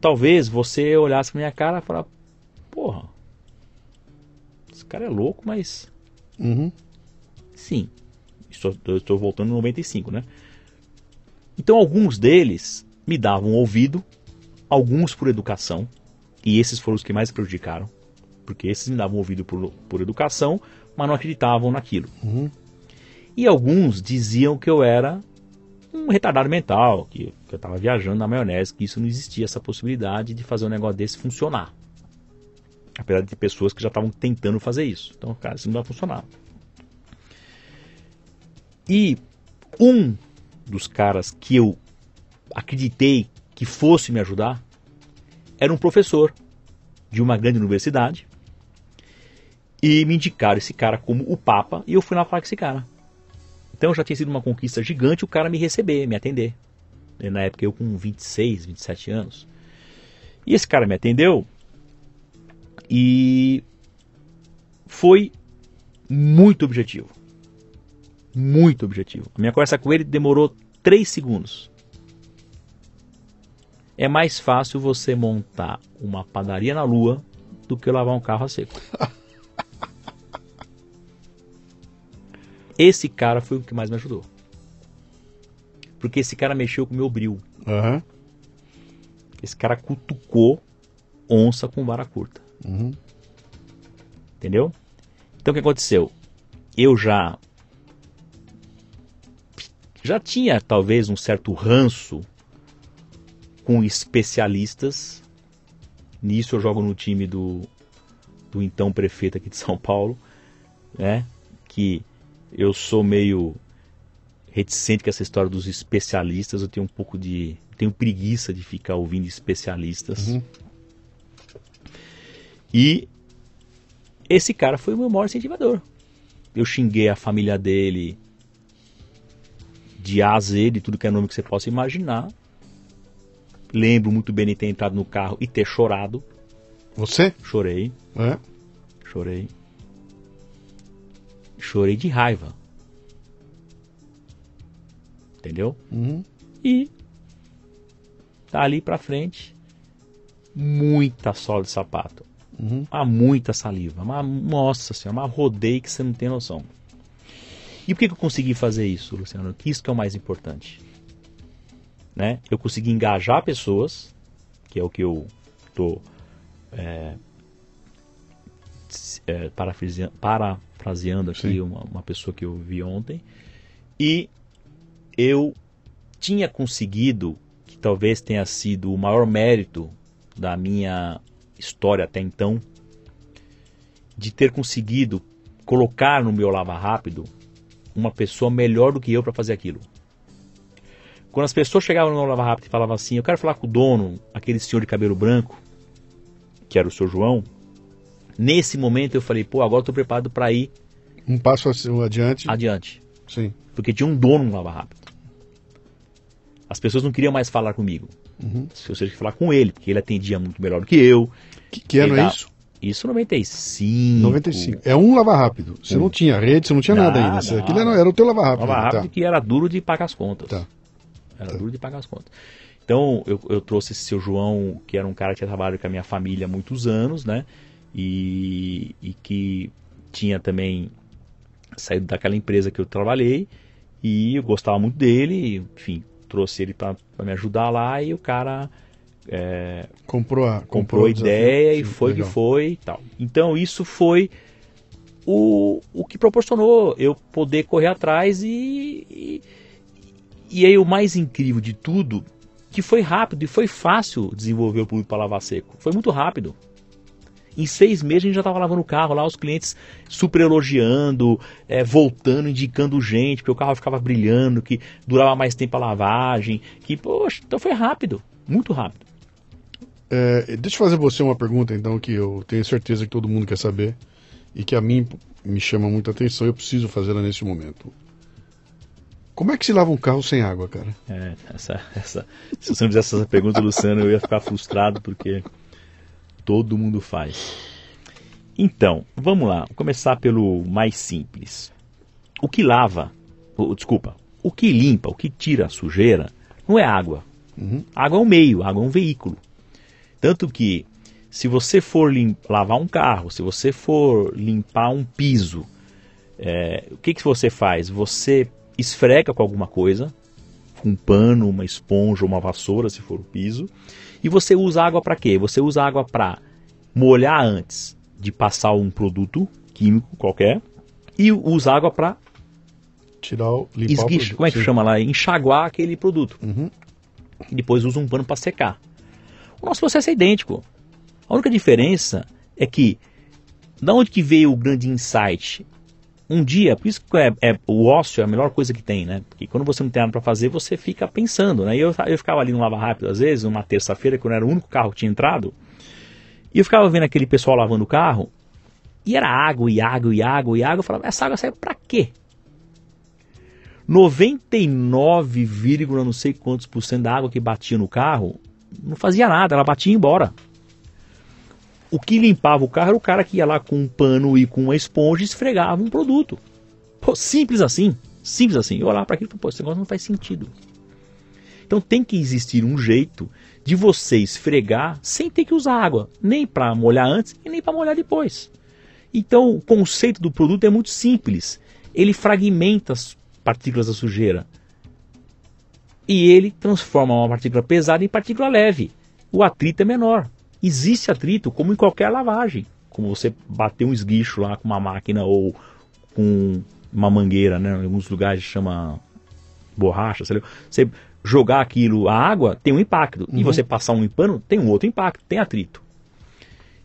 talvez você olhasse pra minha cara e falasse, porra, esse cara é louco, mas
Uhum.
Sim. Estou, estou voltando em 95, né? Então alguns deles me davam ouvido, alguns por educação, e esses foram os que mais prejudicaram, porque esses me davam ouvido por, por educação, mas não acreditavam naquilo.
Uhum.
E alguns diziam que eu era um retardado mental, que, que eu estava viajando na maionese, que isso não existia, essa possibilidade de fazer um negócio desse funcionar. Apesar de ter pessoas que já estavam tentando fazer isso. Então, cara, isso não vai funcionar. E um dos caras que eu acreditei que fosse me ajudar era um professor de uma grande universidade. E me indicaram esse cara como o Papa, e eu fui lá falar com esse cara. Então já tinha sido uma conquista gigante o cara me receber, me atender. E na época eu com 26, 27 anos. E esse cara me atendeu e foi muito objetivo. Muito objetivo. A minha conversa com ele demorou 3 segundos. É mais fácil você montar uma padaria na lua do que lavar um carro a seco. <laughs> Esse cara foi o que mais me ajudou. Porque esse cara mexeu com o meu bril.
Aham.
Esse cara cutucou onça com vara curta.
Uhum.
Entendeu? Então o que aconteceu? Eu já já tinha talvez um certo ranço com especialistas. Nisso eu jogo no time do, do então prefeito aqui de São Paulo, né? Que eu sou meio reticente com essa história dos especialistas. Eu tenho um pouco de tenho preguiça de ficar ouvindo especialistas.
Uhum.
E esse cara foi o meu maior incentivador. Eu xinguei a família dele de A a Z, de tudo que é nome que você possa imaginar. Lembro muito bem de ter entrado no carro e ter chorado.
Você?
Chorei,
É.
chorei. Chorei de raiva. Entendeu?
Uhum.
E tá ali pra frente, muita sola de sapato.
Uhum.
Há muita saliva. Mas, nossa senhora, uma rodeio que você não tem noção. E por que, que eu consegui fazer isso, Luciano? Que isso que é o mais importante. Né? Eu consegui engajar pessoas, que é o que eu estou é, é, parafrasea- parafraseando aqui uma, uma pessoa que eu vi ontem. E eu tinha conseguido, que talvez tenha sido o maior mérito da minha história até então, de ter conseguido colocar no meu lava rápido uma pessoa melhor do que eu para fazer aquilo. Quando as pessoas chegavam no lava rápido e falavam assim, eu quero falar com o dono, aquele senhor de cabelo branco, que era o seu João, nesse momento eu falei, pô, agora eu tô preparado para ir
Um passo adiante.
adiante
Sim.
porque tinha um dono no Lava Rápido. As pessoas não queriam mais falar comigo.
Uhum.
Eu tinha que falar com ele, porque ele atendia muito melhor do que eu.
Que, que ano é isso?
Isso em 95.
95. É um lava rápido. Você não tinha rede, você não tinha nada,
Nada,
ainda. Aquilo era, era o teu lava rápido.
Lava Rápido
Tá.
que era duro de pagar as contas.
Tá.
Era duro de pagar as contas. Então eu, eu trouxe esse seu João, que era um cara que tinha trabalhado com a minha família há muitos anos, né? E, e que tinha também saído daquela empresa que eu trabalhei. E eu gostava muito dele, e, enfim, trouxe ele para me ajudar lá e o cara é,
Comprou a,
comprou a
o desafio.
ideia e
Sim,
foi
legal.
que foi e tal. Então isso foi o, o que proporcionou eu poder correr atrás e, e, e aí o mais incrível de tudo, que foi rápido e foi fácil desenvolver o produto para lavar seco. Foi muito rápido. Em seis meses a gente já estava lavando o carro lá, os clientes super elogiando, é, voltando, indicando gente, porque o carro ficava brilhando, que durava mais tempo a lavagem, que, poxa, então foi rápido, muito rápido.
É, deixa eu fazer você uma pergunta, então, que eu tenho certeza que todo mundo quer saber e que a mim me chama muita atenção, eu preciso fazê-la nesse momento. Como é que se lava um carro sem água, cara?
É, essa, essa, se você não fizesse essa pergunta, Luciano, eu ia ficar frustrado porque todo mundo faz. Então, vamos lá, vou começar pelo mais simples. O que lava, oh, desculpa, o que limpa, o que tira a sujeira, não é água. Uhum. Água é um meio, água é um veículo. Tanto que, se você for lavar um carro, se você for limpar um piso, é, o que, que você faz? Você esfrega com alguma coisa, com um pano, uma esponja, uma vassoura, se for o piso, e você usa água para quê? Você usa água para molhar antes de passar um produto químico qualquer e usa água para
tirar o
esguicho, como é que Sim. chama lá? Enxaguar aquele produto. Uhum. E depois usa um pano para secar. O nosso processo é idêntico. A única diferença é que da onde que veio o grande insight? Um dia, por isso que é, é, o ócio é a melhor coisa que tem, né? Porque quando você não tem nada para fazer, você fica pensando, né? E eu, eu ficava ali no Lava Rápido, às vezes, numa terça-feira, quando era o único carro que tinha entrado, e eu ficava vendo aquele pessoal lavando o carro, e era água, e água, e água, e água. Eu falava, essa água serve para quê? 99, não sei quantos por cento da água que batia no carro não fazia nada, ela batia embora. O que limpava o carro era o cara que ia lá com um pano e com uma esponja e esfregava um produto. Pô, simples assim. Simples assim. Eu olhava para aquilo e falei, pô, esse negócio não faz sentido. Então tem que existir um jeito de você esfregar sem ter que usar água, nem para molhar antes e nem para molhar depois. Então o conceito do produto é muito simples. Ele fragmenta as partículas da sujeira e ele transforma uma partícula pesada em partícula leve. O atrito é menor. Existe atrito, como em qualquer lavagem. Como você bater um esguicho lá com uma máquina ou com uma mangueira, né? Em alguns lugares chama borracha, você jogar aquilo a água tem um impacto uhum. e você passar um pano tem um outro impacto, tem atrito.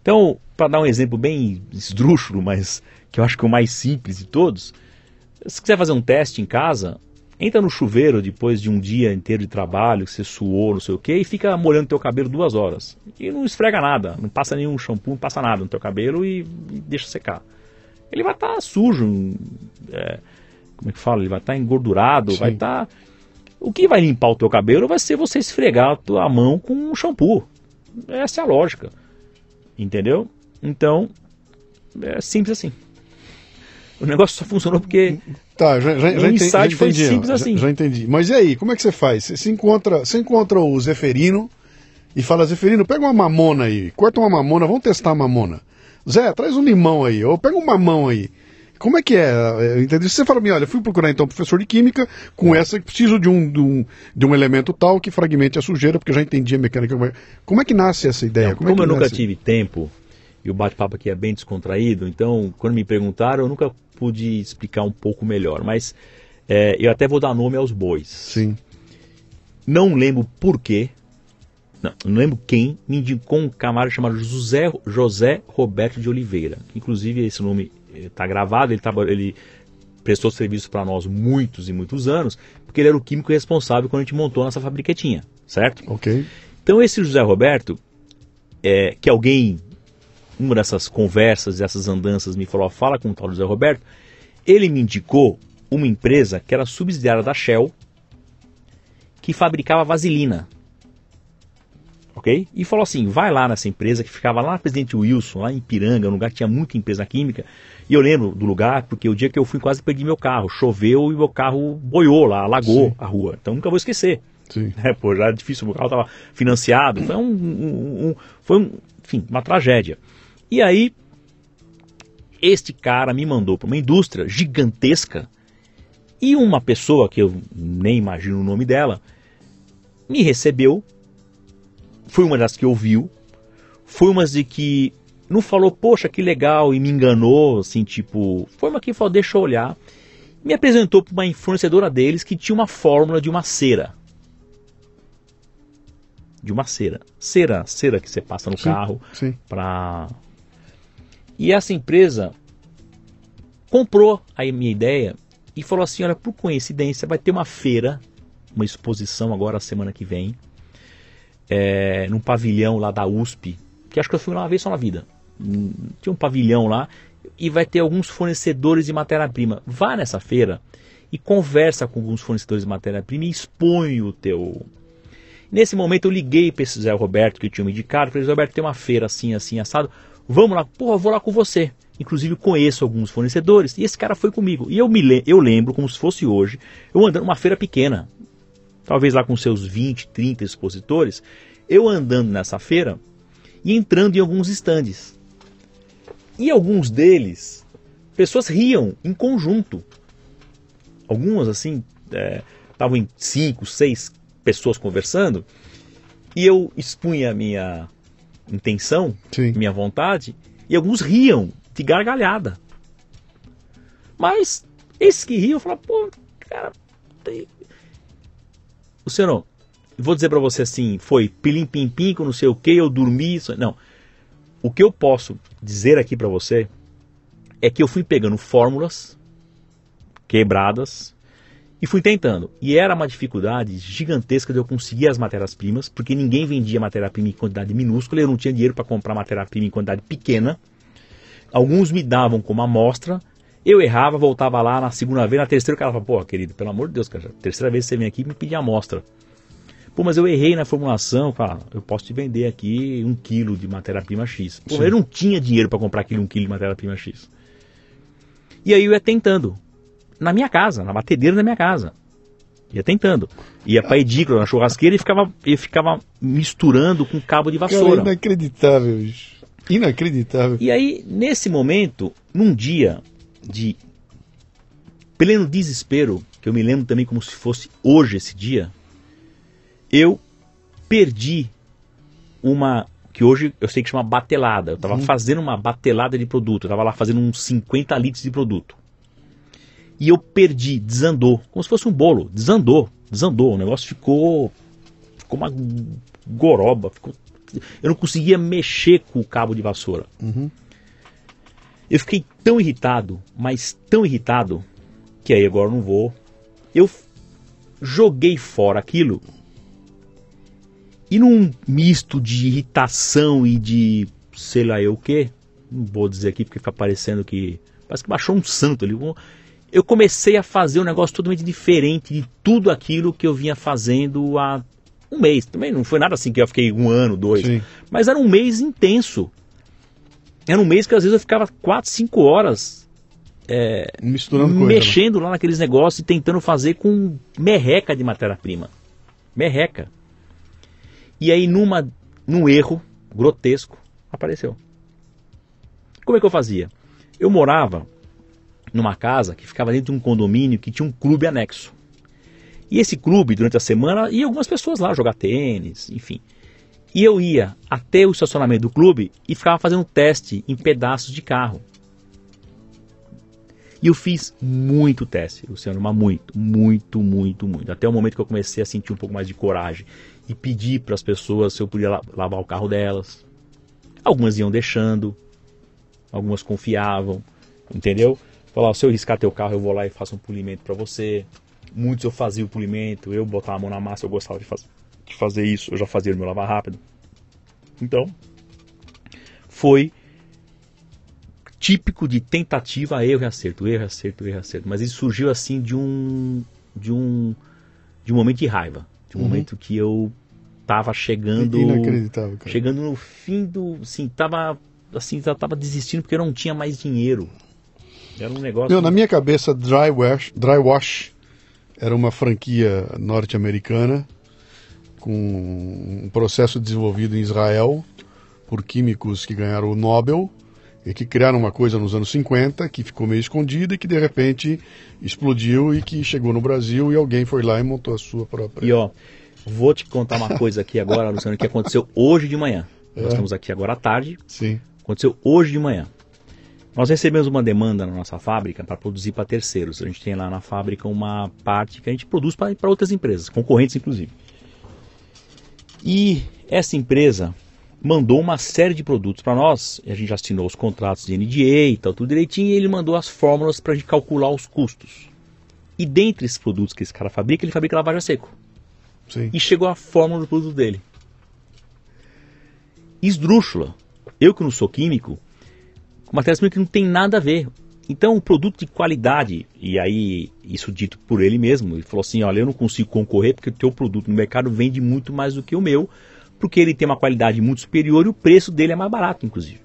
Então, para dar um exemplo bem esdrúxulo, mas que eu acho que é o mais simples de todos, se quiser fazer um teste em casa, entra no chuveiro depois de um dia inteiro de trabalho, que você suou, não sei o que, e fica molhando teu cabelo duas horas. E não esfrega nada, não passa nenhum shampoo, não passa nada no teu cabelo e, e deixa secar. Ele vai estar tá sujo, é, como é que fala? Ele vai estar tá engordurado, Sim. vai estar. Tá... O que vai limpar o teu cabelo vai ser você esfregar a tua mão com um shampoo. Essa é a lógica. Entendeu? Então, é simples assim. O negócio só funcionou porque
Tá, já, já, já, entendi, já entendi. simples assim. Já, entendi. Mas e aí, como é que você faz? Você se encontra, você encontra o Zeferino e fala, Zeferino, pega uma mamona aí, corta uma mamona, vamos testar a mamona. Zé, traz um limão aí, ou pega um mamão aí. Como é que é? Entendeu? Você fala, olha, fui procurar então um professor de química com essa que preciso de um, de um, de um elemento tal que fragmente a sujeira, porque eu já entendi a mecânica. Como é que nasce essa ideia?
Não, como,
é como
é eu
nasce?
nunca tive tempo e o bate-papo aqui é bem descontraído, então quando me perguntaram, eu nunca pude explicar um pouco melhor, mas é, eu até vou dar nome aos bois.
Sim.
Não lembro porquê, não, não lembro quem me indicou um camarada chamado José, José Roberto de Oliveira, inclusive esse nome está eh, gravado, ele, tava, ele prestou serviço para nós muitos e muitos anos, porque ele era o químico responsável quando a gente montou a nossa fabriquetinha, certo?
Ok.
Então esse José Roberto, é, que alguém uma dessas conversas, dessas andanças, me falou: fala com o tal José Roberto. Ele me indicou uma empresa que era subsidiária da Shell, que fabricava vaselina. Ok? E falou assim: vai lá nessa empresa que ficava lá na Presidente Wilson, lá em Piranga, um lugar que tinha muita empresa química. E eu lembro do lugar porque o dia que eu fui quase perdi meu carro. Choveu e meu carro boiou lá, alagou Sim. a rua. Então nunca vou esquecer.
Sim. <laughs>
É, pô, já era difícil, o carro estava financiado. Foi um, um, um, foi um, enfim, uma tragédia. E aí, este cara me mandou para uma indústria gigantesca e uma pessoa que eu nem imagino o nome dela me recebeu. Foi uma das que ouviu. Foi uma de que não falou, poxa, que legal, e me enganou, assim, tipo. Foi uma que falou, deixa eu olhar. Me apresentou para uma fornecedora deles que tinha uma fórmula de uma cera. De uma cera. Cera, cera que você passa no
sim,
carro para e essa empresa comprou a minha ideia e falou assim: olha, por coincidência, vai ter uma feira, uma exposição agora semana que vem, é, num pavilhão lá da USP, que acho que eu fui lá uma vez só na vida. Tinha um pavilhão lá. e vai ter alguns fornecedores de matéria-prima. Vá nessa feira e conversa com alguns fornecedores de matéria-prima e expõe o teu. Nesse momento eu liguei para esse Zé Roberto que tinha me indicado, falei, Roberto, tem uma feira assim, assim, assado, vamos lá, porra, vou lá com você. Inclusive conheço alguns fornecedores e esse cara foi comigo. E eu me eu lembro como se fosse hoje, eu andando numa feira pequena, talvez lá com seus 20, 30 expositores, eu andando nessa feira e entrando em alguns estandes. E alguns deles, pessoas riam em conjunto. Algumas assim, estavam é, em cinco, seis pessoas conversando, e eu expunha a minha intenção, Sim. minha vontade, e alguns riam de gargalhada. Mas esses que riam, eu falava, pô, cara, tem... Luciano, vou dizer para você assim, foi pilim pim pim com não sei o que, eu dormi, não. O que eu posso dizer aqui para você é que eu fui pegando fórmulas quebradas e fui tentando. E era uma dificuldade gigantesca de eu conseguir as matérias-primas, porque ninguém vendia matéria-prima em quantidade minúscula, eu não tinha dinheiro para comprar matéria-prima em quantidade pequena. Alguns me davam como amostra, eu errava, voltava lá na segunda vez, na terceira o cara falava, pô, querido, pelo amor de Deus, cara, terceira vez que você vem aqui me pedir amostra. Pô, mas eu errei na formulação, cara, eu posso te vender aqui um quilo de matéria-prima X. Pô, eu não tinha dinheiro para comprar aquele um quilo de matéria-prima X. E aí eu ia tentando, na minha casa, na batedeira da minha casa. Ia tentando. Ia pra edícula, na churrasqueira e ficava, e ficava misturando com cabo de vassoura.
Cara, inacreditável, bicho. Inacreditável.
E aí, nesse momento, num dia de pleno desespero, que eu me lembro também como se fosse hoje esse dia, eu perdi uma que hoje eu sei que chama batelada. Eu estava uhum. fazendo uma batelada de produto, eu estava lá fazendo uns 50 litros de produto. E eu perdi, desandou, como se fosse um bolo, desandou, desandou. O negócio ficou ficou uma goroba, ficou, eu não conseguia mexer com o cabo de vassoura.
Uhum.
Eu fiquei tão irritado, mas tão irritado, que aí agora eu não vou. Eu joguei fora aquilo e num misto de irritação e de sei lá eu o que, não vou dizer aqui porque fica parecendo que. Parece que baixou um santo ali. Eu comecei a fazer um negócio totalmente diferente de tudo aquilo que eu vinha fazendo há um mês. Também não foi nada assim que eu fiquei um ano, dois. Sim. Mas era um mês intenso. Era um mês que às vezes eu ficava quatro, cinco horas é,
Misturando
mexendo lá naqueles negócios e tentando fazer com merreca de matéria-prima. Merreca. E aí, numa, num erro grotesco, apareceu. Como é que eu fazia? Eu morava numa casa que ficava dentro de um condomínio que tinha um clube anexo. E esse clube, durante a semana, ia algumas pessoas lá jogar tênis, enfim. E eu ia até o estacionamento do clube e ficava fazendo teste em pedaços de carro. E eu fiz muito teste, Luciano, mas muito, muito, muito, muito. Até o momento que eu comecei a sentir um pouco mais de coragem e pedi para as pessoas se eu podia lavar o carro delas. Algumas iam deixando, algumas confiavam, entendeu? Falar, se eu riscar teu carro, eu vou lá e faço um polimento para você. Muitos eu fazia o polimento, eu botava a mão na massa, eu gostava de, faz, de fazer isso, eu já fazia o meu lavar rápido. Então, foi típico de tentativa, erro e acerto, erro e acerto, erro e acerto. Mas isso surgiu assim de um de um de um momento de raiva, de um uhum. momento que eu tava chegando
inacreditável, cara.
chegando no fim do, assim, tava assim, tava desistindo porque eu não tinha mais dinheiro. Era um negócio
Meu, na minha cabeça Dry Wash, Dry Wash era uma franquia norte-americana com um processo desenvolvido em Israel por químicos que ganharam o Nobel e que criaram uma coisa nos anos 50 que ficou meio escondida e que de repente explodiu e que chegou no Brasil e alguém foi lá e montou a sua própria.
E ó, vou te contar uma coisa aqui agora, Luciano, que aconteceu hoje de manhã. É. Nós estamos aqui agora à tarde.
Sim.
Aconteceu hoje de manhã. Nós recebemos uma demanda na nossa fábrica para produzir para terceiros. A gente tem lá na fábrica uma parte que a gente produz para outras empresas, concorrentes inclusive. E essa empresa mandou uma série de produtos para nós, a gente já assinou os contratos de NDA e tal, tudo direitinho, e ele mandou as fórmulas para a gente calcular os custos. E dentre esses produtos que esse cara fabrica, ele fabrica lavagem a seco.
Sim.
E chegou a fórmula do produto dele. Esdrúxula. Eu que não sou químico, com matérias-primas que não tem nada a ver. Então, o produto de qualidade, e aí isso dito por ele mesmo, ele falou assim: olha, eu não consigo concorrer porque o teu produto no mercado vende muito mais do que o meu, porque ele tem uma qualidade muito superior e o preço dele é mais barato, inclusive.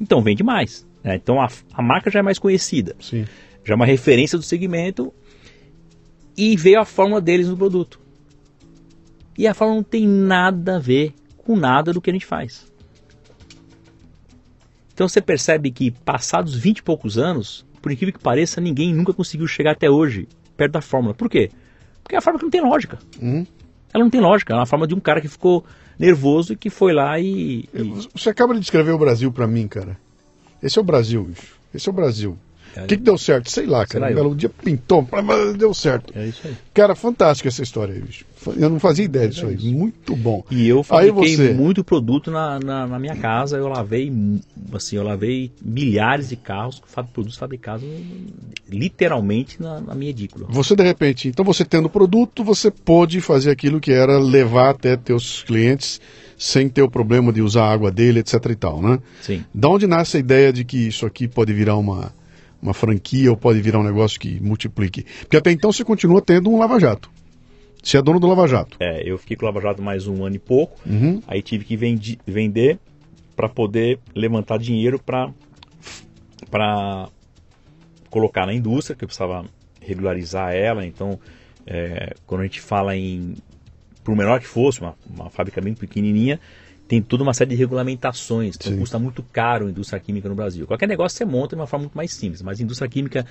Então, vende mais. Né? Então, a, a, marca já é mais conhecida,
Sim.
já é uma referência do segmento e veio a fórmula deles no produto. E a fórmula não tem nada a ver com nada do que a gente faz. Então você percebe que passados 20 e poucos anos, por incrível que pareça, ninguém nunca conseguiu chegar até hoje perto da fórmula. Por quê? Porque é a fórmula que não tem lógica.
Uhum.
Ela não tem lógica. É uma forma de um cara que ficou nervoso e que foi lá e. e...
Você acaba de descrever o Brasil para mim, cara. Esse é o Brasil, bicho. Esse é o Brasil. O que, que, deu certo? Sei lá, cara. Um belo dia pintou, mas deu certo.
É isso aí.
Cara, fantástica essa história aí, bicho. Eu não fazia ideia disso aí. Muito bom.
E eu fabriquei você... muito produto na, na, na, minha casa. Eu lavei, assim, eu lavei milhares de carros com produtos fabricados literalmente na, na minha edícula.
Você, de repente, então você tendo produto, você pôde fazer aquilo que era levar até teus clientes sem ter o problema de usar a água dele, etc e tal, né?
Sim.
Da onde nasce a ideia de que isso aqui pode virar uma uma franquia ou pode virar um negócio que multiplique? Porque até então você continua tendo um Lava Jato. Você é dono do Lava Jato.
É, eu fiquei com o Lava Jato mais um ano e pouco.
Uhum.
Aí tive que vendi, vender para poder levantar dinheiro para colocar na indústria, que eu precisava regularizar ela. Então, é, quando a gente fala em, por menor que fosse, uma, uma fábrica bem pequenininha, tem toda uma série de regulamentações, então custa muito caro a indústria química no Brasil. Qualquer negócio você monta de uma forma muito mais simples, mas a indústria química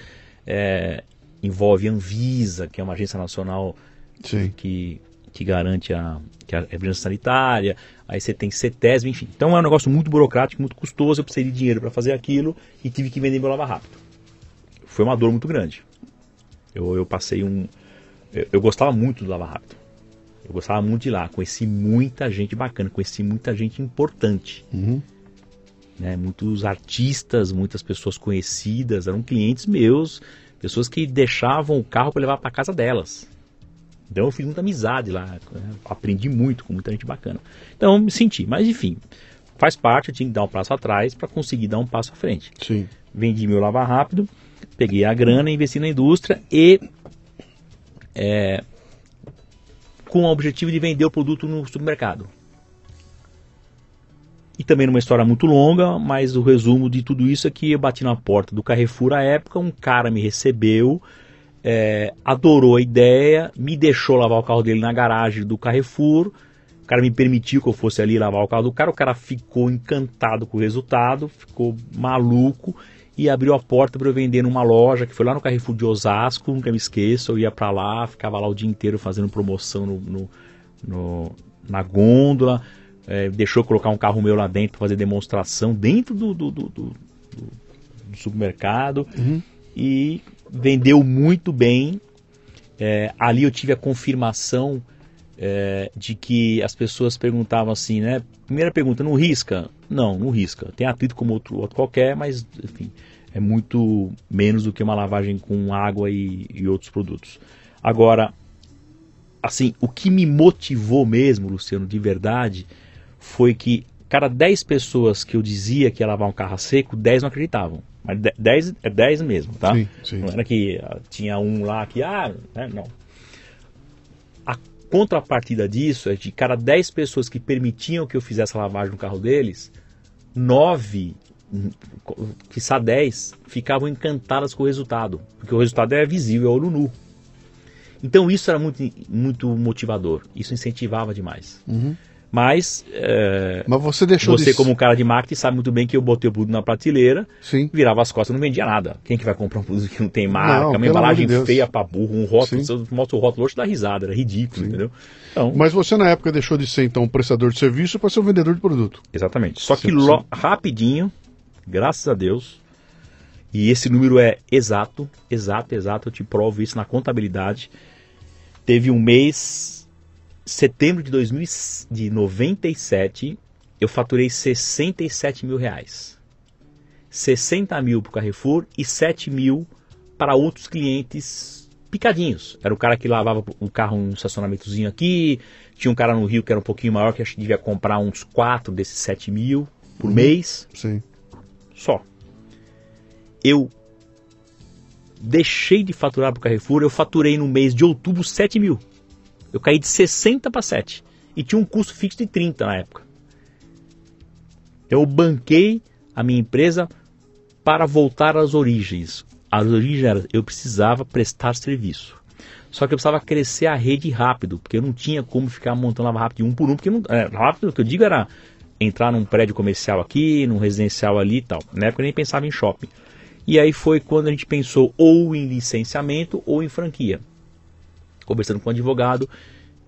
é, envolve a Anvisa, que é uma agência nacional que, que garante a, que a vigilância sanitária, aí você tem CETESB, enfim. Então é um negócio muito burocrático, muito custoso, eu precisei de dinheiro para fazer aquilo e tive que vender meu lava rápido. Foi uma dor muito grande. Eu, eu passei um... Eu, eu gostava muito do lava rápido. Eu gostava muito de lá, conheci muita gente bacana, conheci muita gente importante.
Uhum.
Né? Muitos artistas, muitas pessoas conhecidas, eram clientes meus, pessoas que deixavam o carro para levar para casa delas. Então eu fiz muita amizade lá, né? aprendi muito com muita gente bacana. Então eu me senti, mas enfim, faz parte, eu tinha que dar um passo atrás para conseguir dar um passo à frente.
Sim.
Vendi meu lava rápido, peguei a grana, investi na indústria e é, com o objetivo de vender o produto no supermercado. E também numa história muito longa, mas o resumo de tudo isso é que eu bati na porta do Carrefour à época, um cara me recebeu, é, adorou a ideia, me deixou lavar o carro dele na garagem do Carrefour, o cara me permitiu que eu fosse ali lavar o carro do cara, o cara ficou encantado com o resultado, ficou maluco e abriu a porta para eu vender numa loja que foi lá no Carrefour de Osasco, nunca me esqueço, eu ia para lá, ficava lá o dia inteiro fazendo promoção no, no, no na gôndola, é, deixou colocar um carro meu lá dentro para fazer demonstração dentro do, do, do, do, do supermercado.
Uhum.
e vendeu muito bem. É, ali eu tive a confirmação é, de que as pessoas perguntavam assim, né? Primeira pergunta, não risca? Não, não risca. Tem atrito como outro, outro qualquer, mas enfim, é muito menos do que uma lavagem com água e, e outros produtos. Agora, assim, o que me motivou mesmo, Luciano, de verdade, foi que cada 10 pessoas que eu dizia que ia lavar um carro seco, 10 não acreditavam. Mas 10 é 10 mesmo, tá?
Sim, sim.
Não era que uh, tinha um lá que, ah, né, não. A contrapartida disso é de cada 10 pessoas que permitiam que eu fizesse a lavagem no carro deles, 9, quiçá 10, ficavam encantadas com o resultado. Porque o resultado é visível, é olho nu. Então isso era muito, muito motivador. Isso incentivava demais.
Uhum.
Mas, é,
Mas você deixou
você
de...
como um cara de marketing sabe muito bem que eu botei o produto na prateleira,
Sim.
virava as costas, não vendia nada. Quem que vai comprar um produto que não tem marca,
Não,
uma embalagem
de
feia pra burro, um rótulo,
Sim.
você mostra o rótulo hoje dá risada, era ridículo, entendeu? Então,
Mas você na época deixou de ser então um prestador de serviço para ser um vendedor de produto.
exatamente. Só que
Sim,
lo-
sim.
rapidinho, graças a Deus, e esse número é exato, exato, exato, eu te provo isso na contabilidade. Teve um mês, setembro de, 2000, e- de 97, eu faturei 67 mil reais. 60 mil para o Carrefour e 7 mil para outros clientes picadinhos. Era o cara que lavava o carro num estacionamentozinho aqui, tinha um cara no Rio que era um pouquinho maior, que acho que devia comprar uns 4 desses 7 mil por mês,
Sim.
só. eu deixei de faturar para o Carrefour, eu faturei no mês de outubro 7 mil. Eu caí de 60 para 7. E tinha um custo fixo de 30 na época. Eu banquei a minha empresa para voltar às origens. As origens era, eu precisava prestar serviço. Só que eu precisava crescer a rede rápido, porque eu não tinha como ficar montando lava rápido um por um, porque não, é, rápido, o que eu digo era entrar num prédio comercial aqui, num residencial ali e tal. Na época eu nem pensava em shopping. E aí foi quando a gente pensou ou em licenciamento ou em franquia. Conversando com um advogado,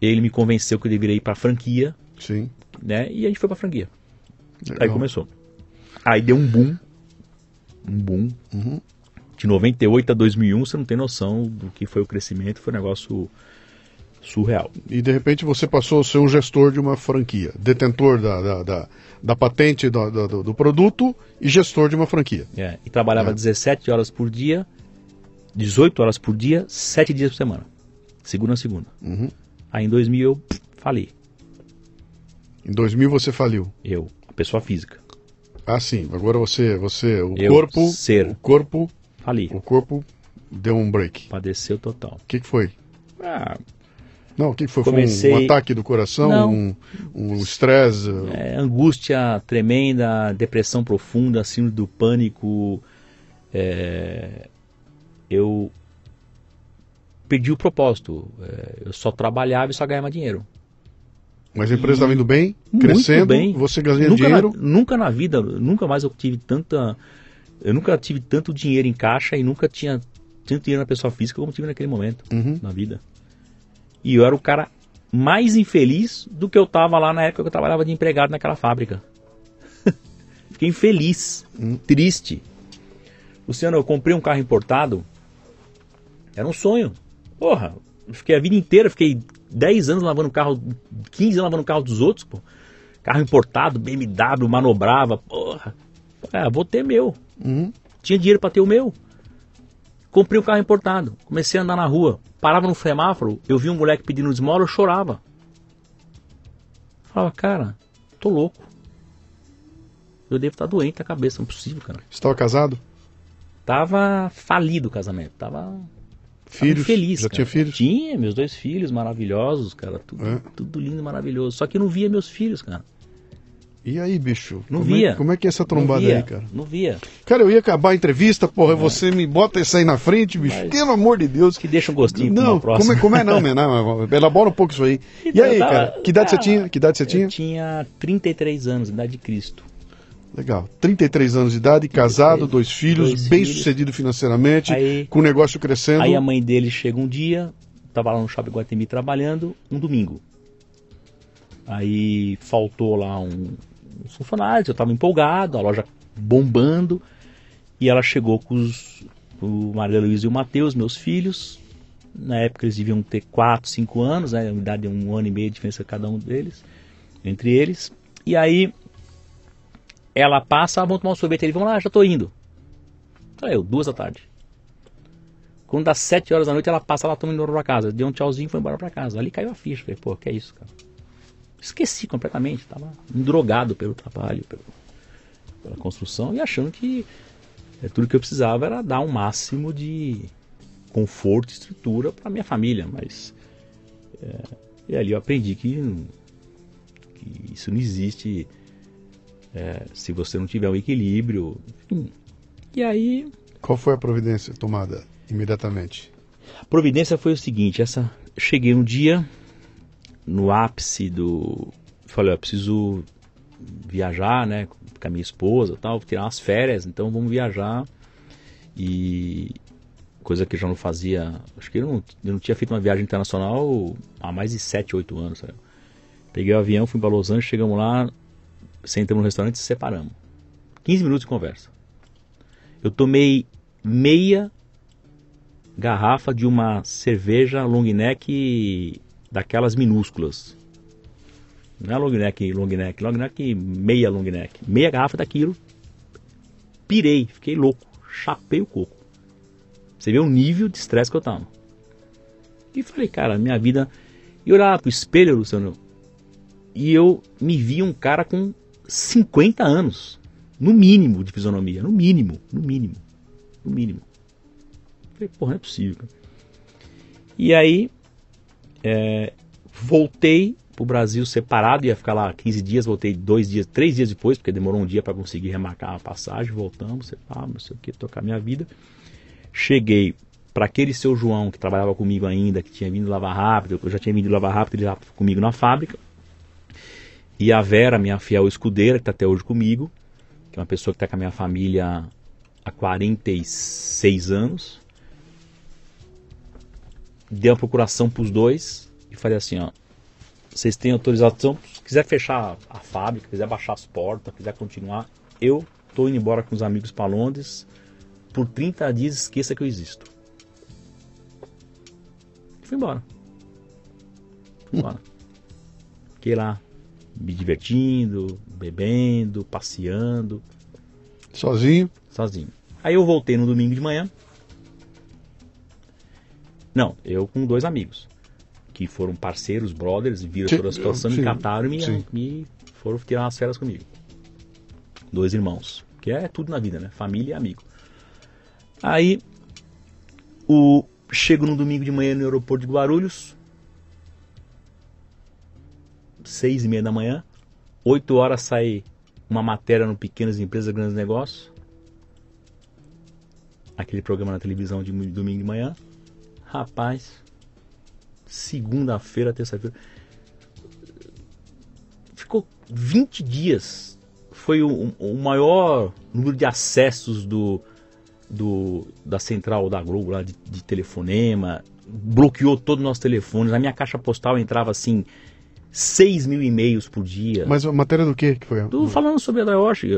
ele me convenceu que eu deveria ir para franquia.
Sim.
Né? E a gente foi para franquia.
Legal.
Aí começou. Aí deu um boom. Um boom.
Uhum.
De 98 a 2001, você não tem noção do que foi o crescimento. Foi um negócio surreal.
E de repente você passou a ser um gestor de uma franquia, detentor da, da, da, da patente do, do, do, produto e gestor de uma franquia.
É, e trabalhava
É.
17 horas por dia, 18 horas por dia, 7 dias por semana. Segunda a segunda.
Uhum.
Aí em 2000 eu pff, falei.
Em 2000 você faliu.
Eu, a pessoa física.
Ah, sim. Agora você, você, o
Eu,
corpo,
ser.
o corpo,
Falei.
o corpo deu um break.
Padeceu total.
O que, que foi?
Ah,
Não, o que, que foi?
Comecei-
Foi um, um ataque do coração,
Não.
um, um estresse.
é, angústia tremenda, depressão profunda, síndrome do pânico. é, eu perdi o propósito. É, eu só trabalhava e só ganhava dinheiro.
Mas a empresa estava indo bem, crescendo,
bem.
você ganhando
nunca,
dinheiro.
Na, nunca na vida, nunca mais eu tive tanta. Eu nunca tive tanto dinheiro em caixa e nunca tinha tanto dinheiro na pessoa física como tive naquele momento
Uhum.
na vida. E eu era o cara mais infeliz do que eu tava lá na época que eu trabalhava de empregado naquela fábrica. <laughs> Fiquei infeliz,
Hum.
triste. Luciano, eu comprei um carro importado. Era um sonho. Porra, fiquei a vida inteira, fiquei 10 anos lavando o carro, 15 anos lavando o carro dos outros, pô. Carro importado, BMW, manobrava, porra. É, vou ter meu.
Uhum.
Tinha dinheiro para ter o meu. Comprei um carro importado. Comecei a andar na rua. Parava no semáforo, eu vi um moleque pedindo esmola, eu chorava. Falava, cara, tô louco. Eu devo estar doente da cabeça, não é possível, cara.
Você estava casado?
Tava falido o casamento, tava
Filhos?
feliz.
Já
cara.
tinha filhos?
Tinha, meus dois filhos maravilhosos, cara. Tudo,
É.
tudo lindo e maravilhoso. Só que eu não via meus filhos, cara.
E aí, bicho?
Não
como
via.
É, como é que é essa trombada
via,
aí, cara?
Não via.
Cara, eu ia acabar a entrevista, porra, você me bota isso aí na frente, bicho.
Mas-
Pelo amor de Deus.
Que deixa um gostinho pra
Não,
uma
como é, como é não? <laughs> Não, Elabora um pouco isso aí. E
Então,
aí,
tava-
cara? Que idade você
cara,
tinha? Que idade você tinha?
Eu tinha 33 anos, idade de Cristo.
Legal. 33 anos de idade, casado, dois filhos,
dois
bem
filhos.
sucedido financeiramente,
Aí-
com o negócio crescendo.
Aí a mãe dele chega um dia, tava lá no Shopping Guatemi trabalhando, um domingo. Aí faltou lá um, uns funcionários, eu tava empolgado, a loja bombando, e ela chegou com os, o Maria Luísa e o Matheus, meus filhos. Na época eles deviam ter 4, 5 anos, né? A idade de um ano e meio de diferença cada um deles, entre eles. E aí ela passa, ah, vamos tomar um sorvete ali, vamos lá, já tô indo. Falei, eu, duas da tarde. Quando dá 7 horas da noite, ela passa lá tomando embora pra casa. Deu um tchauzinho e foi embora pra casa. Ali caiu a ficha. Falei, pô, que é isso, cara? Esqueci completamente. Tava drogado pelo trabalho, pelo- pela construção e achando que é, tudo que eu precisava era dar um máximo de conforto e estrutura para minha família. Mas. é, e ali eu aprendi que, que isso não existe é, se você não tiver um equilíbrio. Enfim. E aí
Qual foi a providência tomada imediatamente?
A providência foi o seguinte, essa cheguei um dia no ápice do falei, eu preciso viajar, né, com a minha esposa, tal, tirar umas férias, então vamos viajar. E coisa que eu já não fazia, acho que eu não, eu não tinha feito uma viagem internacional há mais de 7, 8 anos, sabe? Peguei o avião, fui para Los Angeles, chegamos lá, sentamos no restaurante e se separamos. 15 minutos de conversa. Eu tomei meia garrafa de uma cerveja long neck daquelas minúsculas. Não é long neck, long neck, long neck, meia long neck. Meia garrafa daquilo. Pirei, fiquei louco, chapei o coco. Você vê o nível de estresse que eu tava. E falei, cara, minha vida. E eu olhava pro espelho, Luciano, e eu me via um cara com 50 anos. No mínimo de fisionomia, no mínimo, no mínimo. no mínimo. Falei, porra, não é possível. Cara. E aí, é, voltei pro Brasil separado, ia ficar lá 15 dias, voltei dois dias, três dias depois, porque demorou um dia para conseguir remarcar a passagem, voltamos, separado, não sei o que, tocar minha vida. Cheguei para aquele seu João que trabalhava comigo ainda, que tinha vindo lavar rápido, eu já tinha vindo lavar rápido, ele estava comigo na fábrica. E a Vera, minha fiel escudeira, que está até hoje comigo, que é uma pessoa que está com a minha família há 46 anos. Dei uma procuração para os dois e falei assim, ó, vocês têm autorização, se quiser fechar a fábrica, quiser baixar as portas, quiser continuar, eu estou indo embora com os amigos para Londres, por 30 dias esqueça que eu existo. E fui embora. Fui embora. Fiquei lá me divertindo, bebendo, passeando.
Sozinho?
Sozinho. Aí eu voltei no domingo de manhã. Não, eu com dois amigos. Que foram parceiros, brothers, viram toda a situação, sim, me cataram e me, me, foram tirar umas férias comigo. Dois irmãos. Que é tudo na vida, né? Família e amigo. Aí, o, chego no domingo de manhã no aeroporto de Guarulhos seis e meia da manhã. Oito horas sai uma matéria no Pequenas Empresas, Grandes Negócios. Aquele programa na televisão de domingo de manhã. Rapaz, segunda-feira, terça-feira. Ficou 20 dias. Foi o, o, maior número de acessos do, do, da central da Globo, lá de, de telefonema. Bloqueou todos os nossos telefones. Na minha caixa postal entrava assim 6 mil e-mails por dia.
Mas a matéria do que que foi?
Do, falando sobre a Dayoshi.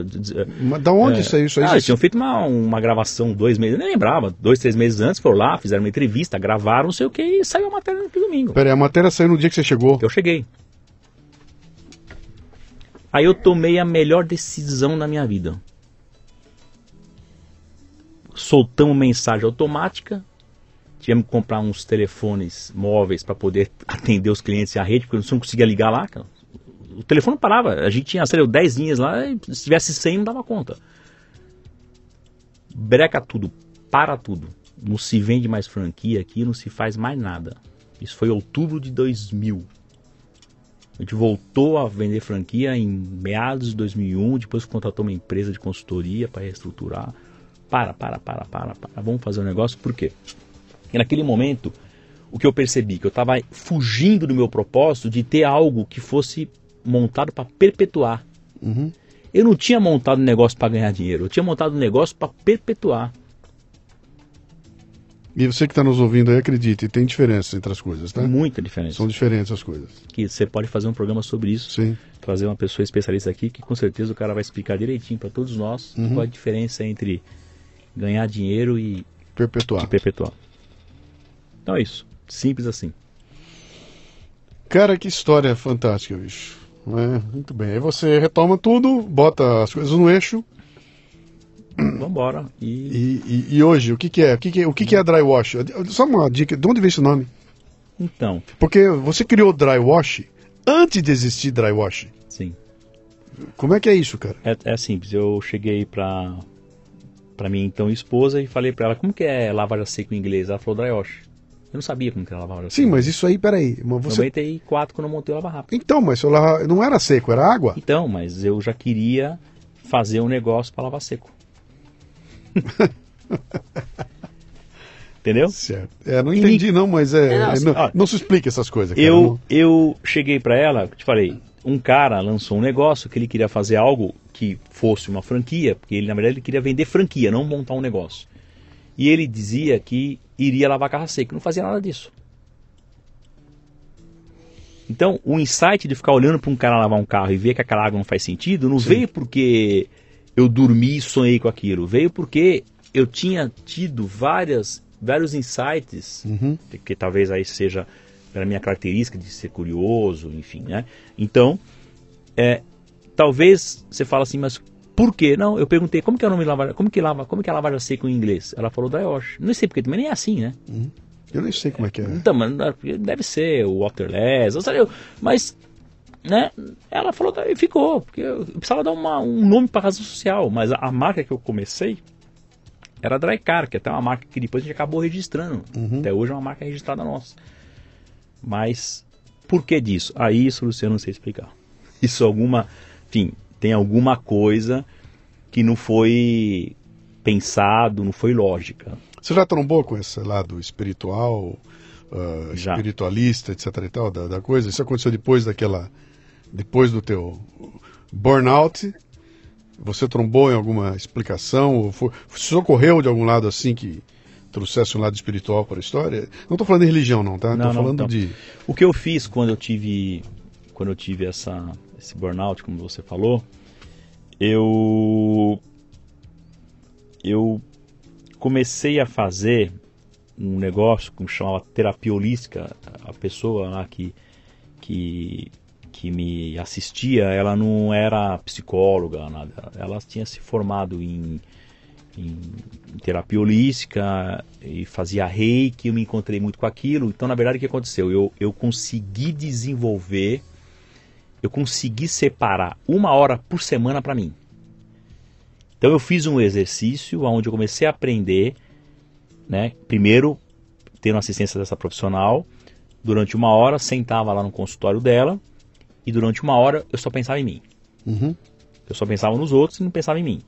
Mas da onde é, saiu isso aí?
Ah, eles tinham feito uma, uma gravação dois meses, nem lembrava, dois, três meses antes, foram lá, fizeram uma entrevista, gravaram, não sei o que, e saiu a matéria no domingo.
Peraí, a matéria saiu no dia que você chegou?
Eu cheguei. Aí eu tomei a melhor decisão da minha vida. Soltamos mensagem automática, Tivemos que comprar uns telefones móveis para poder atender os clientes e a rede, porque não conseguia ligar lá. Cara. O telefone parava. A gente tinha, sei lá, 10 linhas lá, e se tivesse 100 não dava conta. Breca tudo, para tudo. Não se vende mais franquia aqui, não se faz mais nada. Isso foi outubro de 2000. A gente voltou a vender franquia em meados de 2001, depois contratou uma empresa de consultoria para reestruturar. Para, para, para, para, para. Vamos fazer um negócio, por quê? E naquele momento, o que eu percebi? Que eu estava fugindo do meu propósito de ter algo que fosse montado para perpetuar. Uhum. Eu não tinha montado um negócio para ganhar dinheiro, eu tinha montado um negócio para perpetuar.
E você que está nos ouvindo aí, acredite, tem diferença entre as coisas, tá?
Muita diferença.
São diferentes as coisas.
Que você pode fazer um programa sobre isso,
Sim.
trazer uma pessoa especialista aqui, que com certeza o cara vai explicar direitinho para todos nós uhum. qual a diferença entre ganhar dinheiro e
perpetuar.
E perpetuar. Então é isso. Simples assim.
Cara, que história fantástica, bicho. É, muito bem. Aí você retoma tudo, bota as coisas no eixo.
Vambora.
E, e, e, e hoje, o que, que é? O que, que, é, o que, que é dry wash? Só uma dica, de onde vem esse nome?
Então.
Porque você criou dry wash antes de existir dry wash.
Sim.
Como é que é isso, cara?
É, é simples. Eu cheguei pra, pra minha então esposa e falei pra ela, como que é lavagem a seco em inglês? Ela falou dry wash. Eu não sabia como que era lavar
Sim, mas isso aí, peraí.
Você... 94 quando eu montei o Lava Rápido.
Então, mas lava... não era seco, era água?
Então, mas eu já queria fazer um negócio para lavar seco. <laughs> Entendeu?
Certo. É, não entendi não, mas é, é, não, assim, não, ó, não, se explica essas coisas. Cara,
eu,
não...
eu cheguei para ela, te falei, um cara lançou um negócio que ele queria fazer algo que fosse uma franquia, porque ele na verdade ele queria vender franquia, não montar um negócio. E ele dizia que iria lavar carro seco. Não fazia nada disso. Então, o insight de ficar olhando para um cara lavar um carro e ver que aquela água não faz sentido, não Sim. veio porque eu dormi e sonhei com aquilo. Veio porque eu tinha tido várias, vários insights, uhum. que, talvez aí seja pela minha característica de ser curioso, enfim, né? Então, é, talvez você fala assim, mas por quê? Não, eu perguntei como que é o nome de lavagem, como que lava, como que é a lavagem seca em inglês? Ela falou dry wash. Não sei porque também nem é assim, né?
Uhum. Eu nem sei como é que é.
Então, mas deve ser o waterless, mas né? Ela falou e ficou, porque eu precisava dar uma, um nome para razão social, mas a, a, marca que eu comecei era Drycar, que é até uma marca que depois a gente acabou registrando.
Uhum.
Até hoje é uma marca registrada nossa. Mas por que disso? Aí isso, Luciano, não sei explicar. <laughs> Isso alguma, enfim, tem alguma coisa que não foi pensado, não foi lógica.
Você já trombou com esse lado espiritual, uh, espiritualista, etc e tal, da, da coisa? Isso aconteceu depois daquela, depois do teu burnout? Você trombou em alguma explicação? Ou foi, socorreu de algum lado assim que trouxesse um lado espiritual para a história? Não estou falando de religião não, tá? Estou falando
não.
de...
O que eu fiz quando eu tive quando eu tive essa esse burnout, como você falou, eu eu comecei a fazer um negócio que chamava terapia holística. A pessoa lá que que que me assistia, ela não era psicóloga, nada. Ela tinha se formado em em terapia holística e fazia reiki, eu me encontrei muito com aquilo. Então, na verdade, o que aconteceu? Eu, eu consegui desenvolver, eu consegui separar uma hora por semana para mim. Então, eu fiz um exercício onde eu comecei a aprender, né? Primeiro, tendo assistência dessa profissional, durante uma hora, sentava lá no consultório dela e durante uma hora eu só pensava em mim.
Uhum.
Eu só pensava nos outros e não pensava em mim.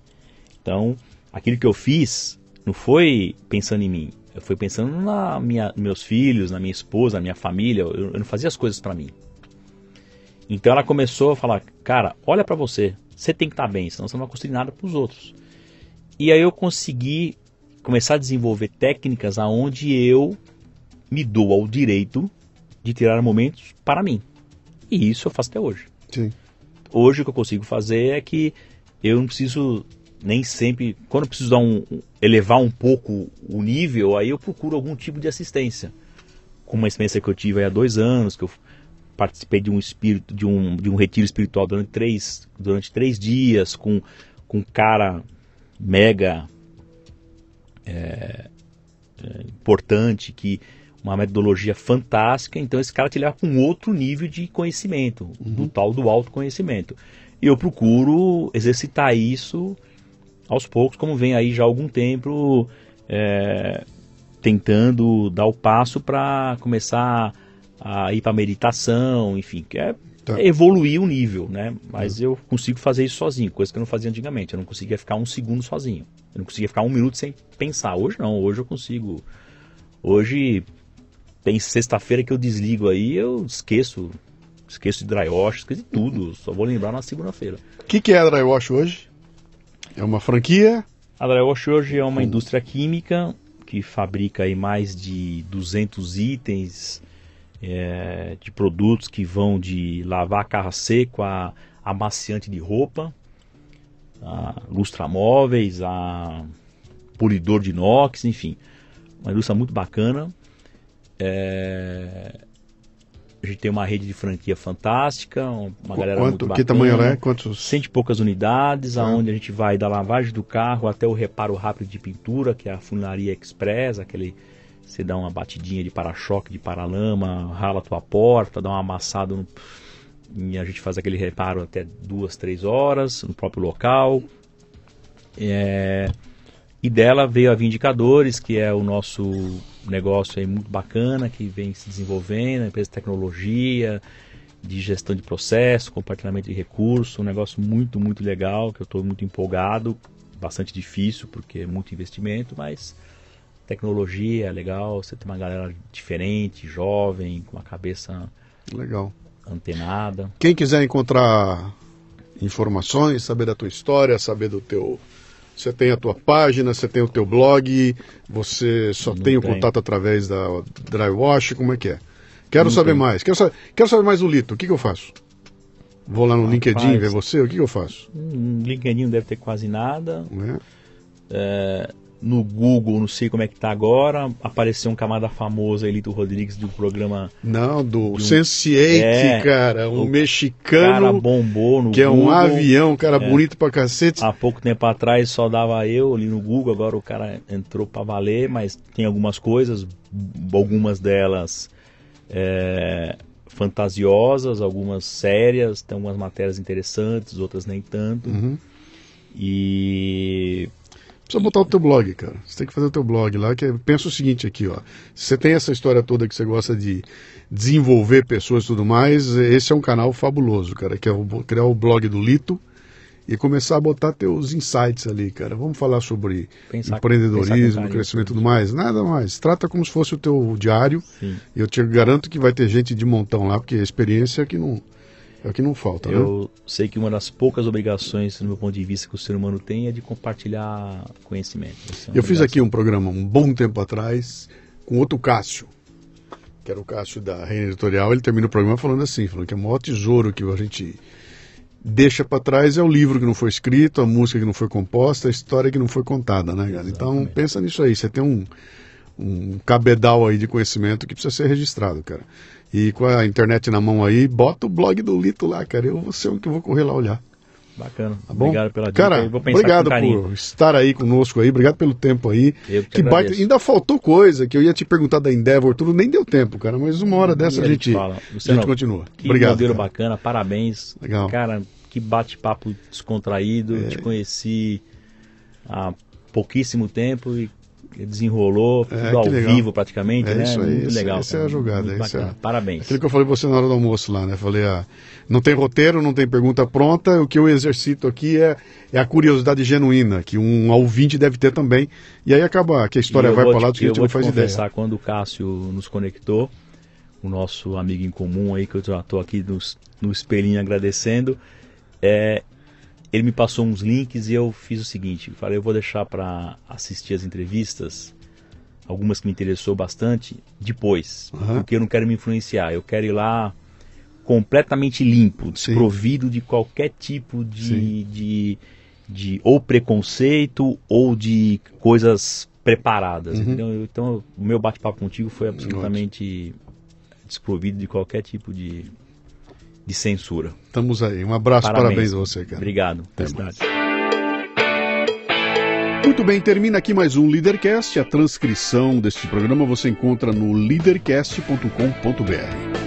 Então, aquilo que eu fiz não foi pensando em mim. Eu fui pensando na minha, meus filhos, na minha esposa, na minha família. Eu, eu não fazia as coisas para mim. Então ela começou a falar, cara, olha para você. Você tem que estar bem, senão você não vai construir nada para os outros. E aí eu consegui começar a desenvolver técnicas aonde eu me dou ao direito de tirar momentos para mim. E isso eu faço até hoje
Sim.
hoje o que eu consigo fazer é que eu não preciso nem sempre, quando eu preciso dar um, elevar um pouco o nível, aí eu procuro algum tipo de assistência. Com uma experiência que eu tive há dois anos, que eu participei de um espírito, de um, de um retiro espiritual durante três, durante três dias, com, com um cara mega é, é, importante, que uma metodologia fantástica, então esse cara te leva para um outro nível de conhecimento, do tal do autoconhecimento. E eu procuro exercitar isso aos poucos, como vem aí já há algum tempo, é, tentando dar o passo para começar a ir para meditação, enfim, que é
Tá.
evoluir o nível, né? Mas eu consigo fazer isso sozinho, coisa que eu não fazia antigamente. Eu não conseguia ficar um segundo sozinho. Eu não conseguia ficar um minuto sem pensar. Hoje não, hoje eu consigo. Hoje tem sexta-feira que eu desligo aí, eu esqueço, esqueço de dry wash, esqueço de tudo. Só vou lembrar na segunda-feira.
O que, que é a Drywash hoje? É uma franquia?
A Drywash hoje é uma indústria química que fabrica aí mais de 200 itens é, de produtos que vão de lavar carro seco a amaciante de roupa, a lustramóveis, a polidor de inox, enfim. Uma indústria muito bacana. É, a gente tem uma rede de franquia fantástica, uma galera muito
Quanto,
bacana.
que tamanho é? Quantos?
Cento e poucas unidades,
Tá.
aonde a gente vai da lavagem do carro até o reparo rápido de pintura, que é a funilaria express, aquele você dá uma batidinha de para-choque, de paralama, rala a tua porta, dá uma amassada no, e a gente faz aquele reparo até duas, três horas no próprio local. É, e dela veio a Vindicadores, que é o nosso negócio aí muito bacana, que vem se desenvolvendo, empresa de tecnologia, de gestão de processo, compartilhamento de recursos, um negócio muito, muito legal, que eu estou muito empolgado, bastante difícil, porque é muito investimento, mas tecnologia é legal, você tem uma galera diferente, jovem, com a cabeça
Legal.
antenada.
Quem quiser encontrar informações, saber da tua história, saber do teu. Você tem a tua página, você tem o teu blog, você só
Não
tem o contato através da Drywash, como é que é? Quero
Não
saber
tem.
mais. Quero, sa- quero saber mais do Lito. O que, que eu faço? Vou lá no
Rapaz.
LinkedIn ver você? O que, que eu faço?
Hum, LinkedIn não deve ter quase nada.
Né?
No Google, não sei como é que tá agora, apareceu um camada famoso, Elito Rodrigues, de um programa.
Não, do
um-
Sense8,
É,
cara, um
o
mexicano
cara bombou no
que é um
Google.
avião, cara bonito pra cacete.
Há pouco tempo atrás só dava eu ali no Google, agora o cara entrou para valer, mas tem algumas coisas, algumas delas é, fantasiosas, algumas sérias, tem algumas matérias interessantes, outras nem tanto.
Uhum.
E
Precisa botar o teu blog, cara. Você tem que fazer o teu blog lá, que é, pensa o seguinte aqui, ó. Se você tem essa história toda que você gosta de desenvolver pessoas e tudo mais, esse é um canal fabuloso, cara, que é o, criar o blog do Lito e começar a botar teus insights ali, cara. Vamos falar sobre pensar, empreendedorismo, pensar crescimento e tudo mais. Nada mais. Trata como se fosse o teu diário. Sim. E eu te garanto que vai ter gente de montão lá, porque a experiência é que não é o que não falta,
Eu né? sei que uma das poucas obrigações, do meu ponto de vista, que o ser humano tem é de compartilhar conhecimento.
É eu fiz aqui um programa um bom tempo atrás com outro Cássio, que era o Cássio da Reina Editorial. Ele termina o programa falando assim, falando que é o maior tesouro que a gente deixa para trás é o livro que não foi escrito, a música que não foi composta, a história que não foi contada, né, cara? Então pensa nisso aí, você tem um, um cabedal aí de conhecimento que precisa ser registrado, cara. E com a internet na mão aí, bota o blog do Lito lá, cara. Eu vou ser o que vou correr lá olhar.
Bacana.
Tá bom? Obrigado pela dica. Cara, obrigado por estar aí conosco aí. Obrigado pelo tempo aí.
Eu que, que baita...
Ainda faltou coisa que eu ia te perguntar da Endeavor, tudo nem deu tempo, cara. Mas uma hora dessa a gente, a gente continua.
Que
obrigado.
modelo cara. bacana, parabéns. Legal. Cara, que bate-papo descontraído. É. Te conheci há pouquíssimo tempo e desenrolou, é, tudo ao legal. vivo praticamente,
é
né?
Isso aí, Muito legal. Essa é a jogada.
É... Parabéns.
Aquilo que eu falei pra você na hora do almoço lá, né? Falei, ah, não tem roteiro, não tem pergunta pronta, o que eu exercito aqui é, é a curiosidade genuína, que um ouvinte deve ter também. E aí acaba que a história vai para lá do que a gente não faz ideia.
Quando o Cássio nos conectou, o nosso amigo em comum aí, que eu já estou aqui no, no espelhinho agradecendo, é, ele me passou uns links e eu fiz o seguinte: falei, eu vou deixar para assistir as entrevistas, algumas que me interessou bastante, depois, uhum. porque eu não quero me influenciar, eu quero ir lá completamente limpo, desprovido Sim. de qualquer tipo de, de, de, ou preconceito ou de coisas preparadas. Uhum. Então, o meu bate-papo contigo foi absolutamente desprovido de qualquer tipo de de censura.
Estamos aí. Um abraço, parabéns, parabéns a você, cara.
Obrigado.
Muito bem, termina aqui mais um Leadercast. A transcrição deste programa você encontra no leadercast.com.br.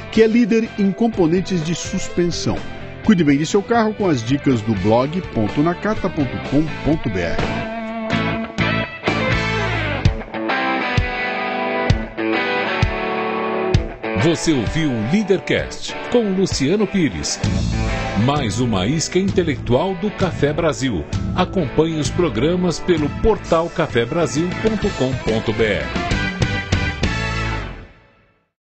que é líder em componentes de suspensão. Cuide bem de seu carro com as dicas do blog.nakata.com.br.
Você ouviu o Leadercast com Luciano Pires. Mais uma isca intelectual do Café Brasil. Acompanhe os programas pelo portal cafebrasil.com.br.